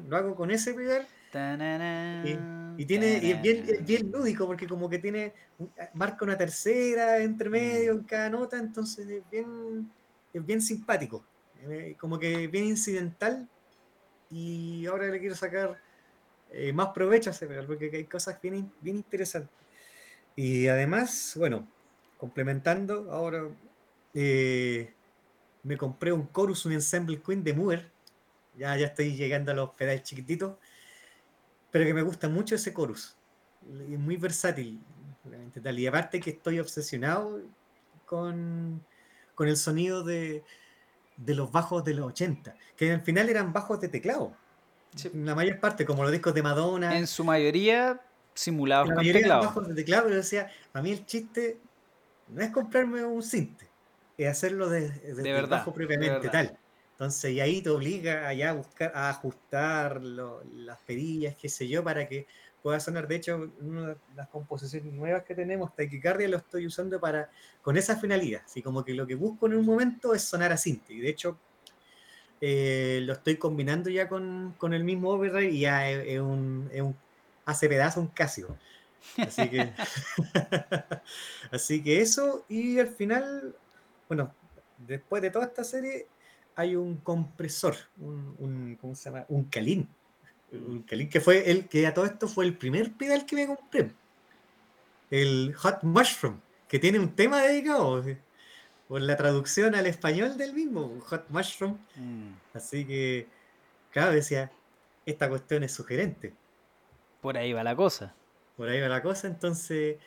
Lo hago con ese pedal. Y, tiene, y es, bien, bien lúdico porque como que tiene, marca una tercera entre medio en cada nota, entonces es bien, es bien simpático, eh, como que bien incidental, y ahora le quiero sacar eh, más provecho a ese porque hay cosas bien, bien interesantes. Y además, bueno, complementando, ahora eh, me compré un chorus, un ensemble queen de Mover. Ya, ya estoy llegando a los pedales chiquititos, pero que me gusta mucho ese chorus. Es muy versátil. Y aparte que estoy obsesionado con, con el sonido de, de los bajos de los 80, que al final eran bajos de teclado. La mayor parte, como los discos de Madonna. En su mayoría simulados con teclado. bajos de teclado, pero decía, a mí el chiste no es comprarme un cinte, es hacerlo de, de, bajo propiamente tal. Entonces, y ahí te obliga a, buscar, a ajustar las perillas, qué sé yo, para que pueda sonar. De hecho, una de las composiciones nuevas que tenemos, Taquicardia, lo estoy usando para con esa finalidad. Así como que lo que busco en un momento es sonar a synth. Y de hecho, eh, lo estoy combinando ya con, el mismo overdrive y ya es, un, hace pedazo un Casio. Así que, así que eso, y al final, bueno, después de toda esta serie, hay un compresor, un, un ¿cómo se llama? Un Kalin que fue el que a todo esto fue el primer pedal que me compré. El Hot Mushroom, que tiene un tema dedicado por la traducción al español del mismo, Hot Mushroom. Mm. Así que, claro, decía, esta cuestión es sugerente. Por ahí va la cosa. Por ahí va la cosa, entonces,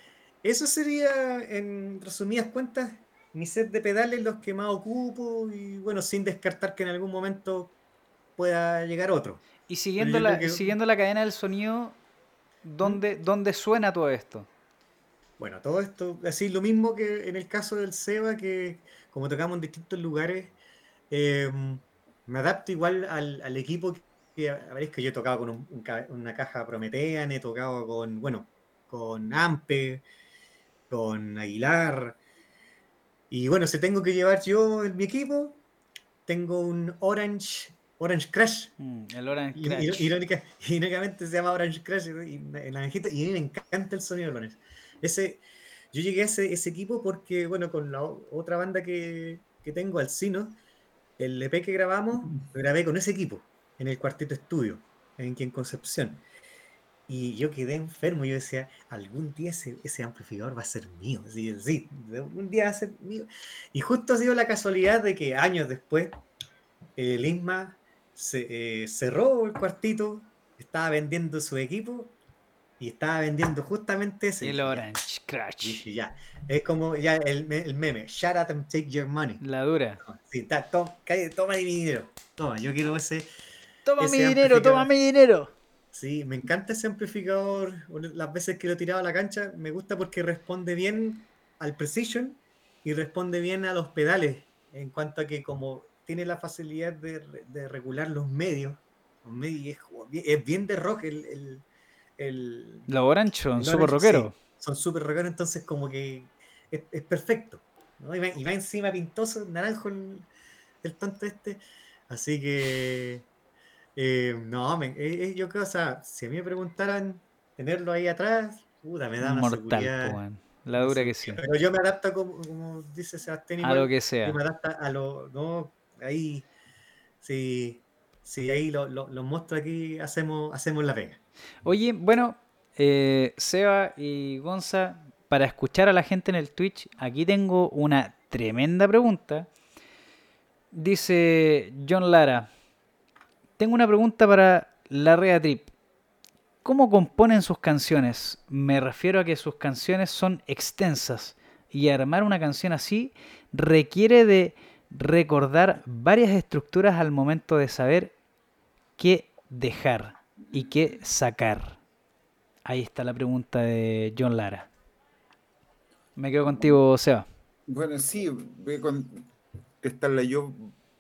eso sería, en resumidas cuentas, mi set de pedales, los que más ocupo, y bueno, sin descartar que en algún momento pueda llegar otro. Y siguiendo la, siguiendo la cadena del sonido, ¿dónde, ¿Mm? ¿dónde suena todo esto? Bueno, todo esto, así lo mismo que en el caso del Seba, que como tocamos en distintos lugares, em, me adapto igual al, equipo que, a ver, es que yo he tocado con una caja Prometean, he tocado con, bueno, con Ampe, con Aguilar, y bueno, si tengo que llevar yo en mi equipo, tengo un Orange Orange Crash. Mm, el Orange Crash. irónicamente se llama Orange Crash y, la y a mí me encanta el sonido del Orange. Ese, yo llegué a ese, ese, equipo porque, bueno, con la otra banda que, que tengo, Alcino, el EP que grabamos, lo grabé con ese equipo, en el cuarteto estudio, en, en Concepción. Y yo quedé enfermo, yo decía, algún día ese, ese amplificador va a ser mío. Sí, sí, un día va a ser mío. Y justo ha sido la casualidad de que años después, el ISMA se, eh, cerró el cuartito, estaba vendiendo su equipo y estaba vendiendo justamente ese. El Orange Crash. ya. Es como ya el, el, meme, shut up and take your money. La dura. Sí, toma, toma mi dinero. Toma, yo quiero ese. Toma mi dinero, toma mi dinero. Sí, me encanta ese amplificador. Las veces que lo he tirado a la cancha, me gusta porque responde bien al precision y responde bien a los pedales. En cuanto a que como tiene la facilidad de, regular los medios. es, bien de rock el... el, los Orange son súper rockeros. son súper rockeros, entonces como que es, perfecto. Y, va, encima pintoso, naranjo el, tonto este. Así que... Eh, no, eh, eh, yo creo, o sea, si a mí me preguntaran tenerlo ahí atrás, puta, me da una Mortal, La dura que sí. Pero yo me adapto, como, dice Sebastián, a lo que sea. Yo me adapto a lo, no, ahí, sí, sí, ahí los lo, monstruos aquí hacemos, hacemos la pega. Oye, bueno, eh, Seba y Gonza, para escuchar a la gente en el Twitch, aquí tengo una tremenda pregunta. Dice John Lara, tengo una pregunta para la Rea Trip. ¿Cómo componen sus canciones? Me refiero a que sus canciones son extensas y armar una canción así requiere de recordar varias estructuras al momento de saber qué dejar y qué sacar. Ahí está la pregunta de John Lara. Me quedo contigo, Seba. Bueno, sí, voy a yo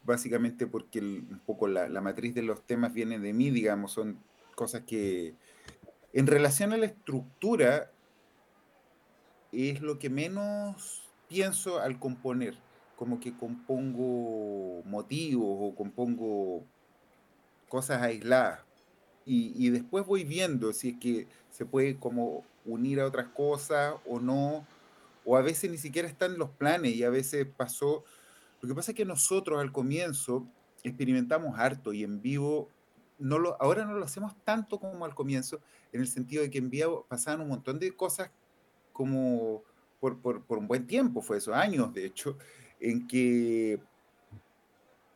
básicamente porque un poco la, la, matriz de los temas viene de mí, digamos, son cosas que en relación a la estructura es lo que menos pienso al componer, como que compongo motivos o compongo cosas aisladas y, después voy viendo si es que se puede como unir a otras cosas o no, o a veces ni siquiera están los planes y a veces pasó. Lo que pasa es que nosotros al comienzo experimentamos harto y en vivo, no lo, ahora no lo hacemos tanto como al comienzo, en el sentido de que en vivo pasaban un montón de cosas como por, por, por un buen tiempo, fue eso, años de hecho, en que,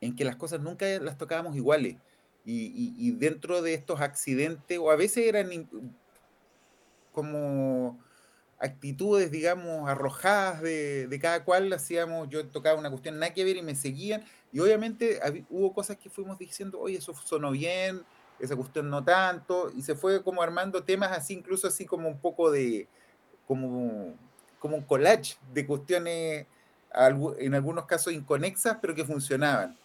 en que las cosas nunca las tocábamos iguales. Y, dentro de estos accidentes, o a veces eran como actitudes, digamos, arrojadas de, cada cual, hacíamos, yo tocaba una cuestión nada que ver y me seguían, y obviamente hubo cosas que fuimos diciendo, oye, eso sonó bien, esa cuestión no tanto, y se fue como armando temas así, incluso así como un poco de, como, como un collage de cuestiones, en algunos casos inconexas, pero que funcionaban.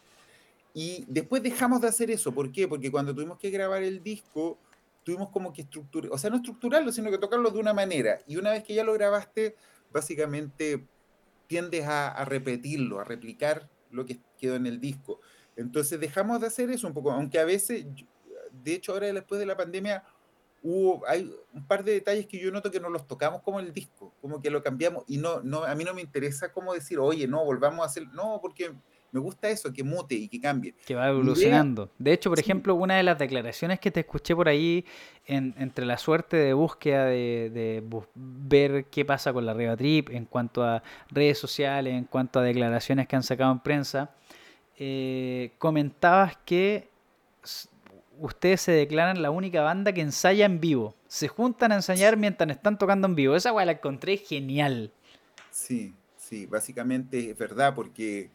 Y después dejamos de hacer eso. ¿Por qué? Porque cuando tuvimos que grabar el disco, tuvimos como que estructurar, o sea, no estructurarlo, sino que tocarlo de una manera. Y una vez que ya lo grabaste, básicamente tiendes a, repetirlo, a replicar lo que quedó en el disco. Entonces dejamos de hacer eso un poco, aunque a veces, de hecho ahora después de la pandemia, hubo, hay un par de detalles que yo noto que no los tocamos como el disco, como que lo cambiamos y no, no, a mí no me interesa como decir, oye, no, volvamos a hacer, no, porque me gusta eso, que mute y que cambie. Que va evolucionando. De hecho, por ejemplo, una de las declaraciones que te escuché por ahí, entre la suerte de búsqueda de, ver qué pasa con la Riva Trip en cuanto a redes sociales, en cuanto a declaraciones que han sacado en prensa, eh, comentabas que ustedes se declaran la única banda que ensaya en vivo. Se juntan a ensayar mientras están tocando en vivo. Esa weá la encontré genial. Sí, sí, básicamente es verdad, porque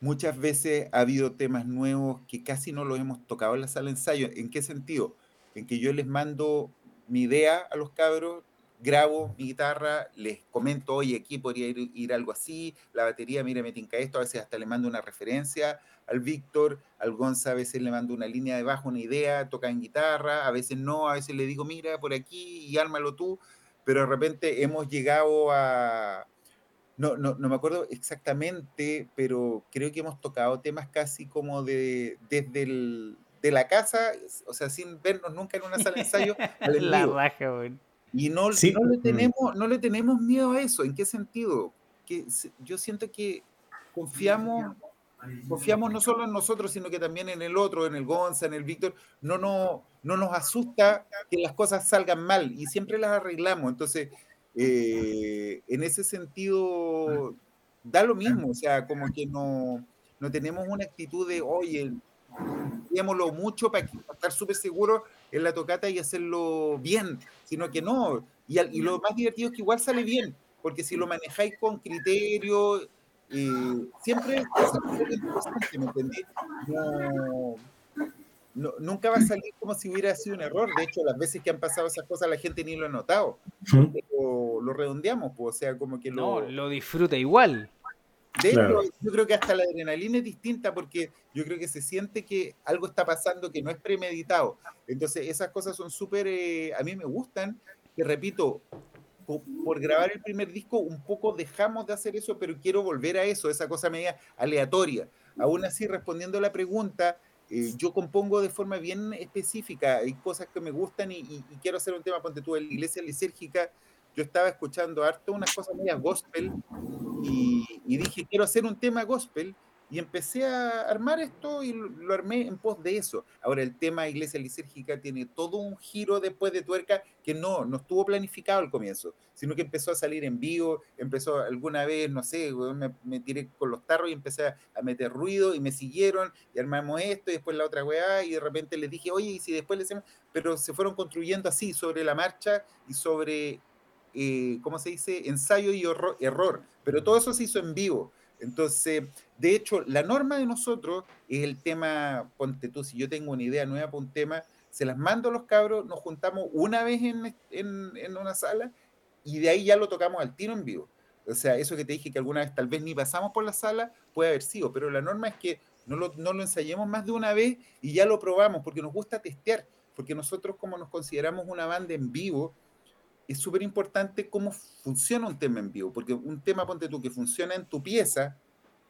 muchas veces ha habido temas nuevos que casi no los hemos tocado en la sala de ensayo. ¿En qué sentido? En que yo les mando mi idea a los cabros, grabo mi guitarra, les comento, oye, aquí podría ir, algo así, la batería, mire, me tinca esto, a veces hasta le mando una referencia al Víctor, al Gonza a veces le mando una línea de bajo, una idea, toca en guitarra, a veces no, a veces le digo, mira, por aquí y ármalo tú, pero de repente hemos llegado a, no, no, no me acuerdo exactamente, pero creo que hemos tocado temas casi como de desde el, de la casa, o sea, sin vernos nunca en una sala de ensayo. la baja, Y no, no, le mm. tenemos, no le tenemos miedo a eso. ¿En qué sentido? Que yo siento que confiamos, confiamos no solo en nosotros, sino que también en el otro, en el Gonza, en el Víctor. No, no, no nos asusta que las cosas salgan mal y siempre las arreglamos. Entonces, eh, en ese sentido, da lo mismo, o sea, como que no, no tenemos una actitud de, oye, lo mucho para, estar súper seguros en la tocata y hacerlo bien, sino que no. Y, y, lo más divertido es que igual sale bien, porque si lo manejáis con criterio, eh, siempre es ¿me entendí? No, nunca va a salir como si hubiera sido un error. De hecho, las veces que han pasado esas cosas, la gente ni lo ha notado. Lo, redondeamos, pues, o sea, como que lo. No, lo disfruta igual. De hecho, yo creo que hasta la adrenalina es distinta porque yo creo que se siente que algo está pasando que no es premeditado. Entonces, esas cosas son súper. Eh, a mí me gustan, que repito, por, grabar el primer disco, un poco dejamos de hacer eso, pero quiero volver a eso, esa cosa media aleatoria. Aún así, respondiendo a la pregunta, eh, yo compongo de forma bien específica, hay cosas que me gustan y, quiero hacer un tema, ponte tú, en la iglesia lisérgica, yo estaba escuchando harto unas cosas medias gospel y, dije, quiero hacer un tema gospel y empecé a armar esto y lo, armé en pos de eso. Ahora el tema iglesia lisérgica tiene todo un giro después de tuerca que no, no estuvo planificado al comienzo, sino que empezó a salir en vivo, empezó alguna vez, no sé, me, tiré con los tarros y empecé a, meter ruido y me siguieron y armamos esto y después la otra weá y de repente les dije, oye, y si después le hacemos, pero se fueron construyendo así sobre la marcha y sobre, eh, ¿cómo se dice? Ensayo y error, pero todo eso se hizo en vivo. Entonces, de hecho, la norma de nosotros es el tema, ponte tú, si yo tengo una idea nueva para un tema, se las mando a los cabros, nos juntamos una vez en, una sala y de ahí ya lo tocamos al tiro en vivo. O sea, eso que te dije que alguna vez tal vez ni pasamos por la sala, puede haber sido, pero la norma es que no lo ensayemos más de una vez y ya lo probamos, porque nos gusta testear, porque nosotros como nos consideramos una banda en vivo, es súper importante cómo funciona un tema en vivo, porque un tema, ponte tú, que funciona en tu pieza,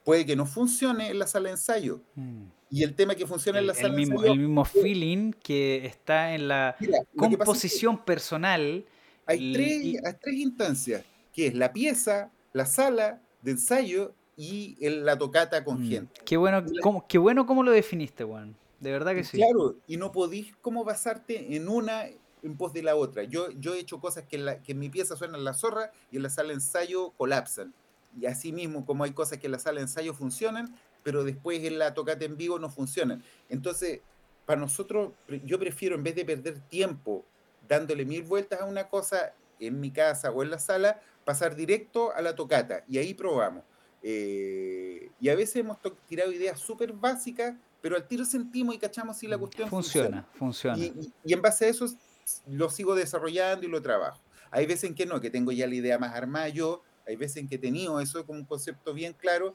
puede que no funcione en la sala de ensayo. Mm. Y el tema que funciona en la sala de ensayo... El mismo feeling que está en la composición personal. Hay, tres, tres instancias, que es la pieza, la sala de ensayo y la tocata con mm. gente. Qué bueno, cómo, qué bueno cómo lo definiste, Juan. De verdad que sí. Claro, y no podís cómo basarte en una en pos de la otra. Yo, yo he hecho cosas que, la, que en mi pieza suenan la zorra y en la sala de ensayo colapsan. Y así mismo, como hay cosas que en la sala de ensayo funcionan, pero después en la tocata en vivo no funcionan. Entonces, para nosotros, yo prefiero en vez de perder tiempo dándole mil vueltas a una cosa en mi casa o en la sala, pasar directo a la tocata y ahí probamos. Eh, y a veces hemos tirado ideas súper básicas, pero al tiro sentimos y cachamos si la mm, cuestión funciona. Funciona, Y, y, en base a eso lo sigo desarrollando y lo trabajo. Hay veces en que no, que tengo ya la idea más armada yo, hay veces en que he tenido eso como un concepto bien claro,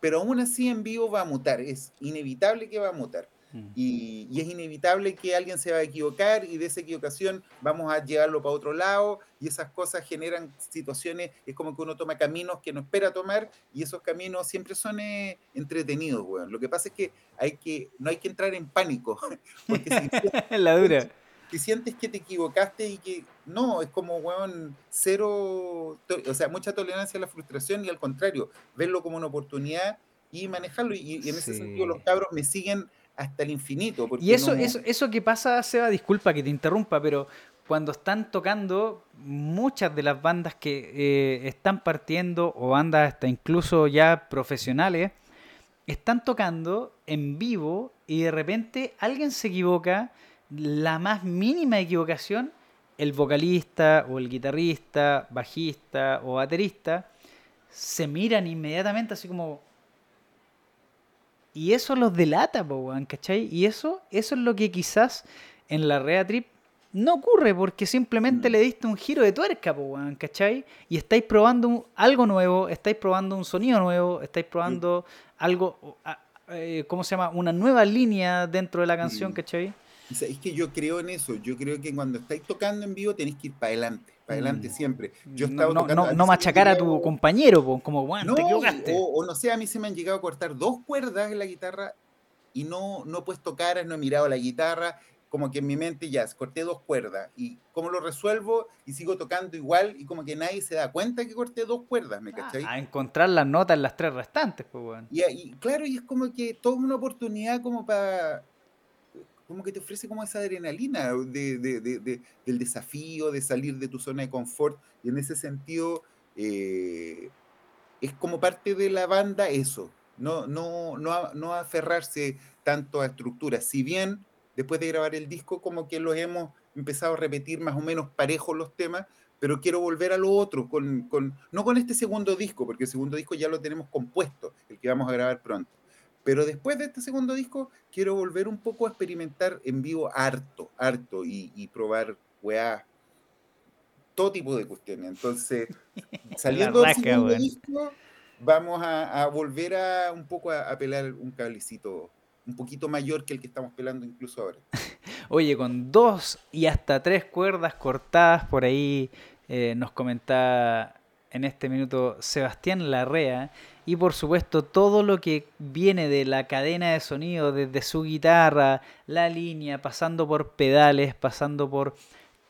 pero aún así en vivo va a mutar, es inevitable que va a mutar. Mm. Y, y, es inevitable que alguien se va a equivocar y de esa equivocación vamos a llevarlo para otro lado y esas cosas generan situaciones, es como que uno toma caminos que no espera tomar y esos caminos siempre son eh, entretenidos, bueno. Lo que pasa es que, hay que no hay que entrar en pánico. Porque si, la dura que sientes que te equivocaste y que no, es como, weón, cero, o sea, mucha tolerancia a la frustración y al contrario, verlo como una oportunidad y manejarlo. Y, en ese sentido los cabros me siguen hasta el infinito. Y eso, eso, eso que pasa, Seba, disculpa que te interrumpa, pero cuando están tocando, muchas de las bandas que eh, están partiendo, o bandas hasta incluso ya profesionales, están tocando en vivo y de repente alguien se equivoca la más mínima equivocación, el vocalista o el guitarrista, bajista o baterista se miran inmediatamente así como... Y eso los delata, ¿cachai? Y eso, eso es lo que quizás en la Rea Trip no ocurre porque simplemente mm. le diste un giro de tuerca, ¿cachai? Y estáis probando algo nuevo, estáis probando un sonido nuevo, estáis probando algo, eh, ¿cómo se llama? Una nueva línea dentro de la canción, ¿cachai? Es que yo creo en eso. Yo creo que cuando estáis tocando en vivo tenéis que ir para adelante, para adelante mm. siempre. Yo no, no, no, machacar a tu compañero, como, bueno, te equivocaste. O, no sé, a mí se me han llegado a cortar dos cuerdas en la guitarra y no, no he puesto caras, no he mirado la guitarra, como que en mi mente ya corté dos cuerdas y cómo lo resuelvo y sigo tocando igual y como que nadie se da cuenta que corté dos cuerdas, ¿me ah, A encontrar las notas en las tres restantes, pues bueno. Y, y claro, y es como que toda una oportunidad como para como que te ofrece como esa adrenalina de, del desafío, de salir de tu zona de confort. Y en ese sentido, eh, es como parte de la banda eso, no, no, no, no aferrarse tanto a estructuras. Si bien después de grabar el disco, como que los hemos empezado a repetir más o menos parejos los temas, pero quiero volver a lo otro, con, con, no con este segundo disco, porque el segundo disco ya lo tenemos compuesto, el que vamos a grabar pronto pero después de este segundo disco, quiero volver un poco a experimentar en vivo harto, harto, y, probar weá, todo tipo de cuestiones. Entonces, saliendo del segundo disco, vamos a, volver a un poco a, pelar un cablecito un poquito mayor que el que estamos pelando incluso ahora. Oye, con dos y hasta tres cuerdas cortadas por ahí, eh, nos comentaba en este minuto Sebastián Larrea y por supuesto todo lo que viene de la cadena de sonido, desde su guitarra, la línea, pasando por pedales, pasando por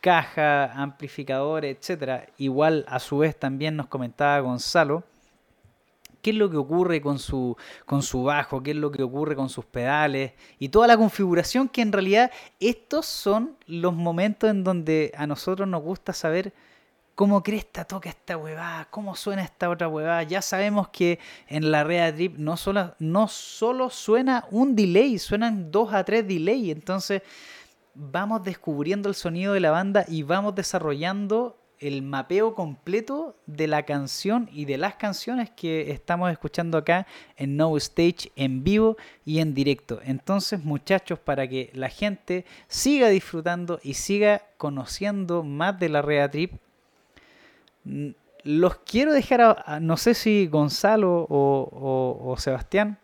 caja, amplificador, etcétera. Igual a su vez también nos comentaba Gonzalo qué es lo que ocurre con su, con su bajo, qué es lo que ocurre con sus pedales y toda la configuración que en realidad estos son los momentos en donde a nosotros nos gusta saber cómo cresta toca esta huevada, cómo suena esta otra huevada. Ya sabemos que en la Rea Trip no solo, no solo suena un delay, suenan dos a tres delay. Entonces vamos descubriendo el sonido de la banda y vamos desarrollando el mapeo completo de la canción y de las canciones que estamos escuchando acá en No Stage en vivo y en directo. Entonces, muchachos, para que la gente siga disfrutando y siga conociendo más de la Rea Trip, los quiero dejar, a, no sé si Gonzalo o, Sebastián,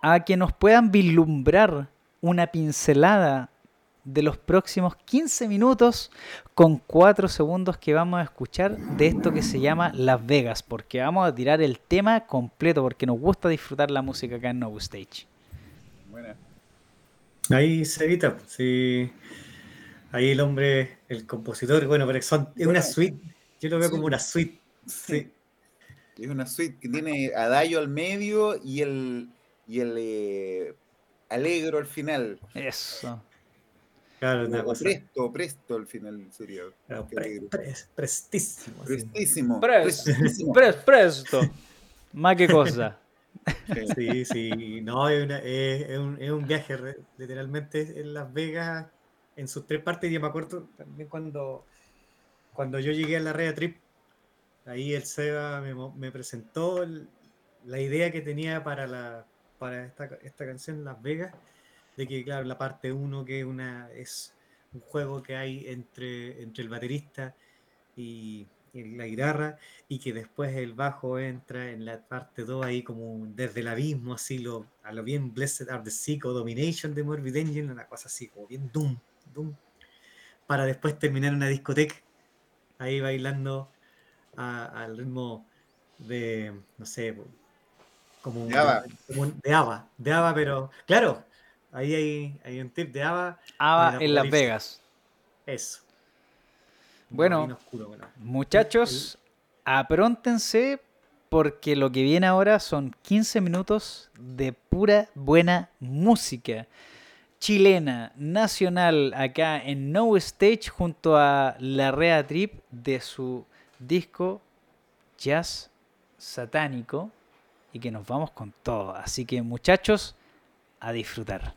a que nos puedan vislumbrar una pincelada de los próximos 15 minutos con 4 segundos que vamos a escuchar de esto que se llama Las Vegas, porque vamos a tirar el tema completo, porque nos gusta disfrutar la música acá en No Stage. Ahí se evita, sí. Ahí el hombre, el compositor, bueno, pero son, es una suite, yo lo veo como una suite. Sí. Es una suite que tiene a Dayo al medio y el, y el eh, alegro al final. Eso. Claro, una cosa. Presto, presto al final sería. prestísimo. Prestísimo. prestísimo. presto. Más que cosa. Sí, sí. No, es, es, un, es un viaje literalmente en Las Vegas en sus tres partes. Yo me acuerdo también cuando, cuando yo llegué a la Red Trip, ahí el Seba me, me presentó la idea que tenía para, la, para esta, esta canción Las Vegas, de que, claro, la parte 1 que una, es un juego que hay entre, entre el baterista y, la guitarra y que después el bajo entra en la parte 2 ahí como desde el abismo, así lo, a lo bien Blessed Are the Sick o Domination de Morbid Engine, una cosa así como bien Doom, para después terminar en una discoteca, ahí bailando al ritmo de, no sé, como, de Ava. de Ava, de Ava, pero claro, ahí hay, hay un tip de Ava. Ava en, Las Vegas. Eso. Bueno, muchachos, apróntense porque lo que viene ahora son 15 minutos de pura buena música chilena nacional acá en No Stage junto a La Rea Trip de su disco Jazz Satánico y que nos vamos con todo. Así que muchachos, a disfrutar.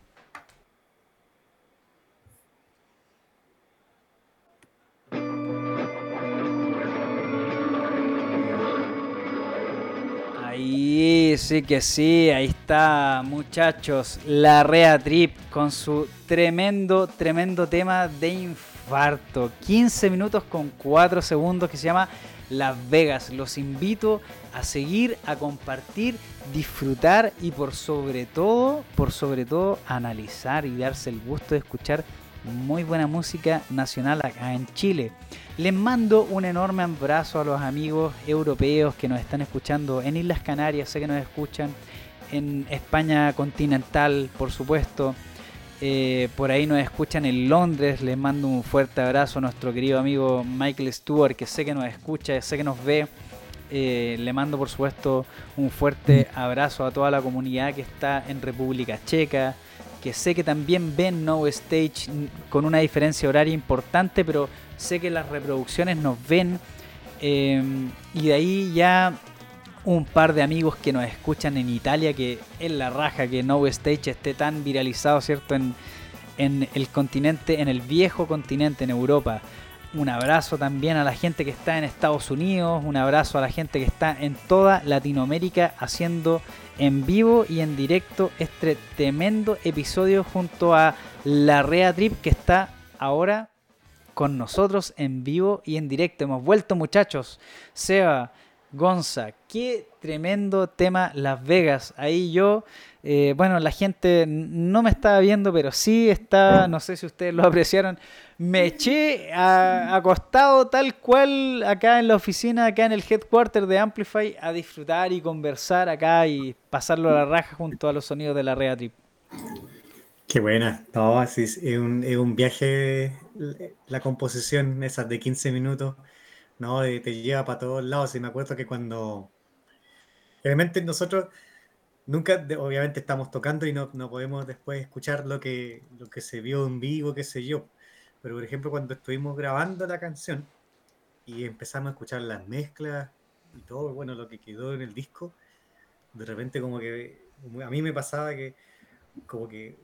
Ahí sí que sí, ahí está, muchachos. La Rea Trip con su tremendo, tremendo tema de infarto. 15 minutos con 4 segundos que se llama Las Vegas. Los invito a seguir, a compartir, disfrutar y por sobre todo, por sobre todo, analizar y darse el gusto de escuchar muy buena música nacional acá en Chile. Les mando un enorme abrazo a los amigos europeos que nos están escuchando en Islas Canarias, sé que nos escuchan en España continental, por supuesto. Eh, por ahí nos escuchan en Londres. Les mando un fuerte abrazo a nuestro querido amigo Michael Stewart, que sé que nos escucha, sé que nos ve. Eh, le mando por supuesto un fuerte abrazo a toda la comunidad que está en República Checa, que sé que también ven No Stage con una diferencia horaria importante, pero sé que las reproducciones nos ven. Em, y de ahí ya un par de amigos que nos escuchan en Italia, que es la raja que No Stage esté tan viralizado, ¿cierto? En, en el continente, en el viejo continente, en Europa. Un abrazo también a la gente que está en Estados Unidos, un abrazo a la gente que está en toda Latinoamérica haciendo en vivo y en directo este tremendo episodio junto a la Rea Trip que está ahora con nosotros en vivo y en directo. Hemos vuelto muchachos. Seba, Gonza, qué tremendo tema Las Vegas. Ahí yo, eh, bueno, la gente no me estaba viendo, pero sí está, no sé si ustedes lo apreciaron, me eché acostado tal cual acá en la oficina, acá en el headquarter de Amplify, a disfrutar y conversar acá y pasarlo a la raja junto a los sonidos de la Rea Trip. Qué buena, no, es, un, es un viaje, la composición esas de 15 minutos, no, te lleva para todos lados. Y me acuerdo que cuando, Obviamente nosotros nunca, obviamente estamos tocando y no, podemos después escuchar lo que, lo que se vio en vivo, qué sé yo. Pero por ejemplo, cuando estuvimos grabando la canción y empezamos a escuchar las mezclas y todo, bueno, lo que quedó en el disco, de repente como que a mí me pasaba que como que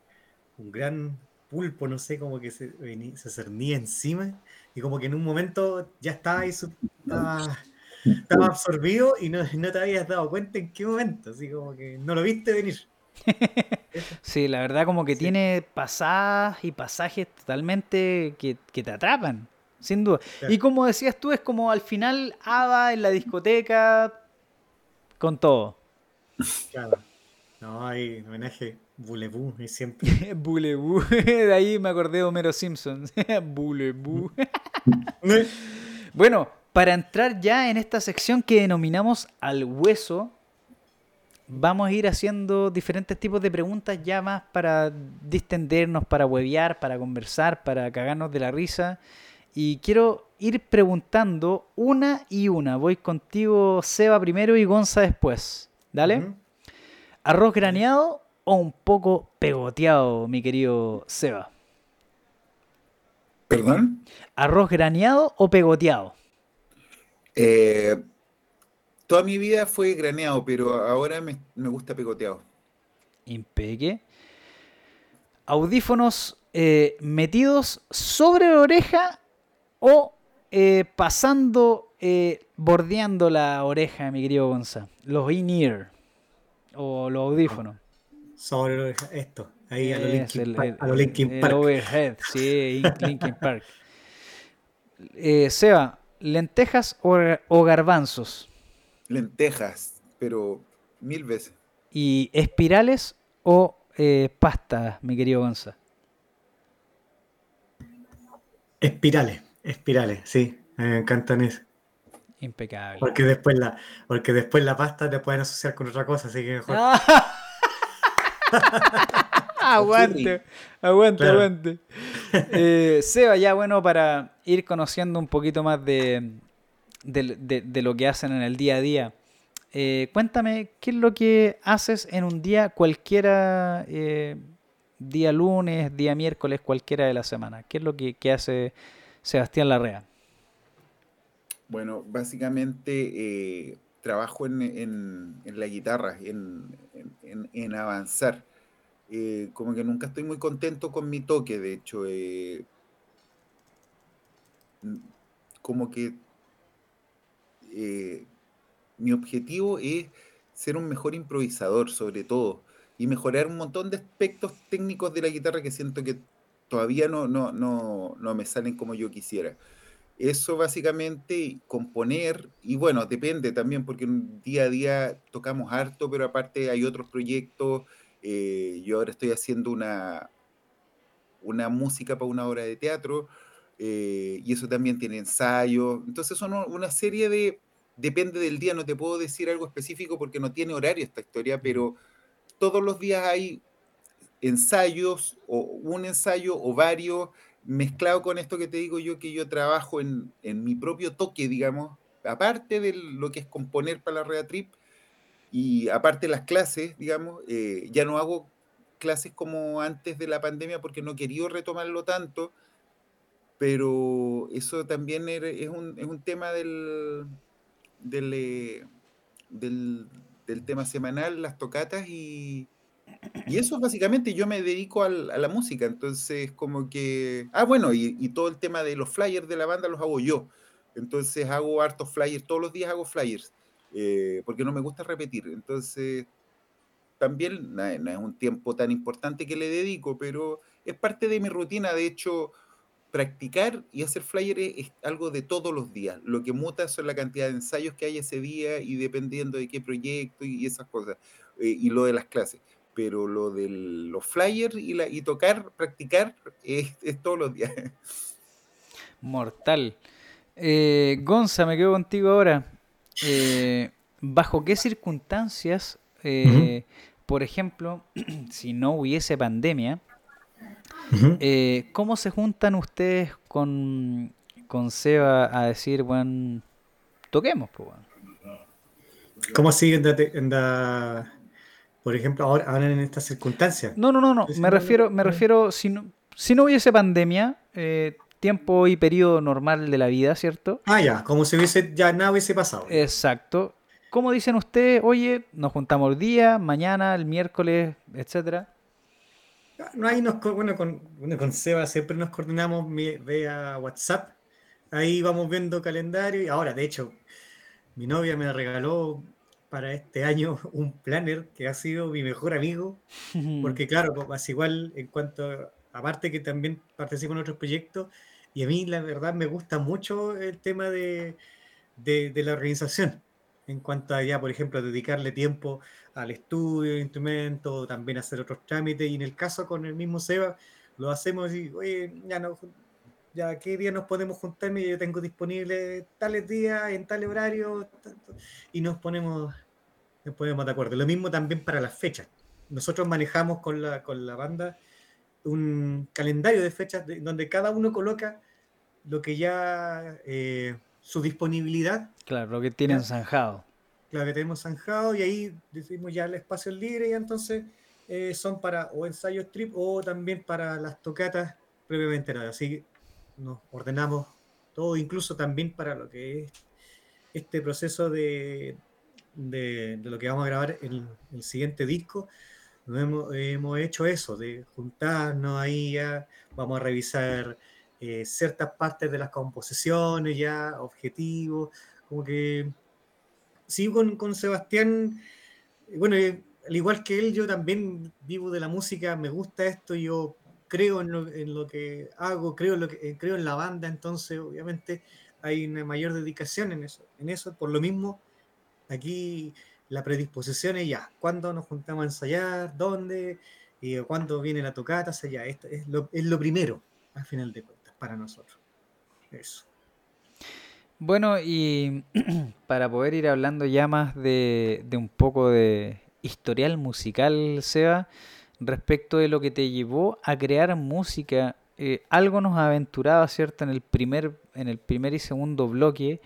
un gran pulpo, no sé, como que se, se cernía encima y como que en un momento ya estaba ahí, estaba estaba absorbido y no, te habías dado cuenta en qué momento, así como que no lo viste venir. sí, la verdad como que tiene pasadas y pasajes totalmente que, te atrapan, sin duda. Y como decías tú, es como al final Ava en la discoteca con todo. Claro. No, hay homenaje Bulebú y siempre. Bulebú. De ahí me acordé de Homero Simpson. Bulebú. bueno, para entrar ya en esta sección que denominamos al hueso, vamos a ir haciendo diferentes tipos de preguntas ya más para distendernos, para huevear, para conversar, para cagarnos de la risa. Y quiero ir preguntando una y una. Voy contigo, Seba, primero y Gonza después. ¿Dale? ¿Arroz graneado o un poco pegoteado, mi querido Seba? ¿Perdón? ¿Arroz graneado o pegoteado? Eh, toda mi vida fue graneado, pero ahora me, gusta pegoteado. Impeque. Audífonos eh, metidos sobre la oreja o eh, pasando, bordeando la oreja, mi querido Gonza. Los in-ear o los audífonos. Sobre la oreja, esto. Ahí a los Linkin, Park, a Linkin Park. overhead, sí, Linkin Park. Seba, ¿Lentejas o, garbanzos? Lentejas, pero mil veces. ¿Y espirales o eh, pasta, mi querido Gonza? Espirales, espirales, sí, me encantan eso. Impecable. Porque después la, porque después la pasta te pueden asociar con otra cosa, así que mejor. aguante, aguante, aguante. Eh, Seba, ya bueno, para ir conociendo un poquito más de, de, lo que hacen en el día a día. Eh, cuéntame, ¿qué es lo que haces en un día cualquiera, eh, día lunes, día miércoles, cualquiera de la semana? ¿Qué es lo que, hace Sebastián Larrea? Bueno, básicamente trabajo en, la guitarra, en, en avanzar. Eh, como que nunca estoy muy contento con mi toque, de hecho, eh, como que eh, mi objetivo es ser un mejor improvisador, sobre todo, y mejorar un montón de aspectos técnicos de la guitarra que siento que todavía no, no, no, no me salen como yo quisiera. Eso básicamente, componer, y bueno, depende también, porque día a día tocamos harto, pero aparte hay otros proyectos eh, yo ahora estoy haciendo una, una música para una obra de teatro eh, y eso también tiene ensayo. Entonces son una serie de, depende del día, no te puedo decir algo específico porque no tiene horario esta historia, pero todos los días hay ensayos o un ensayo o varios mezclado con esto que te digo yo, que yo trabajo en, en mi propio toque, digamos, aparte de lo que es componer para la Rea Trip, y aparte las clases, digamos, eh, ya no hago clases como antes de la pandemia porque no quería retomarlo tanto, pero eso también es, un, es un tema del, del, eh, del, tema semanal, las tocatas y, y eso básicamente yo me dedico a la música, entonces como que... Ah, bueno, y, y, todo el tema de los flyers de la banda los hago yo, entonces hago hartos flyers, todos los días hago flyers. Eh, porque no me gusta repetir. Entonces, también no, es un tiempo tan importante que le dedico, pero es parte de mi rutina. De hecho, practicar y hacer flyers es algo de todos los días. Lo que muta son la cantidad de ensayos que hay ese día y dependiendo de qué proyecto y esas cosas, eh, y lo de las clases. Pero lo de los flyers y, la, y tocar, practicar, es, todos los días. Mortal. Eh, Gonza, me quedo contigo ahora. Eh, ¿bajo qué circunstancias, eh, por ejemplo, si no hubiese pandemia, eh, cómo se juntan ustedes con, con Seba a decir, bueno, toquemos? Pues, ¿Cómo sigue en la, por ejemplo, ahora, en estas circunstancias? No, no, no, no. Me refiero, me refiero, si no, si no hubiese pandemia, eh, tiempo y periodo normal de la vida, ¿cierto? Ah, ya, como si hubiese, ya nada hubiese pasado. Exacto. ¿Cómo dicen ustedes? Oye, nos juntamos el día, mañana, el miércoles, etcétera. No hay nos, bueno, con, bueno, con Seba siempre nos coordinamos vía WhatsApp. Ahí vamos viendo calendario y ahora, de hecho, mi novia me regaló para este año un planner que ha sido mi mejor amigo, porque claro, pues igual en cuanto, aparte que también participo en otros proyectos, y a mí la verdad me gusta mucho el tema de, de, la organización, en cuanto a ya, por ejemplo, dedicarle tiempo al estudio de instrumentos, también hacer otros trámites, y en el caso con el mismo Seba, lo hacemos y, oye, ya no, ya qué día nos podemos juntarme, yo tengo disponible tales días, en tal horario, y nos ponemos, nos ponemos de acuerdo. Lo mismo también para las fechas. Nosotros manejamos con la, con la banda un calendario de fechas donde cada uno coloca lo que ya, eh, su disponibilidad. Claro, lo que tienen zanjado. Claro, que tenemos zanjado y ahí decimos ya el espacio libre y entonces eh, son para o ensayos trip o también para las tocatas previamente nada. Así nos ordenamos todo, incluso también para lo que es este proceso de, de, lo que vamos a grabar en el siguiente disco. Hemos, hemos, hecho eso, de juntarnos ahí ya, vamos a revisar eh, ciertas partes de las composiciones ya, objetivos, como que sí con, con Sebastián, bueno, eh, al igual que él, yo también vivo de la música, me gusta esto, yo creo en lo, que hago, creo en, lo que, eh, creo en la banda, entonces obviamente hay una mayor dedicación en eso. En eso, por lo mismo, aquí la predisposición es ya, cuándo nos juntamos a ensayar, dónde, y cuándo viene la tocata, o ya, esto es lo, es lo primero, al final de cuentas, para nosotros. Eso. Bueno, y para poder ir hablando ya más de, de un poco de historial musical, Seba, respecto de lo que te llevó a crear música. Eh, algo nos aventuraba, ¿cierto? En el primer, en el primer y segundo bloque.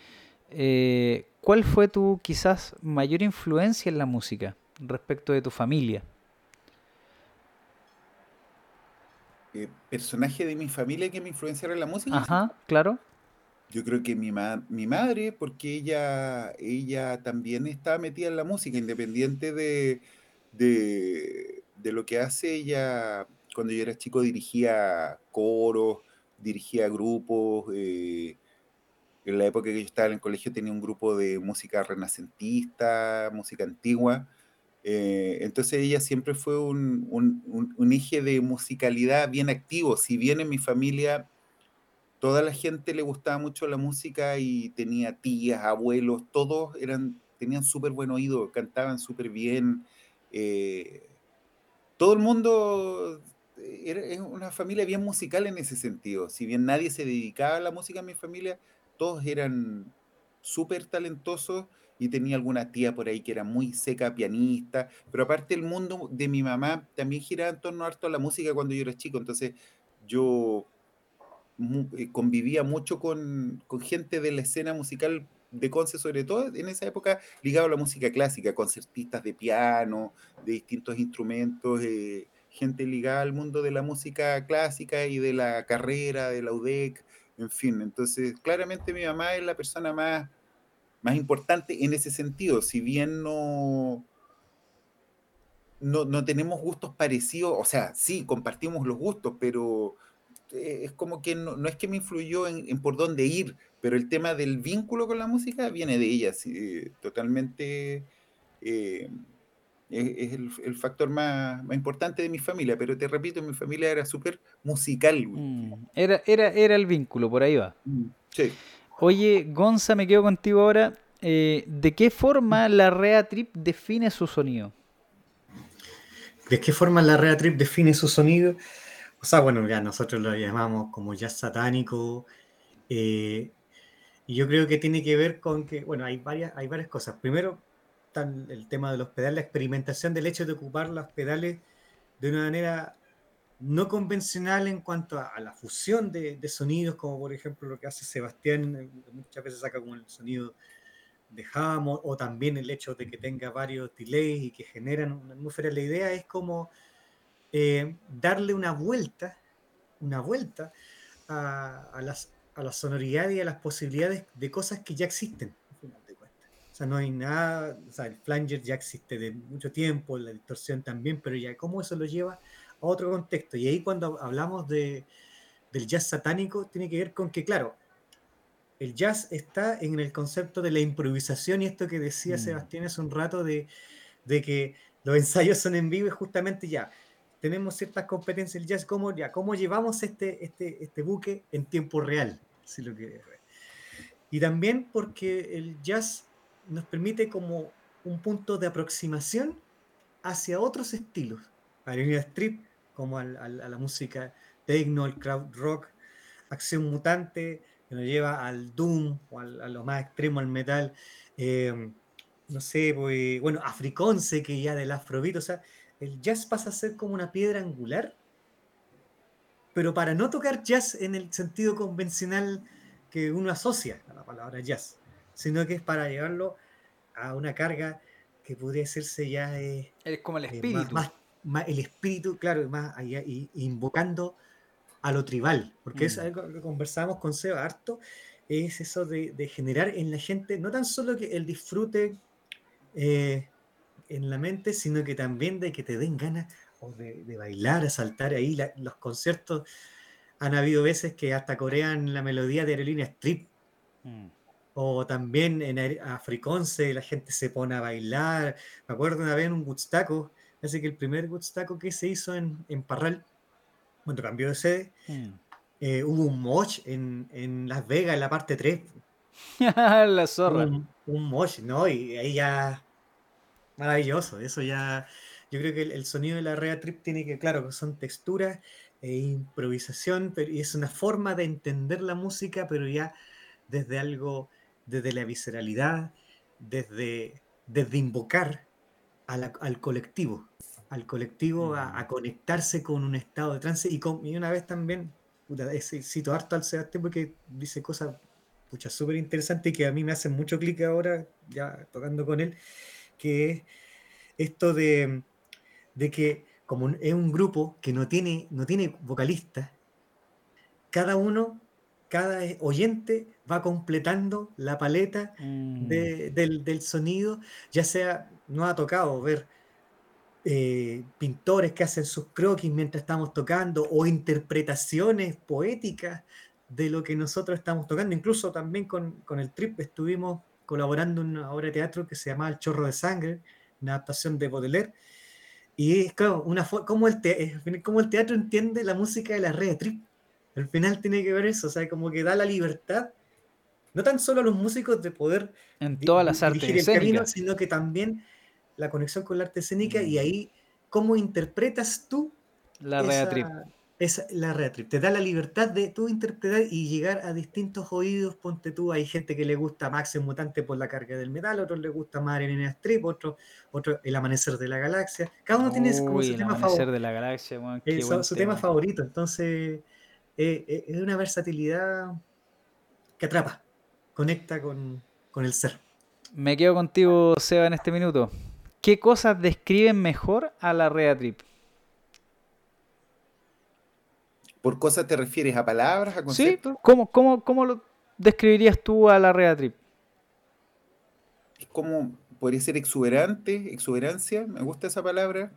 Eh, ¿Cuál fue tu quizás mayor influencia en la música respecto de tu familia? Eh, personaje de mi familia que me influenciara en la música. Ajá, claro. Yo creo que mi, mi madre, porque ella, ella también estaba metida en la música, independiente de, de, de lo que hace ella, cuando yo era chico dirigía coros, dirigía grupos, eh, en la época que yo estaba en el colegio tenía un grupo de música renacentista, música antigua, eh, entonces ella siempre fue un, un, eje de musicalidad bien activo, si bien en mi familia toda la gente le gustaba mucho la música y tenía tías, abuelos, todos eran, tenían súper buen oído, cantaban súper bien. Eh, todo el mundo eh, era, una familia bien musical en ese sentido. Si bien nadie se dedicaba a la música en mi familia, todos eran súper talentosos y tenía alguna tía por ahí que era muy seca pianista, pero aparte el mundo de mi mamá también giraba en torno a la música cuando yo era chico, entonces yo convivía mucho con, gente de la escena musical de Conce, sobre todo en esa época, ligado a la música clásica, concertistas de piano, de distintos instrumentos, eh, gente ligada al mundo de la música clásica y de la carrera, de la UDEC, en fin. Entonces, claramente mi mamá es la persona más, más importante en ese sentido, si bien no, no, no tenemos gustos parecidos, o sea, sí, compartimos los gustos, pero eh, es como que no, es que me influyó en, por dónde ir, pero el tema del vínculo con la música viene de ella, totalmente eh, es, el, factor más, importante de mi familia, pero te repito, mi familia era súper musical. Mm, era, era, era el vínculo, por ahí va. Mm, sí. Oye, Gonza, me quedo contigo ahora. Eh, ¿De qué forma la Rea Trip define su sonido? ¿De qué forma la Rea Trip define su sonido? O sea, bueno, ya nosotros lo llamamos como jazz satánico. Eh, y yo creo que tiene que ver con que, bueno, hay varias, hay varias cosas. Primero, el tema de los pedales, la experimentación del hecho de ocupar los pedales de una manera no convencional en cuanto a, la fusión de, sonidos, como por ejemplo lo que hace Sebastián, muchas veces saca como el sonido dejábamos, o también el hecho de que tenga varios delays y que generan una atmósfera. La idea es como eh, darle una vuelta, una vuelta a, las, a la sonoridad y a las posibilidades de cosas que ya existen, O sea, no hay nada, o sea, el flanger ya existe de mucho tiempo, la distorsión también, pero ya cómo eso lo lleva a otro contexto. Y ahí cuando hablamos de, del jazz satánico, tiene que ver con que, claro, el jazz está en el concepto de la improvisación y esto que decía mm. Sebastián hace un rato de, que los ensayos son en vivo y justamente ya tenemos ciertas competencias el jazz, ¿cómo, ya, cómo llevamos este, este, este buque en tiempo real? Si lo Y también porque el jazz nos permite como un punto de aproximación hacia otros estilos, a la strip, como a, la música techno, al crowd rock, acción mutante, que nos lleva al doom o a lo más extremo, al metal. Em, no sé, pues, bueno, africonce, que ya del afrobeat, o sea, el jazz pasa a ser como una piedra angular, pero para no tocar jazz en el sentido convencional que uno asocia a la palabra jazz, sino que es para llevarlo a una carga que podría decirse ya es como el eh, espíritu. más, el espíritu, claro, más allá, y, invocando a lo tribal, porque es mm. algo que conversamos con Seba harto, es eso de, generar en la gente no tan solo que el disfrute eh, en la mente, sino que también de que te den ganas de, de bailar, a saltar ahí. los conciertos han habido veces que hasta corean la melodía de Aerolínea Strip. Mm. O también en Africonce la gente se pone a bailar. Me acuerdo una vez en un Woodstaco, parece que el primer Woodstaco que se hizo en, en Parral, cuando cambió de sede, hmm. eh, hubo un mosh en, Las Vegas, en la parte 3. la zorra. Un, un, mosh, ¿no? Y ahí ya. Maravilloso. Eso ya. Yo creo que el, sonido de la Rea Trip tiene que, claro, son texturas e improvisación, pero y es una forma de entender la música, pero ya desde algo, desde la visceralidad, desde, desde invocar al colectivo al colectivo a, mm. conectarse con un estado de trance y, con, y una vez también, puta, cito harto al Sebastián porque dice cosas súper interesantes y que a mí me hacen mucho clic ahora, ya tocando con él, que es esto de, de que como es un grupo que no tiene, no tiene vocalistas, cada uno, cada oyente va completando la paleta mm. del, del, sonido, ya sea, no ha tocado ver eh, pintores que hacen sus croquis mientras estamos tocando o interpretaciones poéticas de lo que nosotros estamos tocando. Incluso también con, el Trip estuvimos colaborando en una obra de teatro que se llama El Chorro de Sangre, una adaptación de Baudelaire. Y es claro, una como el, como el teatro entiende la música de la red Trip. Al final tiene que ver eso, o sea, como que da la libertad, no tan solo a los músicos de poder en todas las artes camino, sino que también la conexión con la arte escénica y mm. ahí cómo interpretas tú la esa, esa, la reatrip. Te da la libertad de tú interpretar y llegar a distintos oídos. Ponte tú, hay gente que le gusta Max Mutante por la carga del metal, otros le gusta Marilyn Strip, otro, otro El Amanecer de la Galaxia. Cada uno tiene como su tema favorito. de la Galaxia, su, tema. favorito. Entonces, eh, eh, es una versatilidad que atrapa, conecta con, con el ser. Me quedo contigo, Seba, en este minuto. ¿Qué cosas describen mejor a la Rea Trip? ¿Por cosas te refieres a palabras, a conceptos? ¿Sí? ¿Cómo, cómo, lo describirías tú a la Rea Trip? Es como, podría ser exuberante, exuberancia, me gusta esa palabra.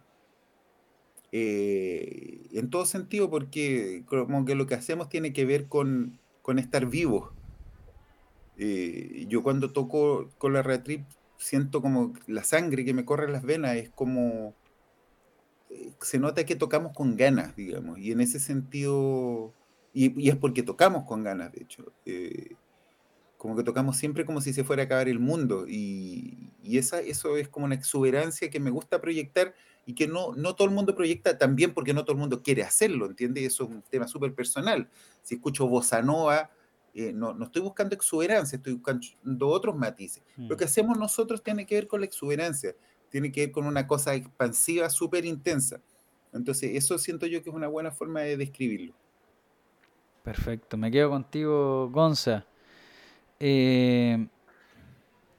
Eh, en todo sentido, porque como que lo que hacemos tiene que ver con, estar vivos. Eh, yo cuando toco con la Rea Trip siento como la sangre que me corre en las venas, es como, se nota que tocamos con ganas, digamos, y en ese sentido, y, es porque tocamos con ganas, de hecho, eh, como que tocamos siempre como si se fuera a acabar el mundo, y, esa, eso es como una exuberancia que me gusta proyectar y que no, no todo el mundo proyecta también porque no todo el mundo quiere hacerlo, ¿entiendes? Eso es un tema súper personal. Si escucho bossa nova, eh, no, no, estoy buscando exuberancia, estoy buscando otros matices. Lo mm. que hacemos nosotros tiene que ver con la exuberancia, tiene que ver con una cosa expansiva súper intensa. Entonces, eso siento yo que es una buena forma de describirlo. Perfecto, me quedo contigo, Gonza. Eh,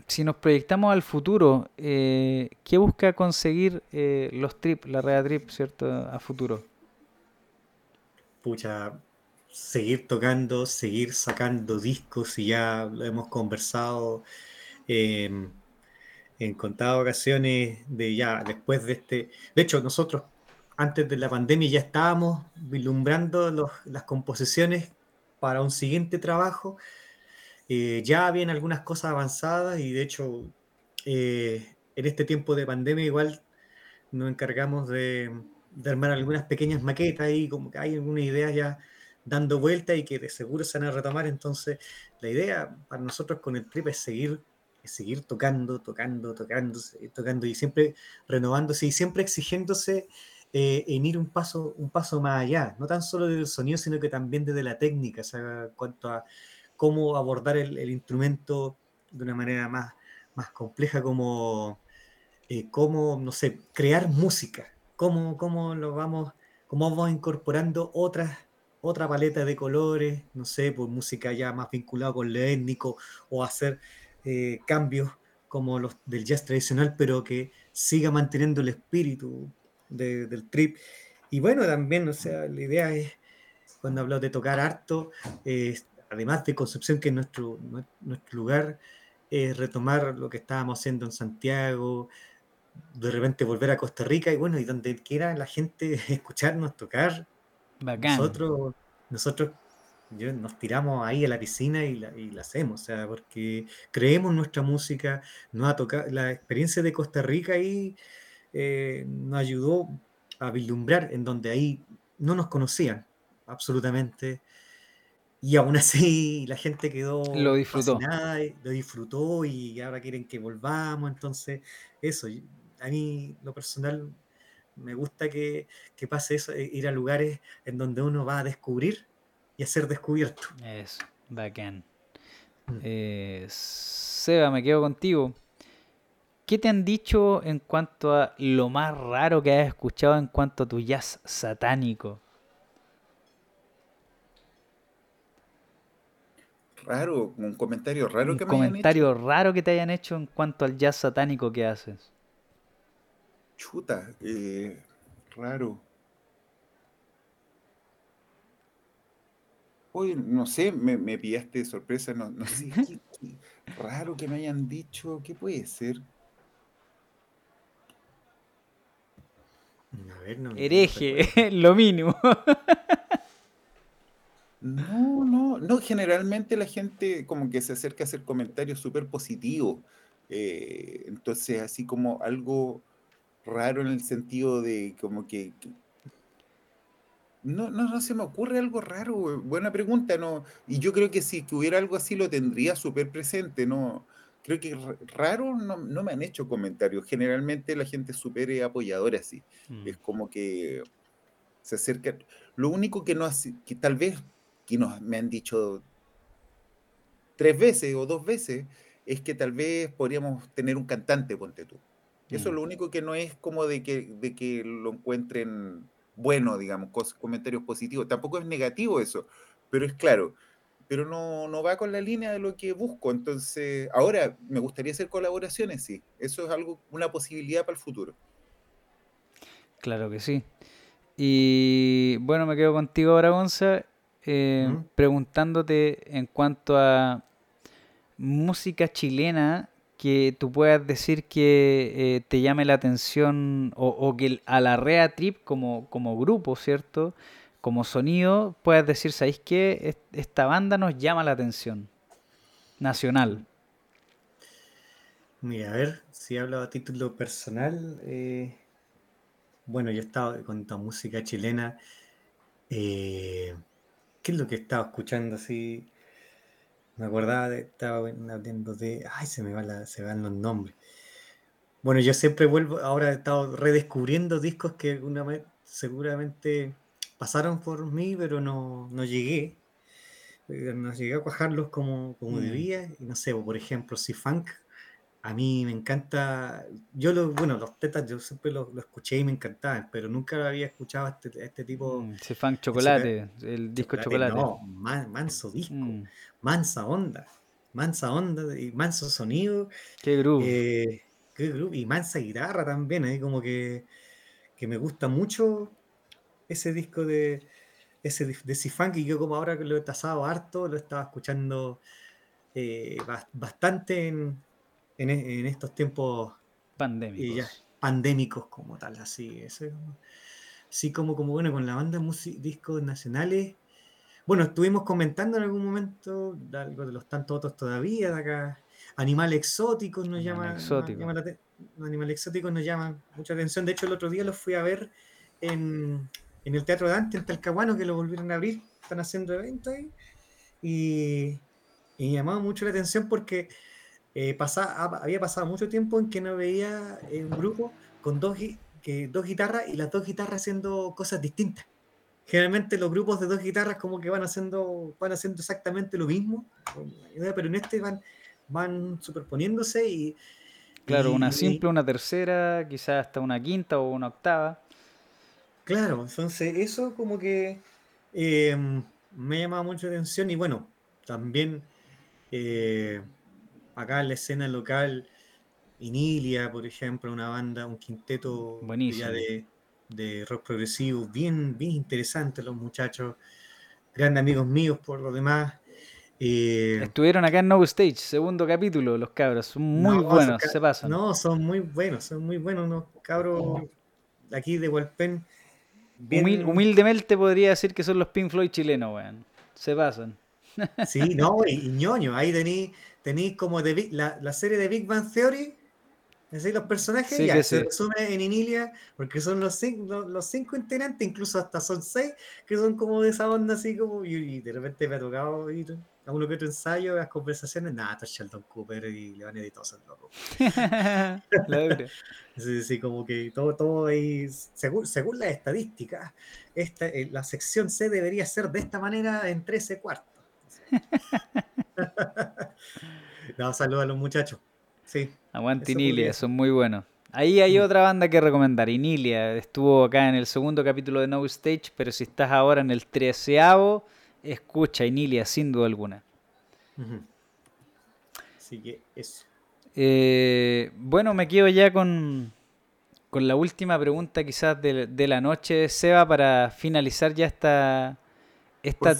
si nos proyectamos al futuro, eh, ¿qué busca conseguir eh, los trip, la Rea Trip, ¿cierto? A futuro. Pucha, seguir tocando, seguir sacando discos y ya lo hemos conversado em, en contadas ocasiones de ya después de este. De hecho, nosotros antes de la pandemia ya estábamos vislumbrando las composiciones para un siguiente trabajo. Eh, ya habían algunas cosas avanzadas y de hecho eh, en este tiempo de pandemia igual nos encargamos de, de armar algunas pequeñas maquetas y como que hay algunas ideas ya dando vuelta y que de seguro se van a retomar. Entonces, la idea para nosotros con el trip es seguir, seguir tocando, tocando, tocando, tocando y siempre renovándose y siempre exigiéndose eh, en ir un paso, un paso más allá, no tan solo del sonido, sino que también desde la técnica, o sea, cuanto a cómo abordar el, instrumento de una manera más, más compleja, como, eh, cómo, no sé, crear música, cómo, cómo lo vamos, cómo vamos incorporando otras otra paleta de colores, no sé, por música ya más vinculada con lo étnico o hacer eh, cambios como los del jazz tradicional, pero que siga manteniendo el espíritu del trip. Y bueno, también, o sea, la idea es, cuando hablo de tocar harto, además de Concepción, que es nuestro, nuestro lugar, es retomar lo que estábamos haciendo en Santiago, de repente volver a Costa Rica y bueno, y donde quiera la gente escucharnos tocar, nosotros, nosotros nos tiramos ahí a la piscina y la, y la hacemos, o sea, porque creemos nuestra música, nos ha tocado, la experiencia de Costa Rica ahí eh, nos ayudó a vislumbrar en donde ahí no nos conocían absolutamente. Y aún así la gente quedó lo disfrutó. lo disfrutó y ahora quieren que volvamos. Entonces, eso, a mí lo personal me gusta que, pase eso, eh, ir a lugares en donde uno va a descubrir y a ser descubierto. Eso, bacán. Mm. Eh, Seba, me quedo contigo. ¿Qué te han dicho en cuanto a lo más raro que has escuchado en cuanto a tu jazz satánico? Raro, un comentario raro que me comentario raro que te hayan hecho en cuanto al jazz satánico que haces. Chuta, eh, raro. Hoy, no sé, me, me pillaste de sorpresa, no, no sé, raro que me hayan dicho, ¿qué puede ser? A ver, no, Hereje, lo mínimo. No, no, no, generalmente la gente como que se acerca a hacer comentarios súper positivos. Eh, entonces, así como algo raro en el sentido de como que... no, no, no se me ocurre algo raro, buena pregunta, ¿no? Y yo creo que si hubiera algo así lo tendría súper presente, ¿no? Creo que raro no, me han hecho comentarios. Generalmente la gente súper apoyadora así. Mm. Es como que se acerca. Lo único que no hace, que tal vez que nos, me han dicho tres veces o dos veces, es que tal vez podríamos tener un cantante, ponte tú. Eso es mm. lo único que no es como de que, de que lo encuentren bueno, digamos, comentarios positivos. Tampoco es negativo eso, pero es claro, pero no, no va con la línea de lo que busco. Entonces, ahora me gustaría hacer colaboraciones, sí. Eso es algo, una posibilidad para el futuro. Claro que sí. Y bueno, me quedo contigo ahora, Gonza, eh, preguntándote en cuanto a música chilena que tú puedas decir que eh, te llame la atención o, que a la Rea Trip como, como grupo, ¿cierto? Como sonido, puedas decir, ¿sabéis qué? Esta banda nos llama la atención. Nacional. Mira, a ver, si hablo a título personal, eh, bueno, yo he estado con esta música chilena. Eh, ¿Qué es lo que he estado escuchando así? Me acordaba de, estaba hablando de, ay, se me, va se van los nombres. Bueno, yo siempre vuelvo, ahora he estado redescubriendo discos que alguna vez seguramente pasaron por mí, pero no, no llegué. Eh, no llegué a cuajarlos como, como mm. debía. Y no sé, por ejemplo, si Funk a mí me encanta, yo lo, bueno, los tetas yo siempre los lo escuché y me encantaban, pero nunca había escuchado este, este tipo. Mm, funk chocolate, el disco chocolate. No, manso disco, mm. mansa onda. mansa onda y manso sonido. Qué groove. Eh, qué groove, y mansa guitarra también, ahí como que, que me gusta mucho ese disco de ese de C-Funk y yo como ahora que lo he tasado harto, lo estaba escuchando eh, bastante en, en, estos tiempos pandémicos. pandémicos como tal, así. Eso, así como, como bueno, con la banda discos nacionales. Bueno, estuvimos comentando en algún momento algo de los tantos otros todavía de acá. Animal exóticos nos llama, exótico. Animal exóticos nos llaman mucha atención. De hecho, el otro día los fui a ver en, en el Teatro Dante, en Talcahuano, que lo volvieron a abrir. Están haciendo eventos ahí. Y, y llamaba mucho la atención porque eh, había pasado mucho tiempo en que no veía un grupo con dos, que, dos guitarras y las dos guitarras haciendo cosas distintas. Generalmente los grupos de dos guitarras como que van haciendo, van haciendo exactamente lo mismo, pero en este van, van superponiéndose y... Claro, una simple, una tercera, quizás hasta una quinta o una octava. Claro, entonces eso como que eh, me llamaba mucho la atención y bueno, también eh, acá en la escena local, Inilia, por ejemplo, una banda, un quinteto de, de, rock progresivo, bien, bien interesante los muchachos, grandes amigos míos por lo demás. Eh, Estuvieron acá en No Stage, segundo capítulo, los cabros, son muy buenos, se pasan. No, son muy buenos, son muy buenos unos cabros aquí de Walpen. humildemente podría decir que son los Pink Floyd chilenos, weón. Se pasan. Sí, no, y, ñoño, ahí tenéis tenéis como de, la, la, serie de Big Bang Theory, ¿sí? los personajes, ya, se resume en Inilia, porque son los cinco, los, cinco integrantes, incluso hasta son seis, que son como de esa onda así como, y, de repente me ha tocado ir a uno que otro ensayo, las conversaciones, nada, está Sheldon Cooper y Levan Editoso, loco. sí, sí, como que todo, todo ahí, según, según las estadísticas, esta, eh, la sección C debería ser de esta manera en 13 cuartos. no, saludos a los muchachos. Sí. Aguante Inilia, son muy buenos. Ahí hay mm. otra banda que recomendar. Inilia estuvo acá en el segundo capítulo de No Stage, pero si estás ahora en el treceavo, escucha Inilia sin duda alguna. Así que eso. Eh, bueno, me quedo ya con, con la última pregunta quizás de, de la noche, Seba, para finalizar ya esta, esta,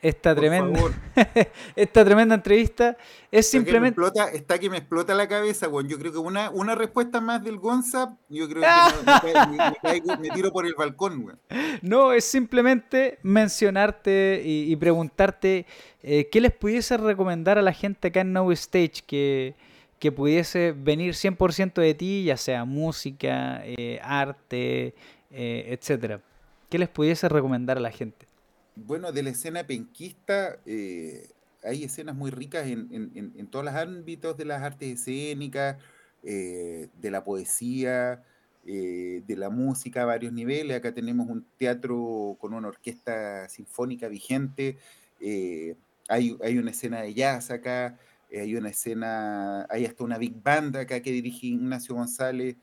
esta tremenda esta tremenda entrevista es simplemente está que me explota la cabeza bueno. yo creo que una, una respuesta más del Gonza yo creo que me, tiro por el balcón no es simplemente mencionarte y, preguntarte eh, qué les pudiese recomendar a la gente acá en No Stage que, que pudiese venir 100% de ti ya sea música eh, arte eh, etcétera qué les pudiese recomendar a la gente bueno, de la escena penquista, eh, hay escenas muy ricas en, todos los ámbitos de las artes escénicas, eh, de la poesía, eh, de la música a varios niveles. Acá tenemos un teatro con una orquesta sinfónica vigente, hay, hay, una escena de jazz acá, hay una escena, hay hasta una big band acá que dirige Ignacio González.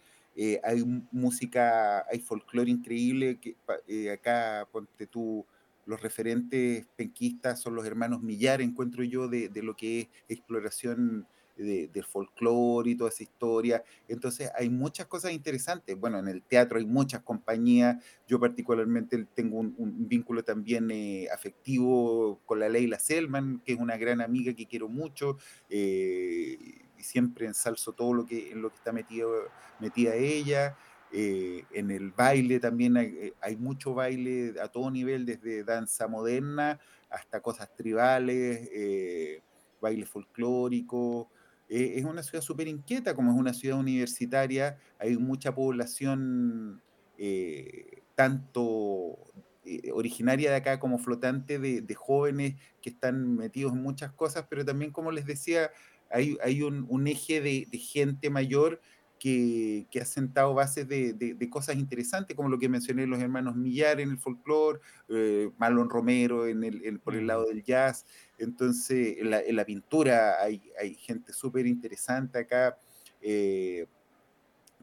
hay música, hay folclore increíble, que acá ponte tú los referentes penquistas son los hermanos Millar, encuentro yo, de, lo que es exploración de, del folclore y toda esa historia. Entonces hay muchas cosas interesantes. Bueno, en el teatro hay muchas compañías. Yo particularmente tengo un, vínculo también eh, afectivo con la Leila Selman, que es una gran amiga que quiero mucho. Eh, y siempre ensalzo todo lo que, en lo que está metido, metida ella. Eh, en el baile también eh, hay, mucho baile a todo nivel, desde danza moderna hasta cosas tribales, eh, baile folclórico. es una ciudad súper inquieta, como es una ciudad universitaria, hay mucha población, tanto originaria de acá como flotante, de, jóvenes que están metidos en muchas cosas, pero también, como les decía, hay, hay un, eje de gente mayor que, ha sentado bases de, cosas interesantes, como lo que mencioné los hermanos Millar en el folclore, eh, Marlon Romero en el, por el lado del jazz. Entonces, en la, pintura hay, gente súper interesante acá. Eh,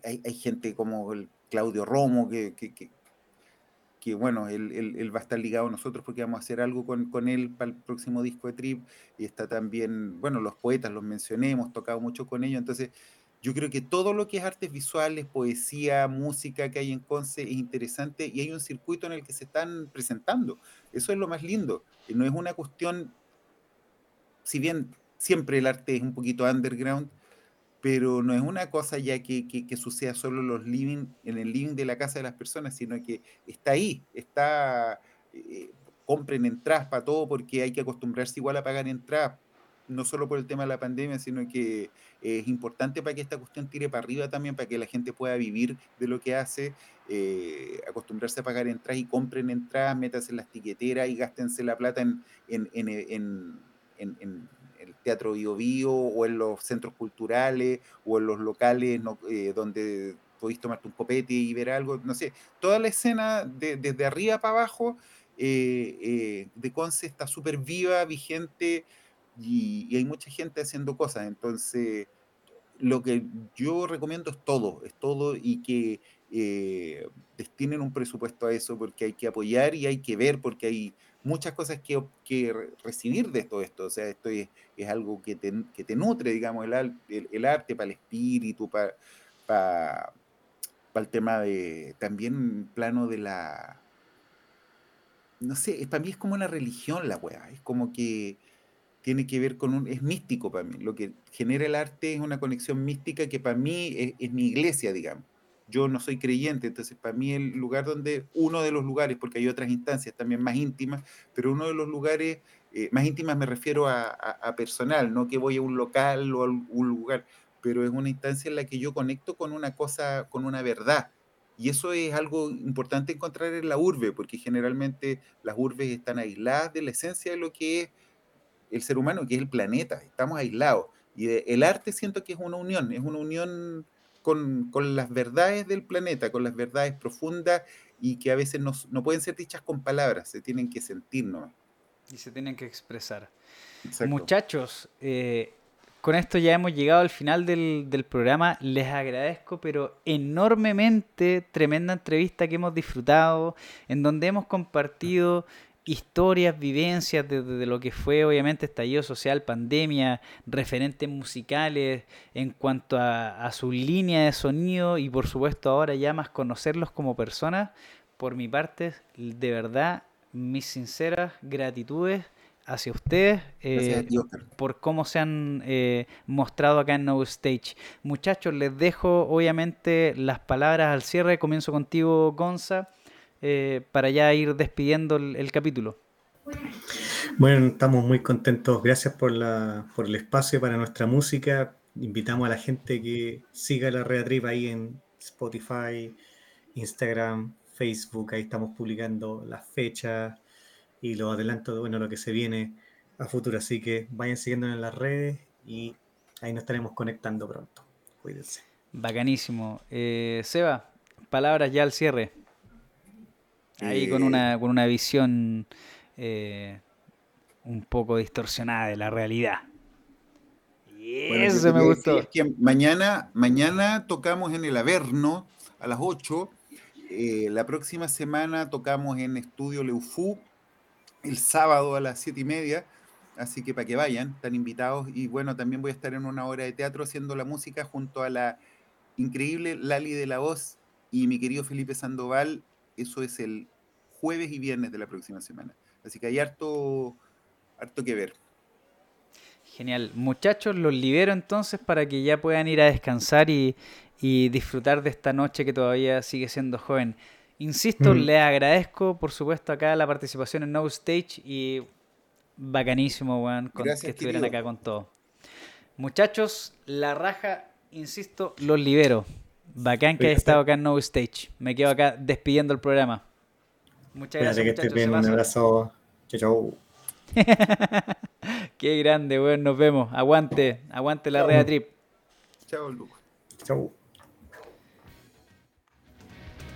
hay, gente como el Claudio Romo, que, que bueno, él, él, va a estar ligado a nosotros porque vamos a hacer algo con, con, él para el próximo disco de Trip. Y está también, bueno, los poetas los mencioné, hemos tocado mucho con ellos. Entonces, yo creo que todo lo que es artes visuales, poesía, música que hay en Conce es interesante y hay un circuito en el que se están presentando. Eso es lo más lindo. No es una cuestión, si bien siempre el arte es un poquito underground, pero no es una cosa ya que, que, suceda solo los living, en el living de la casa de las personas, sino que está ahí, está, eh, compren entradas para todo porque hay que acostumbrarse igual a pagar entradas, no solo por el tema de la pandemia, sino que es importante para que esta cuestión tire para arriba también, para que la gente pueda vivir de lo que hace, eh, acostumbrarse a pagar entradas y compren entradas, métanse en las tiqueteras y gástense la plata en, el Teatro Bio, o en los centros culturales o en los locales eh, donde podéis tomarte un copete y ver algo, no sé, toda la escena desde arriba para abajo eh, de Conce está súper viva, vigente y, hay mucha gente haciendo cosas, entonces lo que yo recomiendo es todo, es todo y que destinen un presupuesto a eso porque hay que apoyar y hay que ver porque hay muchas cosas que, que recibir de todo esto. O sea, esto es, algo que te, que te, nutre, digamos, el, el, arte para el espíritu, para, para, el tema de, también plano de la, no sé, para mí es como una religión la weá, es como que tiene que ver con un, es místico para mí, lo que genera el arte es una conexión mística que para mí es mi iglesia, digamos yo no soy creyente, entonces para mí el lugar donde, uno de los lugares, porque hay otras instancias también más íntimas, pero uno de los lugares eh, más íntimas me refiero a, personal, no que voy a un local o a un lugar, pero es una instancia en la que yo conecto con una cosa, con una verdad. Y eso es algo importante encontrar en la urbe, porque generalmente las urbes están aisladas de la esencia de lo que es el ser humano, que es el planeta, estamos aislados. Y el arte siento que es una unión, es una unión con, las verdades del planeta, con las verdades profundas y que a veces no, no pueden ser dichas con palabras, se tienen que sentir ¿no? Y se tienen que expresar. Muchachos, eh, con esto ya hemos llegado al final del, del, programa. Les agradezco, pero enormemente, tremenda entrevista que hemos disfrutado, en donde hemos compartido historias, vivencias de, lo que fue obviamente estallido social, pandemia, referentes musicales en cuanto a, su línea de sonido y por supuesto ahora ya más conocerlos como personas. Por mi parte, de verdad, mis sinceras gratitudes hacia ustedes eh, por cómo se han eh, mostrado acá en No Stage. Muchachos, les dejo obviamente las palabras al cierre. Comienzo contigo, Gonza. Eh, para ya ir despidiendo el, capítulo. Bueno, estamos muy contentos. Gracias por, la, por el espacio para nuestra música. Invitamos a la gente que siga la Red Trip ahí en Spotify, Instagram, Facebook. Ahí estamos publicando las fechas y los adelantos de bueno, lo que se viene a futuro. Así que vayan siguiendo en las redes y ahí nos estaremos conectando pronto. Cuídense. Bacanísimo. Eh, Seba, palabras ya al cierre. Ahí con, una, con una visión eh, un poco distorsionada de la realidad. Y eso me gustó. mañana, mañana tocamos en el Averno a las 8. Eh, la próxima semana tocamos en Estudio Leufú el sábado a las 7 y media. Así que para que vayan, están invitados. Y bueno, también voy a estar en una hora de teatro haciendo la música junto a la increíble Lali de la Voz y mi querido Felipe Sandoval eso es el jueves y viernes de la próxima semana. Así que hay harto, harto que ver. Genial. Muchachos, los libero entonces para que ya puedan ir a descansar y, disfrutar de esta noche que todavía sigue siendo joven. Insisto, mm. les agradezco, por supuesto, acá la participación en No Stage y bacanísimo, weón, que estuvieran acá con todo. Muchachos, la raja, insisto, los libero. Bacán que haya estado acá en No Stage. Me quedo acá despidiendo el programa. Muchas gracias. Que estés bien, un abrazo. Chau, chau. Qué grande, weón. Nos vemos. Aguante, aguante la Rea Trip. Chao, Lucas. Chau.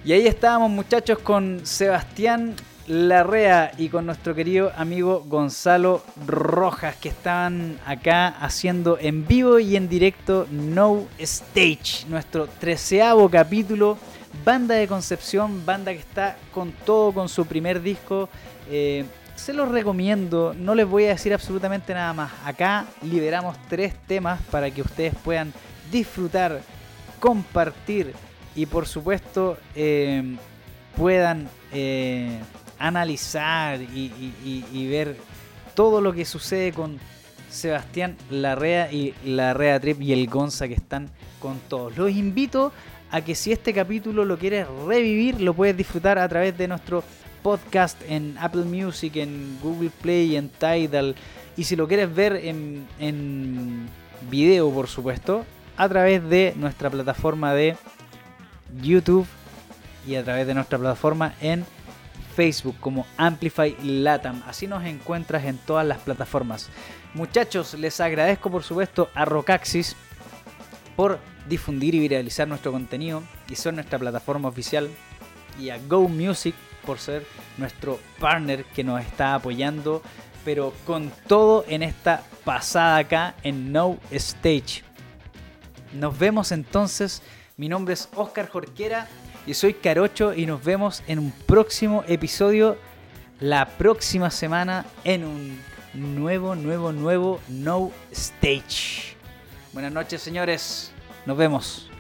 Y ahí estábamos, muchachos, con Sebastián Larrea y con nuestro querido amigo Gonzalo Rojas, que estaban acá haciendo en vivo y en directo No Stage, nuestro treceavo capítulo banda de Concepción, banda que está con todo con su primer disco. Eh, se los recomiendo, no les voy a decir absolutamente nada más. Acá liberamos tres temas para que ustedes puedan disfrutar, compartir y por supuesto eh, puedan eh, analizar y, ver todo lo que sucede con Sebastián Larrea y Larrea Trip y el Gonza que están con todos. Los invito a que si este capítulo lo quieres revivir, lo puedes disfrutar a través de nuestro podcast en Apple Music, en Google Play, en Tidal. Y si lo quieres ver en, en video, por supuesto, a través de nuestra plataforma de YouTube y a través de nuestra plataforma en Facebook como Amplify Latam. Así nos encuentras en todas las plataformas. Muchachos, les agradezco por supuesto a Rocaxis por difundir y viralizar nuestro contenido y son nuestra plataforma oficial y a Go Music por ser nuestro partner que nos está apoyando pero con todo en esta pasada acá en No Stage. Nos vemos entonces. Mi nombre es Oscar Jorquera y soy Carocho y nos vemos en un próximo episodio la próxima semana en un nuevo, nuevo, nuevo No Stage. Buenas noches señores. Nos vemos.